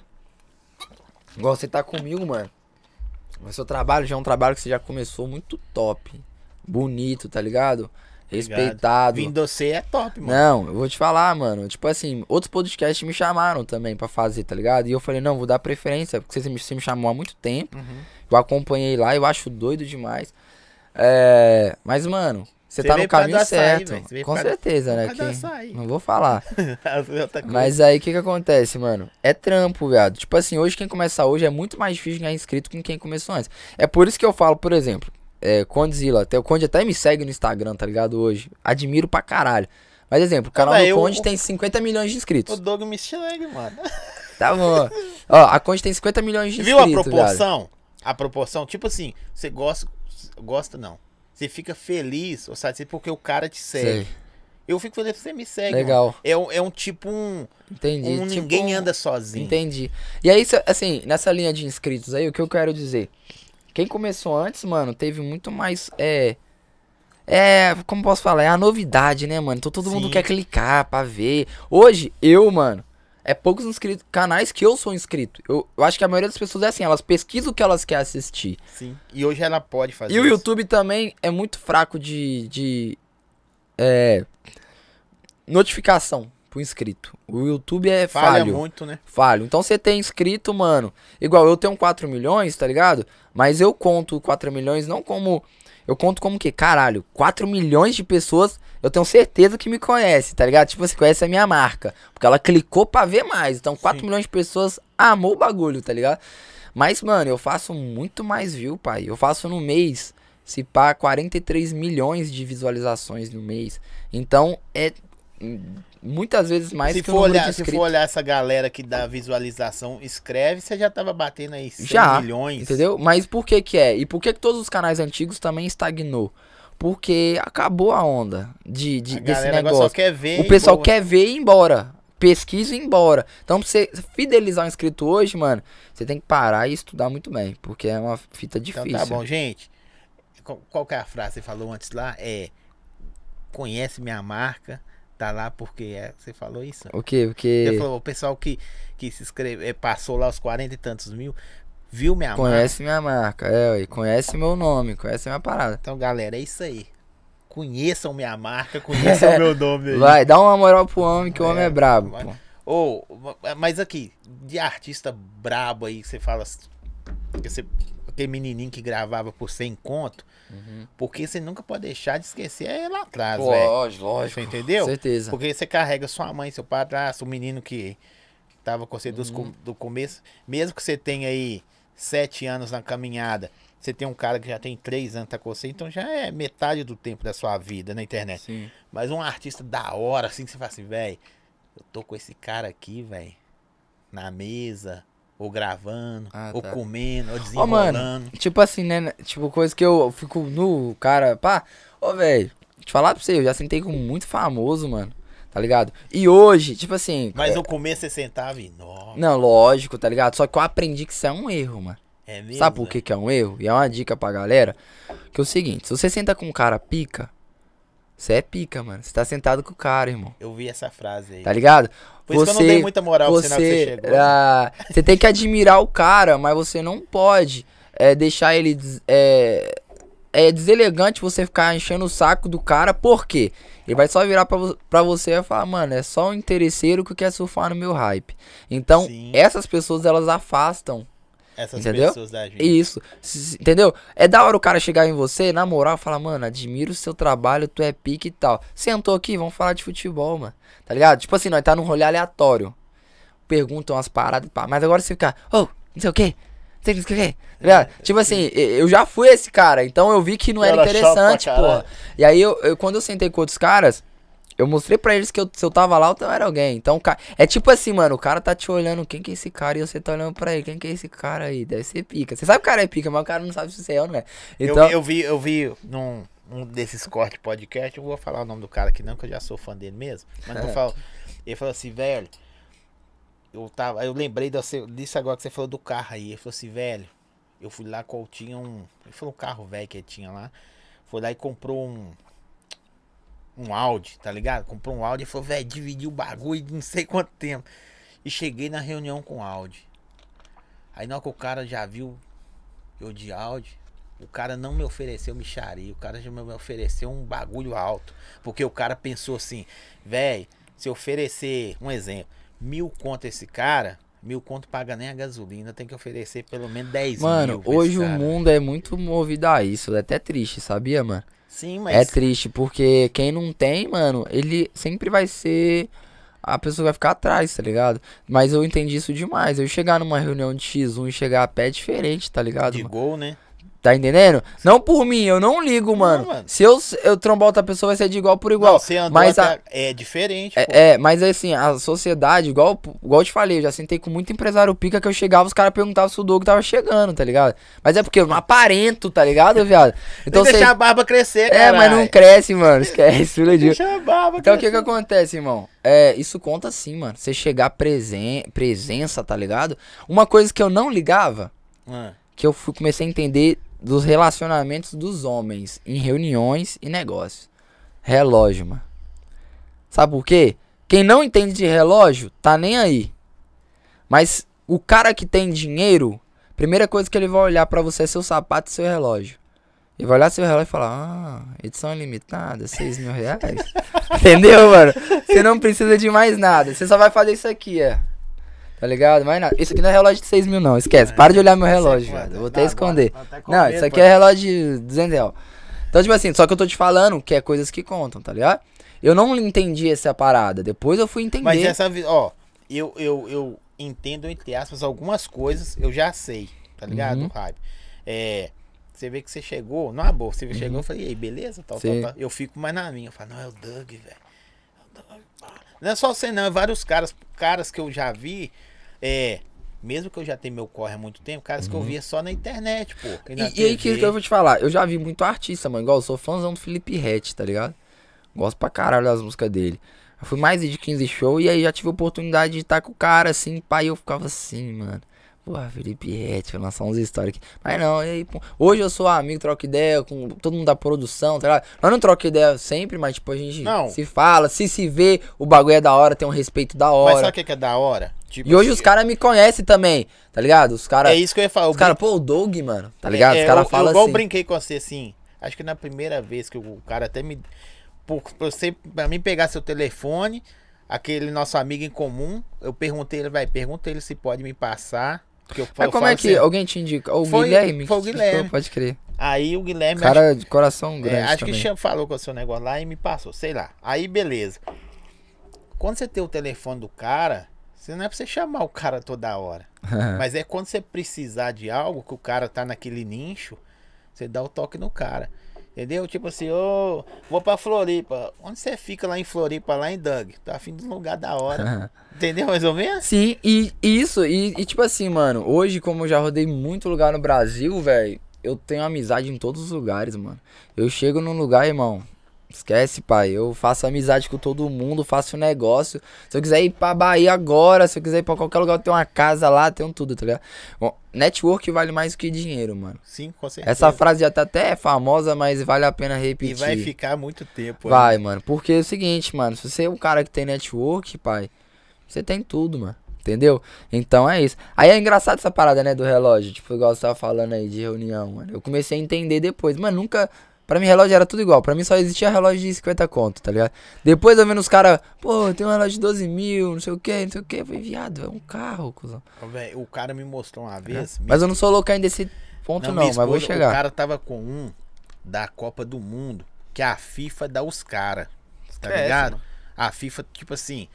Igual você tá comigo, mano. O seu trabalho já é um trabalho que você já começou muito top. Bonito, tá ligado? respeitado. Vindo você é top, mano. Não, eu vou te falar, mano. Tipo assim, outros podcasts me chamaram também pra fazer, tá ligado? E eu falei, não, vou dar preferência, porque você me, você me chamou há muito tempo. Uhum. Eu acompanhei lá, eu acho doido demais. É, mas, mano, você Você tá no caminho açaí, certo. Com certeza, né? que-. Não vou falar. Mas aí o que que acontece, mano? É trampo, viado. Tipo assim, hoje quem começa hoje é muito mais difícil ganhar inscrito que quem começou antes. É por isso que eu falo, por exemplo, é, Condzilla, até o Conde até me segue no Instagram, tá ligado? Hoje. Admiro pra caralho. Mas exemplo, o canal Ah, do eu- Conde tem 50 milhões de O inscritos. Doug me segue, mano. Tá bom. Ó, a Conde tem 50 milhões de Viu a inscritos, viado. proporção? A proporção, tipo assim, você gosta. Gosta não. Você fica feliz, ou sabe, porque o cara te segue. Sei. Eu fico feliz que você me segue. Legal. É, um- é um tipo um. Entendi. um Tipo, ninguém anda sozinho. Entendi. E aí, assim, nessa linha de inscritos aí, o que eu quero dizer? Quem começou antes, mano, teve muito mais. É. É. Como posso falar? É a novidade, né, mano? Então todo mundo Sim. quer clicar pra ver. Hoje, eu, mano. É poucos inscritos, canais que eu sou inscrito. Eu, eu acho que a maioria das pessoas é assim, elas pesquisam o que elas querem assistir. Sim. E hoje ela pode fazer E o isso. YouTube também é muito fraco de. de é, notificação pro inscrito. O YouTube é falha falho. muito, né? Falho. Então você tem inscrito, mano. Igual eu tenho 4 milhões, tá ligado? Mas eu conto 4 milhões não como. Eu conto como que, caralho, 4 milhões de pessoas eu tenho certeza que me conhece, tá ligado? Tipo, você conhece a minha marca. Porque ela clicou pra ver mais. Então 4 Sim. milhões de pessoas amou o bagulho, tá ligado? Mas, mano, eu faço muito mais view, pai. Eu faço no mês, se pá, 43 milhões de visualizações no mês. Então, é muitas vezes mais se que for, olhar, se for olhar essa galera que dá visualização, escreve, você já tava batendo aí 100 Já, milhões. Entendeu? Mas por que que é? E por que que todos os canais antigos também estagnou? Porque acabou a onda de, de- A desse negócio. quer ver. O pessoal quer ver e ir embora. Pesquisa e ir embora. Então, pra você fidelizar um inscrito hoje, mano, você tem que parar e estudar muito bem. Porque é uma fita Então difícil. tá bom, gente. Qual, qual que é a frase que você falou antes lá? É. Conhece minha marca, tá lá porque é. Você falou isso? O? Você Porque falou, o pessoal que, que se inscreve, é, passou lá os 40 e tantos mil, viu minha marca. conhece minha marca. É, ué, conhece meu nome, conhece minha parada. Então, galera, é isso aí. Conheçam minha marca, conheçam meu nome aí. Vai, dá uma moral pro homem, que o homem é brabo, vai. pô. Ô, mas aqui, de artista brabo aí, que você fala. que você- aquele menininho que gravava por 100 conto, porque você nunca pode deixar de esquecer é lá atrás, velho. Lógico, lógico. Você entendeu? Certeza. Porque você carrega sua mãe, seu padrasto, o menino que tava com você dos Uhum. com- do começo. Mesmo que você tenha aí sete anos na caminhada, você tem um cara que já tem três anos tá com você, então já é metade do tempo da sua vida na internet. Sim. Mas um artista da hora, assim, que você fala assim, velho, eu tô com esse cara aqui, velho, na mesa, ou gravando, Ah, ou tá. comendo, ou Ó, mano, desenrolando. tipo assim, né? Tipo, coisa que eu fico no cara, pá. Ô, velho, te falar pra você, eu já sentei com muito famoso, mano. Tá ligado? E hoje, tipo assim. Mas é- no começo você sentava e, nossa, Não, lógico, tá ligado? Só que eu aprendi que isso é um erro, mano. é mesmo? Sabe por que, que é um erro? E é uma dica pra galera. Que é o seguinte, se você senta com um cara pica, você é pica, mano. Você tá sentado com o cara, irmão. Eu vi essa frase aí. Tá ligado? Por isso que eu não dei muita moral pra você que você chegou. né? ah, você tem que admirar o cara, mas você não pode é, deixar ele é, é deselegante você ficar enchendo o saco do cara, por quê? Ele vai só virar pra, pra você e falar, mano, é só um interesseiro que quer surfar no meu hype. Então, Sim. essas pessoas elas afastam Essas Entendeu? pessoas da gente. isso, entendeu? É da hora o cara chegar em você, na moral, falar, mano, admiro o seu trabalho, tu é pique e tal. Sentou aqui, vamos falar de futebol, mano. Tá ligado? Tipo assim, nós tá num rolê aleatório. Perguntam umas paradas, pá. Mas agora você fica, ô, não sei o quê. Não sei o que, tá ligado? Tipo assim, e- eu já fui esse cara, então eu vi que não era chato interessante, porra. E aí, eu, eu- quando eu sentei com outros caras, eu mostrei pra eles que eu, se eu tava lá, eu era alguém. Então, é tipo assim, mano, o cara tá te olhando, quem que é esse cara? E você tá olhando pra ele, quem que é esse cara aí? Deve ser pica. Você sabe que o cara é pica, mas o cara não sabe se você é ou não é. Eu Então, vi- Eu, vi, eu vi num um desses cortes podcast, eu vou falar o nome do cara aqui não, que eu já sou fã dele mesmo. Mas não falo. Ele falou assim, velho. Eu tava. Eu lembrei desse- disso agora que você falou do carro aí. Ele falou assim, velho. Eu fui lá qual tinha um. Ele falou um carro velho que ele tinha lá. Foi lá e comprou um. Um Audi, tá ligado? Comprou um Audi e falou, velho, dividiu o bagulho de não sei quanto tempo. E cheguei na reunião com o Audi. Aí na hora que o cara já viu eu de Audi, O cara não me ofereceu micharia, o cara já me ofereceu um bagulho alto. Porque o cara pensou assim, velho, se oferecer, um exemplo, mil conto esse cara, mil conto paga nem a gasolina, tem que oferecer pelo menos 10 Mano, mil. pra hoje o mundo é muito movido a isso. É até triste, sabia, mano? Sim, É mas. triste, porque quem não tem, mano, ele sempre vai ser. A pessoa vai ficar atrás, tá ligado? Mas eu entendi isso demais. Eu chegar numa reunião de X1 e chegar a pé é diferente, tá ligado? de mano? gol, né? Tá entendendo? Não por mim, eu não ligo, mano. mano. Se eu, eu trombar outra pessoa, vai ser de igual por igual. Não, você andou mas a- é diferente. É, é, mas assim, a sociedade, igual, igual eu te falei, eu já sentei com muito empresário pica que eu chegava, os caras perguntavam se o Doug tava chegando, tá ligado? Mas é porque eu não aparento, tá ligado, viado? Então você. deixar a barba crescer, É, cara. mas não cresce, mano. Esquece, filho de. Deixa a barba Então o que que acontece, irmão? É, isso conta sim, mano. Você chegar presen presença, tá ligado? Uma coisa que eu não ligava, Ah, que eu fui, comecei a entender dos relacionamentos dos homens em reuniões e negócios. Relógio, mano. Sabe por quê? Quem não entende de relógio, tá nem aí. Mas o cara que tem dinheiro, primeira coisa que ele vai olhar pra você é seu sapato e seu relógio. Ele vai olhar seu relógio e falar, ah, edição limitada, 6 mil reais. Entendeu, mano? Você não precisa de mais nada. Você só vai fazer isso aqui, é. Tá ligado? Mais nada. Isso aqui não é relógio de 6 mil, não. Esquece. Para de olhar meu relógio, Sei velho. Eu vou até Tá, esconder. tá com Não, isso aqui é relógio de 200 reais. Então, tipo assim, só que eu tô te falando que é coisas que contam, tá ligado? Eu não entendi essa parada. Depois eu fui entender. Mas essa, ó, eu, eu, eu entendo, entre aspas, algumas coisas, eu já sei, tá ligado? Uhum. É, você vê que você chegou, não é boa, você chegou, eu falei, e aí, beleza, tal, tal, Uhum. Tal. Eu fico mais na minha, eu falo, não, é o Doug, velho. É o Doug, pá. Não é só você não, é vários caras, caras que eu já vi, é, mesmo que eu já tenha meu corre há muito tempo, caras que eu via só na internet, pô. E, Uhum. E, aí que, eu vou te falar, eu já vi muito artista, mano. Igual eu sou fãzão do Felipe Rett, tá ligado? Gosto pra caralho das músicas dele. Eu fui mais de 15 show e aí já tive a oportunidade de estar com o cara assim, pai, eu ficava assim, mano. Porra, Felipe Rett, vou lançar uns stories aqui. Mas não, e aí, pô. Hoje eu sou amigo, troco ideia com todo mundo da produção, tá ligado? Nós não troca ideia sempre, mas tipo, a gente Não. se fala, se se vê, o bagulho é da hora, tem um respeito da Mas hora. sabe o que que é da hora? Tipo E hoje assim, os caras me conhecem também, tá ligado? Os caras. É isso que eu ia falar. Os caras, pô, o Doug, mano, tá ligado? É, os caras falam igual assim. eu brinquei com você assim. Acho que na primeira vez que o cara até me. Por, por você, pra mim pegar seu telefone, aquele nosso amigo em comum, eu perguntei ele, vai, pergunta ele se pode me passar. Que eu, Mas como é que assim, alguém te indica? O Foi- Guilherme? foi o que Guilherme. Pode crer. Aí o Guilherme. Cara de coração acho, grande é, acho que também. chama- falou com o seu negócio lá e me passou, sei lá. Aí beleza. Quando você tem o telefone do cara, você não é pra você chamar o cara toda hora. Mas é quando você precisar de algo, que o cara tá naquele nicho, você dá o toque no cara. Entendeu? Tipo assim, ô, vou pra Floripa. Onde você fica lá em Floripa, lá em Doug? Tá afim de um lugar da hora. Entendeu mais ou menos? Sim, e e isso, e, e tipo assim, mano, hoje, como eu já rodei muito lugar no Brasil, velho, eu tenho amizade em todos os lugares, mano. Eu chego num lugar, irmão. Esquece, pai. Eu faço amizade com todo mundo, faço negócio. Se eu quiser ir pra Bahia agora, se eu quiser ir pra qualquer lugar, eu tenho uma casa lá, tenho tudo, tá ligado? Bom, network vale mais do que dinheiro, mano. Sim, com certeza. Essa frase já tá até famosa, mas vale a pena E repetir. vai ficar muito tempo. Vai, né? mano. Porque é o seguinte, mano. Se você é um cara que tem network, pai, você tem tudo, mano. Entendeu? Então é isso. Aí é engraçado essa parada, né, do relógio. Tipo, igual você tava falando aí de reunião, mano. Eu comecei a entender depois. Mano, nunca. Pra mim, relógio era tudo igual. Pra mim só existia relógio de 50 conto, tá ligado? Depois eu vendo os caras, pô, tem um relógio de 12 mil, não sei o que, não sei o que. Eu falei, viado, é um carro, cuzão. Ô, véi, o cara me mostrou uma vez. me- Mas eu não sou louco ainda desse ponto, não, minha mas vou esposa, chegar. O cara tava com um da Copa do Mundo, que a FIFA dá os caras. Tá É ligado? mano. A FIFA, tipo assim,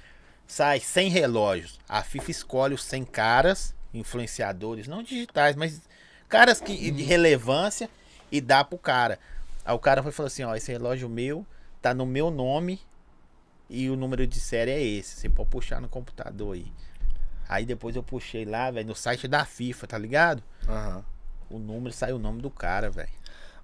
sai 100 relógios. A FIFA escolhe os 100 caras, influenciadores, não digitais, mas caras que, de relevância e dá pro cara. Aí o cara foi falou assim: ó, esse relógio meu tá no meu nome e o número de série é esse. Você pode puxar no computador aí. Aí depois eu puxei lá, velho, no site da FIFA, tá ligado? Aham. O número saiu o nome do cara, velho.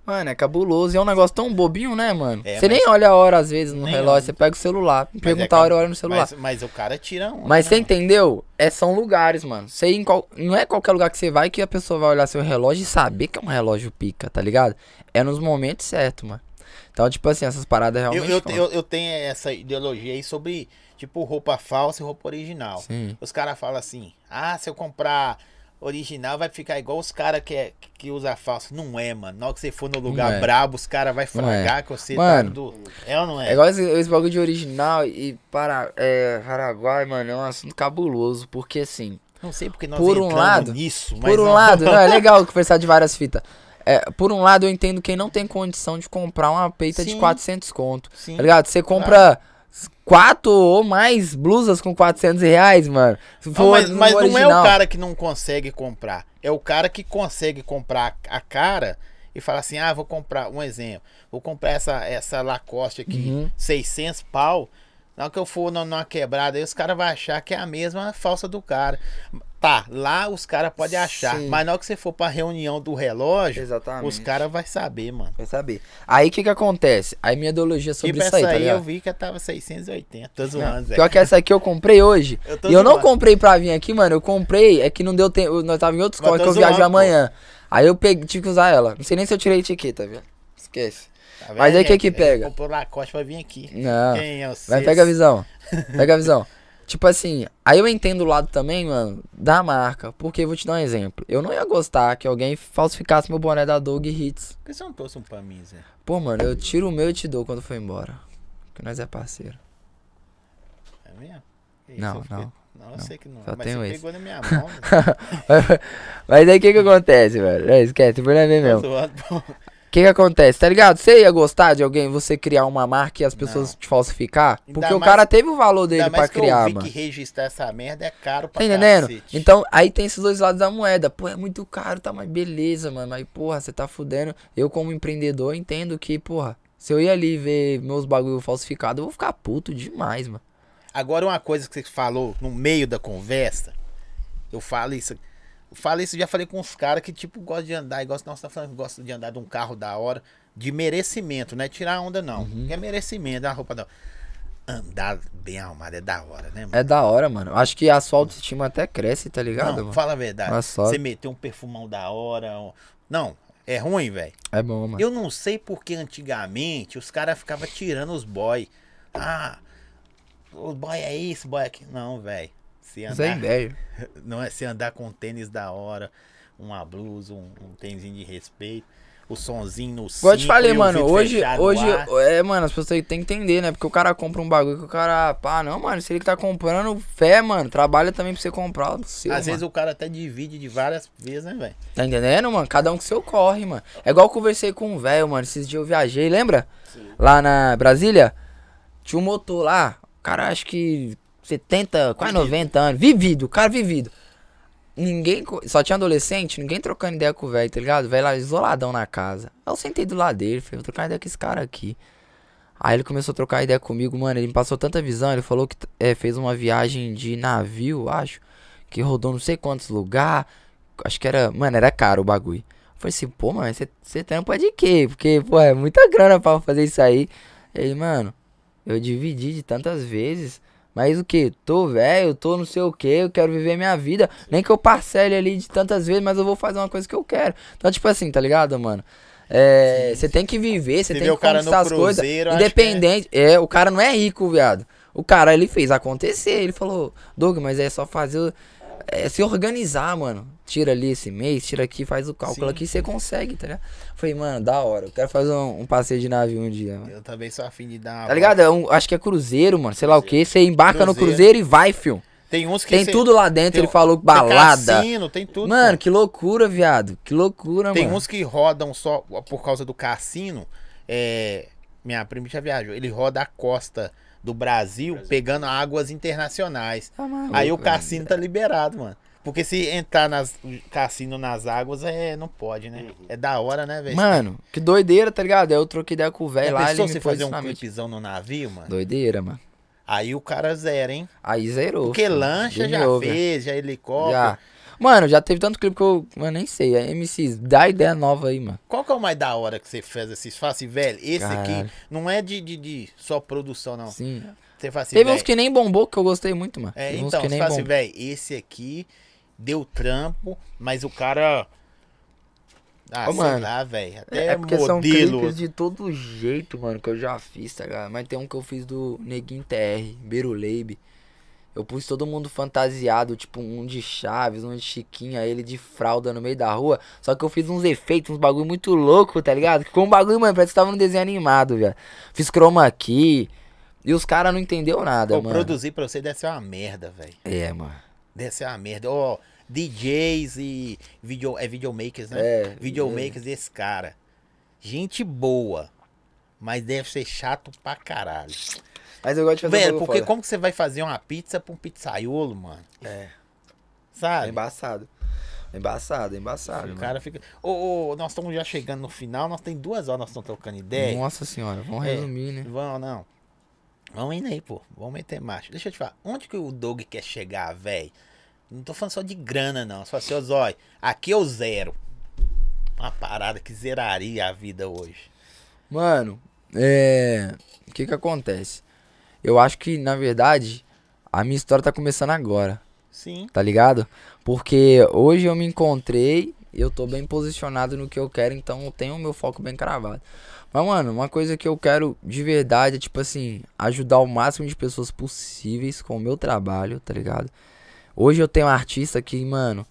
Mano, é cabuloso. E é um negócio tão bobinho, né, mano? É, você mas- nem olha a hora às vezes no Nem relógio, você pega o celular. Mas Perguntar é a hora, eu olho no celular. Mas, mas o cara tira um. Mas você entendeu? É, são lugares, mano. Você em qual... Não é qualquer lugar que você vai que a pessoa vai olhar seu relógio e saber que é um relógio pica, tá ligado? É nos momentos certos, mano. Então, tipo assim, essas paradas Eu, realmente. eu, contam. eu, eu tenho essa ideologia aí sobre, tipo, roupa falsa e roupa original. Sim. Os caras falam assim: ah, se eu comprar original vai ficar igual os caras que, é, que usa falso. Não é, mano. Na hora que você for no lugar é. brabo, os caras vão é. fragar que você Mano, tá do. É ou não é? É igual esse, esse bagulho de original e para, é, Paraguai, mano, é um assunto cabuloso, porque assim, Não sei porque nós Por um lado- nisso, mas por um não- lado, não, é legal conversar de várias fitas. É, por um lado, eu entendo quem não tem condição de comprar uma peita de Sim. 400 conto, Sim. tá ligado? Você compra quatro ou mais blusas com 400 reais, mano. Não, for mas mas não é o cara que não consegue comprar. É o cara que consegue comprar a cara e fala assim: ah, vou comprar. Um exemplo. Vou comprar essa, essa Lacoste aqui, Uhum. 600 pau. Na hora que eu for numa quebrada aí, os caras vão achar que é a mesma falsa do cara. Tá, lá os caras podem achar. Sim. Mas na hora que você for pra reunião do relógio, Exatamente. os caras vão saber, mano. Vai saber. Aí o que que acontece? Aí minha ideologia sobre pra isso aí, essa tá aí eu vi que tava 680. Tô Não, zoando, Zé. Pior que essa aqui eu comprei hoje. Eu e eu não zoando. comprei pra vir aqui, mano. Eu comprei, é que não deu tempo. Nós tava em Mas escola tô que eu viajo zoando, pô. amanhã. Aí eu peguei, tive que usar ela. Não sei nem se eu tirei a etiqueta, viu? Esquece. Tá vendo, Mas aí que gente? que pega? Comprou Lacoste pra vir aqui. Não. Quem é o Vai, pega a visão. Pega a visão. Tipo assim, aí eu entendo o lado também, mano, da marca. Porque vou te dar um exemplo. Eu não ia gostar que alguém falsificasse meu boné da Dog Hits. Por que você não trouxe um pra mim, Zé? Pô, mano, eu tiro o meu e te dou quando for embora. Porque nós é parceiro. É mesmo? Não, fiquei- não, Não, eu não. sei que não. Só mas tenho você esse. pegou na minha mão. né? Mas aí o que que acontece, velho? É, esquece, não ver Tô mesmo. O que que acontece, tá ligado? Você ia gostar de alguém, você criar uma marca e as pessoas Não. te falsificar? Ainda Porque o mais- cara teve o valor dele pra criar, eu mano. que registrar essa merda é caro pra Tá entendendo? cacete. Então, aí tem esses dois lados da moeda. Pô, é muito caro, tá? Mas beleza, mano. Mas, porra, você tá fudendo. Eu, como empreendedor, entendo que, porra, se eu ir ali ver meus bagulho falsificado, eu vou ficar puto demais, mano. Agora, uma coisa que você falou no meio da conversa, eu falo isso. Eu falo isso, já falei com uns caras que, tipo, gostam de andar, igual nós tá falando, gostam de andar de um carro da hora, de merecimento, não é tirar onda, não. Uhum. É merecimento, é a roupa da Andar bem arrumado é da hora, né, mano? É da hora, mano. Acho que a sua autoestima até cresce, tá ligado, não, mano? fala a verdade. Você meteu um perfumão da hora. um- Não, é ruim, velho. É bom, mano. Eu não sei porque antigamente os caras ficavam tirando os boy. Ah, o boy é isso, boy é aquilo. Não, velho. Se andar, inveja. não é se andar com tênis da hora, uma blusa, um, um tênisinho de respeito, o sonzinho no Igual eu te cinto falei, mano, hoje, hoje, é, mano, as pessoas têm que entender, né? Porque o cara compra um bagulho que o cara, pá, não, mano, se ele que tá comprando, fé, mano, trabalha também pra você comprar seu, Às mano. vezes o cara até divide de várias vezes, né, velho? Tá entendendo, mano? Cada um com seu corre, mano. É igual eu conversei com um velho, mano, esses dias eu viajei, lembra? Lá na Brasília, tinha um motor lá, o cara acho que 70, quase 90 anos, vivido, cara vivido. Ninguém, só tinha adolescente, ninguém trocando ideia com o velho, tá ligado? O velho lá isoladão na casa. Aí eu sentei do lado dele, falei, vou trocar ideia com esse cara aqui. Aí ele começou a trocar ideia comigo, mano, ele me passou tanta visão, ele falou que é, fez uma viagem de navio, acho, que rodou não sei quantos lugares, acho que era, mano, era caro o bagulho. Eu falei assim, pô, mano, você trampa de quê? Porque, pô, é muita grana pra fazer isso aí. Ele, mano, eu dividi de tantas vezes. Mas o que? Tô velho, tô não sei o que, eu quero viver minha vida. Nem que eu parcele ali de tantas vezes, mas eu vou fazer uma coisa que eu quero. Então, tipo assim, tá ligado, mano? É, você tem que viver, você tem que conquistar as coisas. é- Independente. É... o cara não é rico, viado. O cara, ele fez acontecer. Ele falou, Doug, mas é só fazer. É se organizar, mano. Tira ali esse mês, tira aqui, faz o cálculo Sim. aqui, você consegue, tá ligado? Falei, mano, da hora. Eu quero fazer um, um passeio de navio um dia, mano. Eu também sou afim de dar uma Tá ligado? É um- acho que é cruzeiro, mano. Sei lá o que. Você embarca no Cruzeiro. cruzeiro e vai, fio. Tem uns que Tem cê- tudo lá dentro. tem Ele falou tem balada. cassino, tem tudo. Mano, pô. que loucura, viado. Que loucura, Tem mano. uns que rodam só por causa do cassino. É, minha prima já viajou. Ele roda a costa do Brasil, pegando águas internacionais. Tá maluco, Aí o velho. cassino tá liberado, mano. Porque se entrar nas cassino nas águas, é, não pode, né? É da hora, né, velho? Mano, que doideira, tá ligado? Eu troquei ideia com o velho lá. Ele pensou me você fazer um clipezão no navio, mano? Doideira, mano. Aí o cara zera, hein? Aí zerou. Porque filho. lancha já fez, já helicóptero. Já. Mano, já teve tanto clipe que eu. Mano, nem sei. É MCs, dá ideia nova aí, mano. Qual que é o mais da hora que você fez assim? Você fala assim, velho, esse Caralho. aqui não é de, de, de só produção, não. Sim. Você fala assim, Teve velho, uns que nem bombou, que eu gostei muito, mano. É, Teve uns então, que você nem fala assim, velho, esse aqui deu trampo, mas o cara. Ah, Ô, sei mano, lá, velho. Até É porque são modelo. clipes de todo jeito, mano, que eu já fiz, tá ligado? Mas tem um que eu fiz do Neguinho TR, Beruleib. Eu pus todo mundo fantasiado, tipo um de Chaves, um de Chiquinha, ele de fralda no meio da rua. Só que eu fiz uns efeitos, uns bagulho muito louco, tá ligado? Ficou um bagulho, mano, parece que tava num desenho animado, velho. Fiz chroma key. E os caras não entendeu nada, Pô, mano. produzir pra você deve ser uma merda, velho. É, mano. Deve ser uma merda. Ó, DJs e video, é videomakers, né? É. videomakers desse cara. Gente boa. Mas deve ser chato pra caralho. Mas eu gosto de fazer Velho, porque foda. como que você vai fazer uma pizza pra um pizzaiolo, mano? É. É Sabe? embaçado. É embaçado, é embaçado. o mano. cara fica. Ô, ô, nós estamos já chegando no final, nós tem duas horas, nós estamos trocando ideia. Nossa senhora, vamos É. resumir, né? Vamos, não. Vamos indo aí, pô. Vamos meter marcha. Deixa eu te falar, onde que o Doug quer chegar, velho? Não tô falando só de grana, não. Só assim, Zói, aqui eu zero. Uma parada que zeraria a vida hoje. Mano, é. O que que acontece? Eu acho que, na verdade, a minha história tá começando agora, Sim. tá ligado? Porque hoje eu me encontrei, eu tô bem posicionado no que eu quero, então eu tenho o meu foco bem cravado. Mas, mano, uma coisa que eu quero de verdade é, tipo assim, ajudar o máximo de pessoas possíveis com o meu trabalho, tá ligado? Hoje eu tenho um artista que, mano,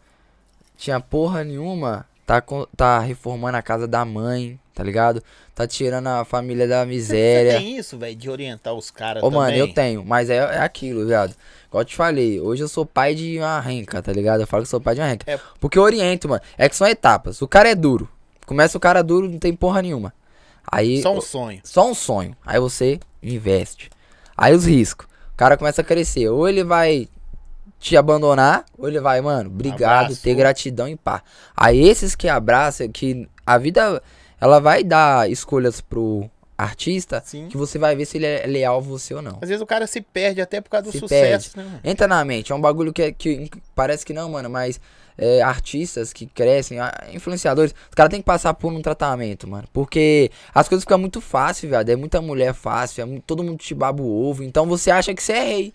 tinha porra nenhuma, tá, tá reformando a casa da mãe, tá ligado? Tá tirando a família da Você miséria. tem isso, velho, de orientar os caras Ô, também? mano, eu tenho, mas é, é aquilo, viado. Igual eu te falei, hoje eu sou pai de uma renca, tá ligado? Eu falo que sou pai de uma renca. É. Porque eu oriento, mano. É que são etapas. O cara é duro. Começa o cara duro, não tem porra nenhuma. Aí. Só um sonho. Só um sonho. Aí você investe. Aí os riscos. O cara começa a crescer. Ou ele vai te abandonar, ou ele vai, mano, obrigado, Abraço. ter gratidão e pá. Aí esses que abraçam, que a vida, ela vai dar escolhas pro artista, Sim. que você vai ver se ele é leal a você ou não. Às vezes o cara se perde até por causa do Se sucesso, né? Entra na mente, é um bagulho que, é- que parece que não, mano, mas é, artistas que crescem, influenciadores, os caras têm que passar por um tratamento, mano. Porque as coisas ficam muito fácil, viado. É muita mulher fácil, é todo mundo te baba o ovo. Então você acha que você é rei.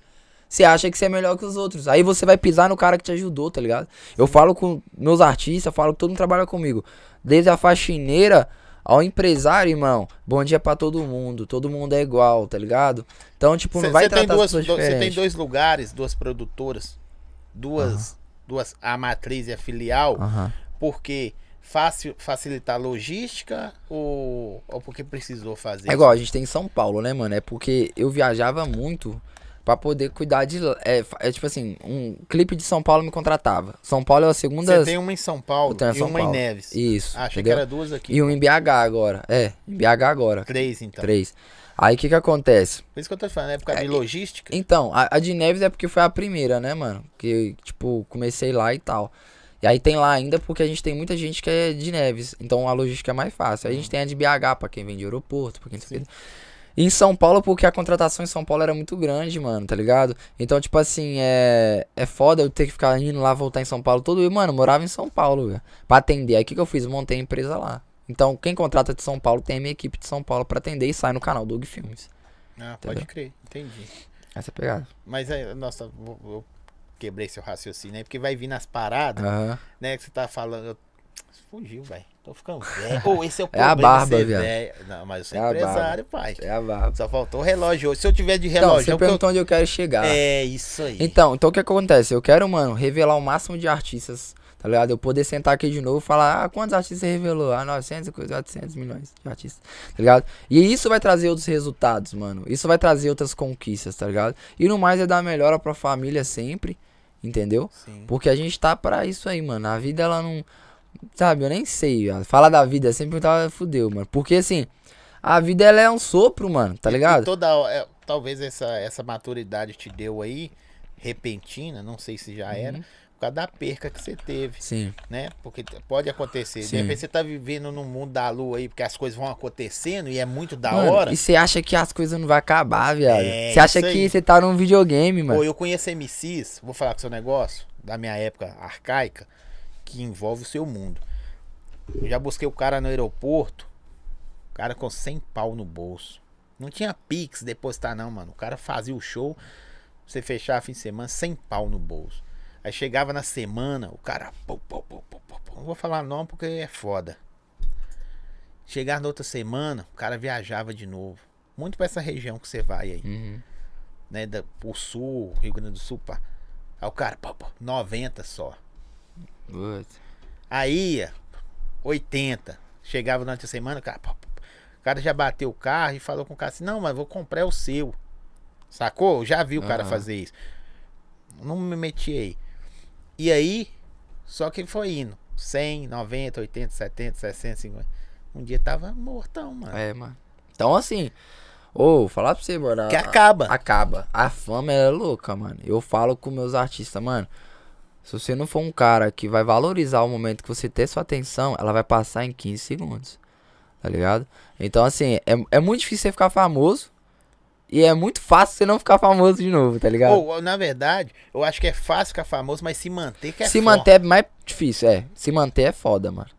Você acha que você é melhor que os outros. Aí você vai pisar no cara que te ajudou, tá ligado? Eu falo com meus artistas, falo que todo mundo trabalha comigo. Desde a faxineira ao empresário, irmão. Bom dia pra todo mundo. Todo mundo é igual, tá ligado? Então, tipo, não Cê- vai cê tem tratar duas, as pessoas do- cê tem dois lugares, duas produtoras, duas, duas a matriz e a filial, Aham. porque fácil facilitar a logística ou, ou porque precisou fazer? É igual, a gente tem em São Paulo, né, mano? É porque eu viajava muito pra poder cuidar de. É, é tipo assim, um clipe de São Paulo me contratava. São Paulo é a segunda. Você tem uma em São Paulo em e São uma Paulo. em Neves. Isso. Ah, achei entendeu? que era duas aqui. E um em BH agora. É, em BH agora. Três, então. Três. Aí o que que acontece? Por isso que eu tô falando, é por causa É, de logística. Então, a, a de Neves é porque foi a primeira, né, mano? Que, tipo, comecei lá e tal. E aí tem lá ainda porque a gente tem muita gente que é de Neves. Então a logística é mais fácil. Aí a gente tem a de BH pra quem vem de aeroporto, pra quem Sim. E em São Paulo, porque a contratação em São Paulo era muito grande, mano, tá ligado? Então, tipo assim, é, é foda eu ter que ficar indo lá, voltar em São Paulo todo. E, mano, eu morava em São Paulo, velho. Pra atender. Aí o que, que eu fiz? Montei a empresa lá. Então, quem contrata de São Paulo tem a minha equipe de São Paulo pra atender e sai no canal Doug Filmes. Ah, pode entendeu? crer, entendi. Essa é pegada. Mas, é, nossa, eu, quebrei seu raciocínio aí, porque vai vir nas paradas, Aham. né, que você tá falando... Fugiu, velho. Tô ficando velho. Ô, esse é o É a problema de barba, ser viado. velho. Não, mas eu sou É a empresário, pai. É a barba. Só faltou o relógio hoje. Se eu tiver de Então, relógio, você é que eu... perguntou onde eu quero chegar. É isso aí. Então, então o que acontece? Eu quero, mano, revelar o máximo de artistas, tá ligado? Eu poder sentar aqui de novo e falar, ah, quantos artistas você revelou? Ah, 900 e coisa, 800 milhões de artistas, tá ligado? E isso vai trazer outros resultados, mano. Isso vai trazer outras conquistas, tá ligado? E no mais é dar melhora pra família sempre, entendeu? Sim. Porque a gente tá pra isso aí, mano. A vida, ela não. Sabe, eu nem sei. Falar da vida sempre tava fudeu, mano. Porque assim, a vida ela é um sopro, mano, tá ligado? E toda, é, talvez essa, essa maturidade te deu aí, repentina, não sei se já Uhum. era, por causa da perca que você teve, Sim. né? Porque pode acontecer. De Sim. repente você tá vivendo num mundo da lua aí, porque as coisas vão acontecendo e é muito da Mano, hora. E você acha que as coisas não vão acabar, viado? É, Você acha que você tá num videogame, mano? Pô, eu conheço MCs, vou falar com o seu negócio, da minha época arcaica, que envolve o seu mundo. Eu já busquei o cara no aeroporto, o cara com 100 pau no bolso. Não tinha Pix depositar não, mano. O cara fazia o show, você fechava fim de semana, 100 pau no bolso. Aí chegava na semana, o cara... Pô, pô, pô. Não vou falar não porque é foda. Chegar na outra semana, o cara viajava de novo. Muito pra essa região que você vai aí. Uhum. né, da, o sul, Rio Grande do Sul, pá. Aí o cara, pô, pô, 90 só. Putz. Aí ia 80. Chegava durante a semana, o cara, o cara já bateu o carro e falou com o cara assim: Não, mas vou comprar o seu. Sacou? Já vi o cara Aham. fazer isso. Não me meti aí. E aí, só que ele foi indo: 100, 90, 80, 70, 60, 50. Um dia tava mortão, mano. É, mano. Então, assim, ô, falar pra você, mano. Que acaba. Acaba. A fama é louca, mano. Eu falo com meus artistas, mano. Se você não for um cara que vai valorizar o momento que você ter sua atenção, ela vai passar em 15 segundos. Tá ligado? Então, assim, é, é muito difícil você ficar famoso. E é muito fácil você não ficar famoso de novo, tá ligado? Ou, na verdade, eu acho que é fácil ficar famoso, mas se manter que é se foda. manter é mais difícil, é. Se manter é foda, mano.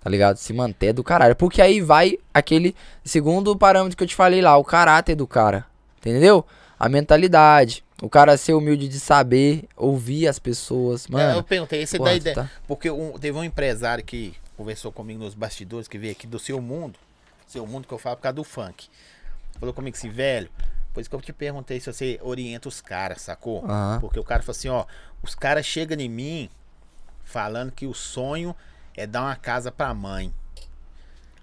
Tá ligado? Se manter é do caralho. Porque aí vai aquele segundo parâmetro que eu te falei lá, o caráter do cara. Entendeu? A mentalidade. O cara ser humilde de saber ouvir as pessoas. É, Mano. eu perguntei, esse porra, daí, tu tá- porque um- teve um empresário que conversou comigo nos bastidores, que veio aqui do seu mundo, seu mundo que eu falo por causa do funk. Falou comigo assim, velho, por isso que eu te perguntei se você orienta os caras, sacou? Aham. Porque o cara falou assim, ó, os caras chegam em mim falando que o sonho é dar uma casa pra mãe.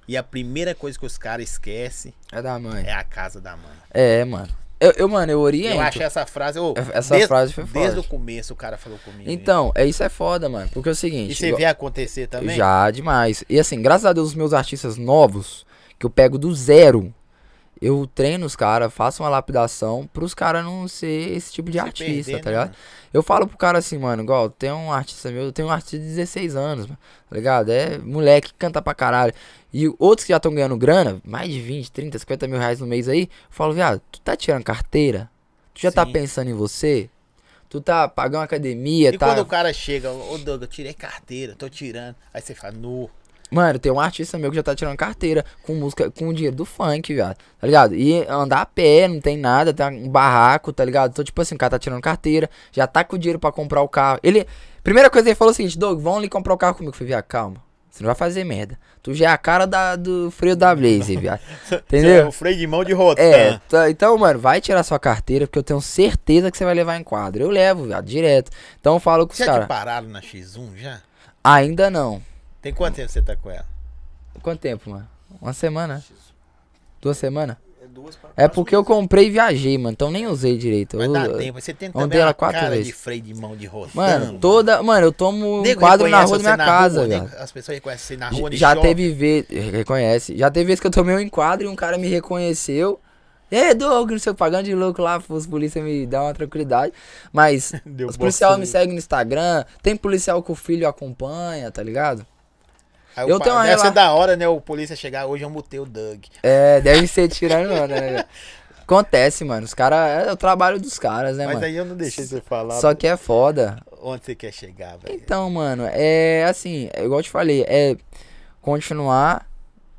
E a primeira coisa que os caras esquecem É da mãe. é a casa da mãe. É, mano. Eu, eu, mano, eu oriento. Eu achei essa frase, ô, Essa desde, frase foi desde forte. o começo o cara falou comigo. Então, é isso é foda, mano. Porque é o seguinte. E você igual- vê acontecer também? Já, demais. E assim, graças a Deus, os meus artistas novos, que eu pego do zero, eu treino os caras, faço uma lapidação pros caras não ser esse tipo de Se artista, perder, tá né, ligado? mano? Eu falo pro cara assim, mano, igual, tem um artista meu, eu tenho um artista de 16 anos, tá ligado? É moleque que canta pra caralho. E outros que já estão ganhando grana, mais de 20, 30, 50 mil reais no mês aí, eu falo, viado, tu tá tirando carteira? Tu já tá Sim. pensando em você? Tu tá pagando academia, E tá... quando o cara chega, ô Doug, eu tirei carteira, tô tirando. Aí você fala, nu. Mano, tem um artista meu que já tá tirando carteira com música, com o dinheiro do funk, viado. Tá ligado? E andar a pé, não tem nada, tá um barraco, tá ligado? Então, tipo assim, o cara tá tirando carteira, já tá com o dinheiro pra comprar o carro. Ele. Primeira coisa ele falou o seguinte, Doug, vamos ali comprar o carro comigo. Eu falei, viado, calma. Você não vai fazer merda. Tu já é a cara da, do freio da Blaze, viado. Você é Entendeu? o freio de mão de rotan. É, tá- então, mano, vai tirar sua carteira, porque eu tenho certeza que você vai levar em quadro. Eu levo, viado, direto. Então eu falo com os Já te caras. pararam na X1 já? Ainda não. Tem quanto tempo você tá com ela? Quanto tempo, mano? Uma semana? Duas semanas? É duas pra É porque eu comprei e viajei, mano. Então nem usei direito. Mas Eu- dá tempo. Você tem eu também ela quatro cara vezes. de freio de mão de rotan. Mano, toda. Mano, eu tomo um Nego quadro na rua da minha casa, rua, velho. As pessoas reconhecem você na rua, Já shopping. teve vez. Reconhece. Já teve vez que eu tomei um enquadro e um cara me reconheceu. É, Doug, não sei, pagando de louco lá, os polícia me dá uma tranquilidade. Mas Deu os policiais me seguem no Instagram. Tem policial que o filho acompanha, tá ligado? Aí eu o tenho uma Deve ser da hora, né? O polícia chegar hoje, eu mutei o Doug. É, deve ser tirando, né? Acontece, mano. Os caras. É o trabalho dos caras, né, Mas mano? aí eu não deixei você falar. Só que é foda. Onde você quer chegar, velho? Então, mano, é assim, é igual eu te falei, é continuar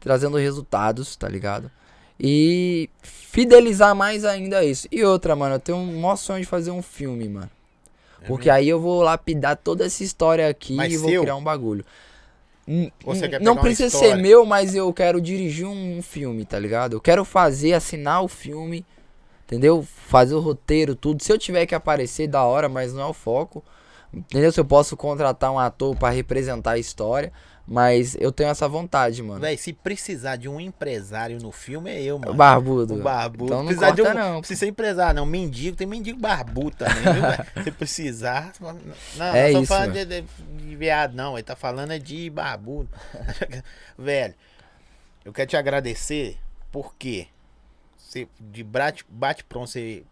trazendo resultados, tá ligado? E fidelizar mais ainda isso. E outra, mano, eu tenho um maior sonho de fazer um filme, mano. Porque aí eu vou lapidar toda essa história aqui Mas e vou seu? criar um bagulho. Você quer não precisa ser meu, mas eu quero dirigir um, um filme, tá ligado? Eu quero fazer, assinar o filme, entendeu? Fazer o roteiro, tudo. Se eu tiver que aparecer, da hora, mas não é o foco. Entendeu? Se eu posso contratar um ator pra representar a história. Mas eu tenho essa vontade, mano. Véi, se precisar de um empresário no filme, é eu, mano. Barbudo. O barbudo. Então não precisar de corta, um, não. Precisa ser empresário, não. Mendigo, tem mendigo barbudo também, viu? Se precisar. Não, É não tô isso, falando de, de, de viado, não. Ele tá falando é de barbudo. velho, eu quero te agradecer porque você, de bate, bate você,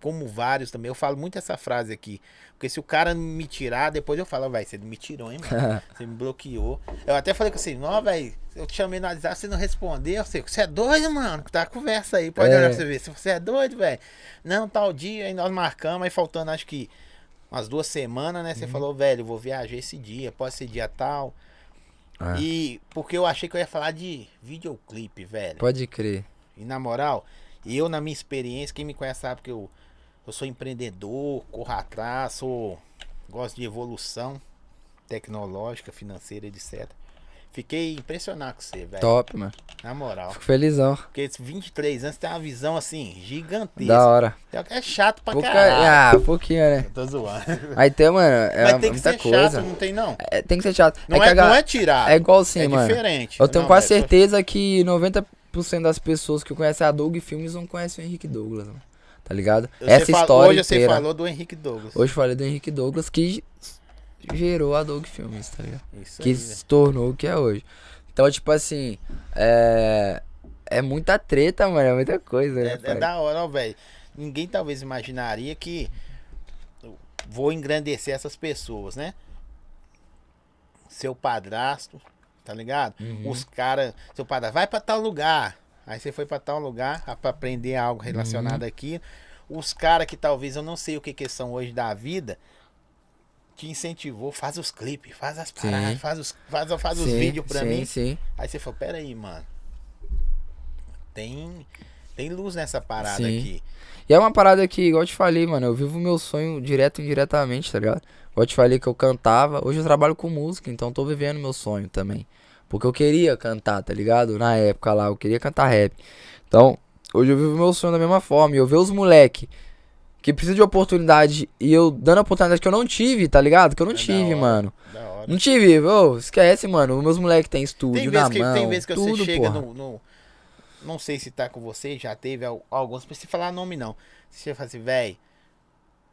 como vários também, eu falo muito essa frase aqui. Porque se o cara me tirar, depois eu falo, vai, você me tirou, hein, mano? Você me bloqueou. Eu até falei com você, não, velho, eu te chamei no WhatsApp, você não respondeu. Eu sei, você é doido, mano? Tá a conversa aí, pode É. olhar pra você ver. Se você é doido, velho. Não, tal dia, aí nós marcamos, aí faltando acho que umas duas semanas, né? Uhum. Você falou, velho, eu vou viajar esse dia, pode ser dia tal. É. E porque eu achei que eu ia falar de videoclipe, velho. Pode crer. E na moral, eu na minha experiência, quem me conhece sabe que eu, eu sou empreendedor, corro atrás, sou, gosto de evolução tecnológica, financeira, etc. Fiquei impressionado com você, velho. Top, mano. Na moral. Fico felizão. Porque esses 23 anos tem uma visão assim, gigantesca. Da hora. É chato pra Pouca... caralho. Ah, pouquinho, né? Eu Tô zoando. Aí tem, mano, é Mas tem que ser coisa. chato, não tem não. É, tem que ser chato. Não, é, ga- não é tirar. é igual assim, é mano. diferente. Eu tenho Não, quase é- certeza que 90% das pessoas que conhecem a Doug Filmes não conhecem o Henrique Douglas, mano. Tá ligado? Você Essa história Hoje você inteira. falou do Henrique Douglas. Hoje eu falei do Henrique Douglas que gerou a Doug Filmes, tá ligado? Isso que aí, né? se tornou o que é hoje. Então, tipo assim, é. É muita treta, mano. É muita coisa, né? É, é da hora, velho. Ninguém talvez imaginaria que eu vou engrandecer essas pessoas, né? Seu padrasto, tá ligado? Uhum. Os caras, seu padrasto, vai pra tal lugar. Aí você foi pra tal lugar pra aprender algo relacionado Uhum. aqui. Os caras que talvez eu não sei o que que são hoje da vida, te incentivou, faz os clipes, faz as paradas, Sim. faz os, faz, faz os Sim, vídeos pra sim, mim. Sim, Aí você falou, pera aí, mano. Tem, tem luz nessa parada aqui. E é uma parada que, igual eu te falei, mano, eu vivo meu sonho direto e indiretamente, tá ligado? Igual eu te falei que eu cantava, hoje eu trabalho com música, então tô vivendo meu sonho também. Porque eu queria cantar, tá ligado? Na época lá, eu queria cantar rap. Então, hoje eu vivo meu sonho da mesma forma. E eu ver os moleque que precisam de oportunidade e eu dando a oportunidade que eu não tive, tá ligado? Que eu não É tive, hora. mano. Não tive, ô, esquece, mano. Os meus moleques têm estúdio Tem na que, mão. tem vezes que tudo, você chega no, no- Não sei se tá com você, já teve al- alguns. Não precisa falar nome, não. Você fala assim, véi.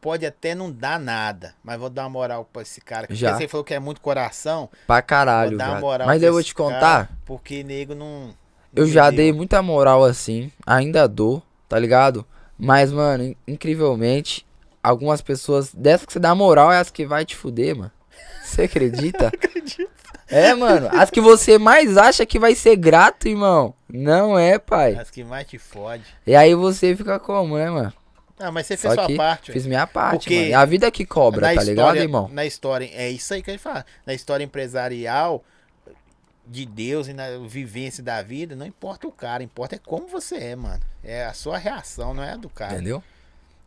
Pode até não dar nada, mas vou dar uma moral pra esse cara. Porque Já. você falou que é muito coração. Pra caralho, Mas eu vou te contar. cara, porque nego não. Eu não já me dei deu. muita moral assim, ainda dou, tá ligado? Mas, mano, in- incrivelmente, algumas pessoas, dessas que você dá moral é as que vai te fuder, mano. Você acredita? Acredito. é, mano, as que você mais acha que vai ser grato, irmão. Não é, pai. As que mais te fode. E aí você fica como, né, mano? Ah, mas você Só fez sua que parte. Fiz minha parte, Porque mano. É a vida que cobra, tá história, ligado, irmão? Na história, é isso aí que a gente fala. Na história empresarial de Deus e na vivência da vida, não importa o cara, importa é como você é, mano. É a sua reação, não é a do cara. Entendeu?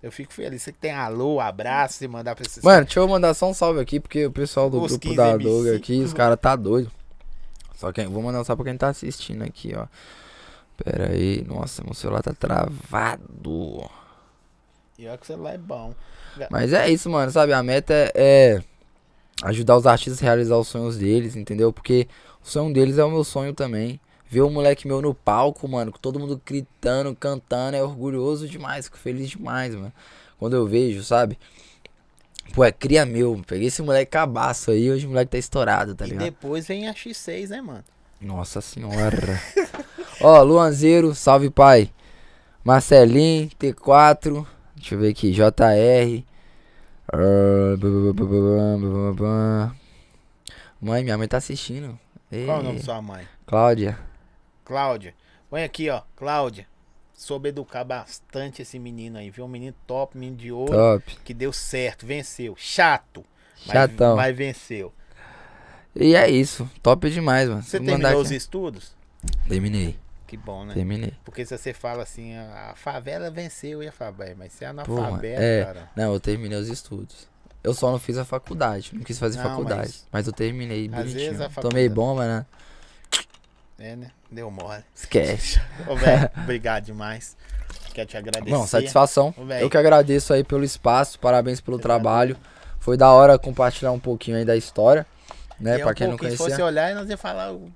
Eu fico feliz. Você que tem alô, abraço e mandar pra esses Mano, deixa eu mandar só um salve aqui, porque o pessoal do Os grupo 15 da. Doug aqui, os caras tá doido. Só que vou mandar só pra quem tá assistindo aqui, ó. Pera aí, nossa, meu celular tá travado. E olha que o celular é bom. Mas é isso, mano, sabe? A meta é, é ajudar os artistas a realizar os sonhos deles, entendeu? Porque o sonho deles é o meu sonho também. Ver o moleque meu no palco, mano, com todo mundo gritando, cantando, é orgulhoso demais, fico feliz demais, mano. Quando eu vejo, sabe? Pô, é cria meu. Peguei esse moleque cabaço aí, hoje o moleque tá estourado, tá e ligado? depois vem a X6, né, mano? Nossa senhora. Ó, Luanzeiro, salve pai. Marcelinho, T4. Deixa eu ver aqui. JR. Ah, mãe, minha mãe tá assistindo. Ei. Qual o nome da sua mãe? Cláudia. Cláudia. Põe aqui, ó. Cláudia. Soube educar bastante esse menino aí, viu? Um menino top, menino de ouro. Top. Que deu certo, venceu. Chato. Chatão. Mas, mas venceu. E é isso. Top demais, mano. Você terminou os aqui. estudos? Terminei. Que bom, né? Terminei. Porque se você fala assim, a a favela venceu, eu ia falar, "Bem, mas você é analfabeto, é. cara. Não, eu terminei os estudos. Eu só não fiz a faculdade. Não quis fazer Não, faculdade. mas- Mas... eu terminei Às vezes bonitinho. a Tomei faculdade- bomba, né? É, né? Deu mole. Esquece. Ô, velho, obrigado demais. Quero te agradecer. Bom, satisfação. Ô. Eu que agradeço aí pelo espaço, parabéns pelo trabalho. Foi da hora compartilhar um pouquinho aí da história, né? É pra um quem não conhecia. Se fosse olhar, nós ia falar. o-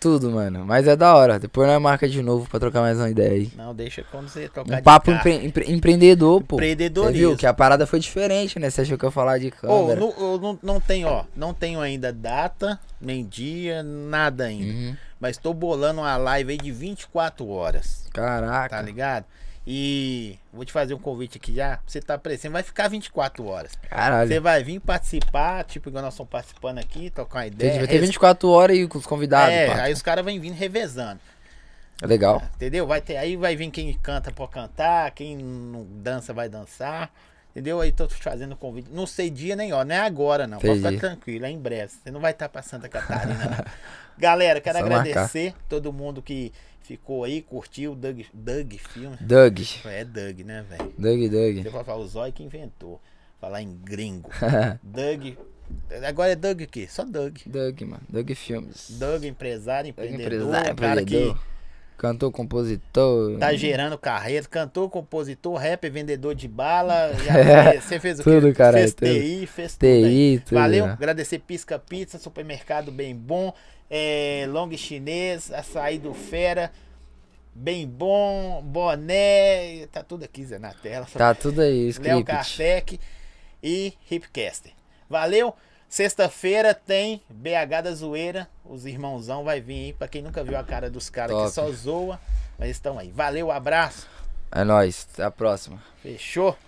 Tudo, mano. Mas é da hora. Depois nós marca de novo pra trocar mais uma ideia aí. Não, deixa quando você trocar Um papo empre- empre- empreendedor, pô. Você Empreendedorismo. viu que a parada foi diferente, né? Você achou que eu ia falar de Ô, câmera. não, eu não, não tenho, ó. Não tenho ainda data, nem dia, nada ainda. Uhum. Mas tô bolando uma live aí de 24 horas. Caraca. Tá ligado? E vou te fazer um convite aqui já. Você tá presente, vai ficar 24 horas. Caralho. Você vai vir participar, tipo, igual nós estamos participando aqui, trocar uma ideia. Vai ter 24 horas aí com os convidados, É, pá. aí os caras vêm vindo revezando. É legal. Entendeu? Vai ter, aí vai vir quem canta pra cantar, quem não dança vai dançar. Entendeu? Aí tô te fazendo convite. Não sei dia nem hora, não é agora não. Pode Entendi. ficar tranquilo, é em breve. Você não vai estar pra Santa Catarina, não. Galera, quero Só agradecer todo mundo que ficou aí, curtiu o Doug, Doug filme. Doug. É Doug, né, velho? Doug, Doug. Você vai falar o Zói que inventou. Falar em gringo. Doug Agora é Doug o quê? Só Doug. Doug, mano. Doug Filmes. Doug, empresário, Doug empreendedor, empresário, um cara empreendedor. Cantor, compositor. que tá gerando carreira, cantor, compositor, rapper, vendedor de bala. Você fez o quê? Tudo, caralho, Fez. TI, fez. TI, tudo. Valeu, agradecer Pisca Pizza, supermercado bem bom, é, long chinês, açaí do Fera, bem bom, boné, tá tudo aqui Zé, na tela. Tá tudo aí, Léo. Cartec e Hipcaster. Valeu! Sexta-feira tem BH da Zoeira. Os irmãozão vai vir aí. Pra quem nunca viu a cara dos caras que só zoa, mas estão aí. Valeu, abraço. É nóis. Até a próxima. Fechou?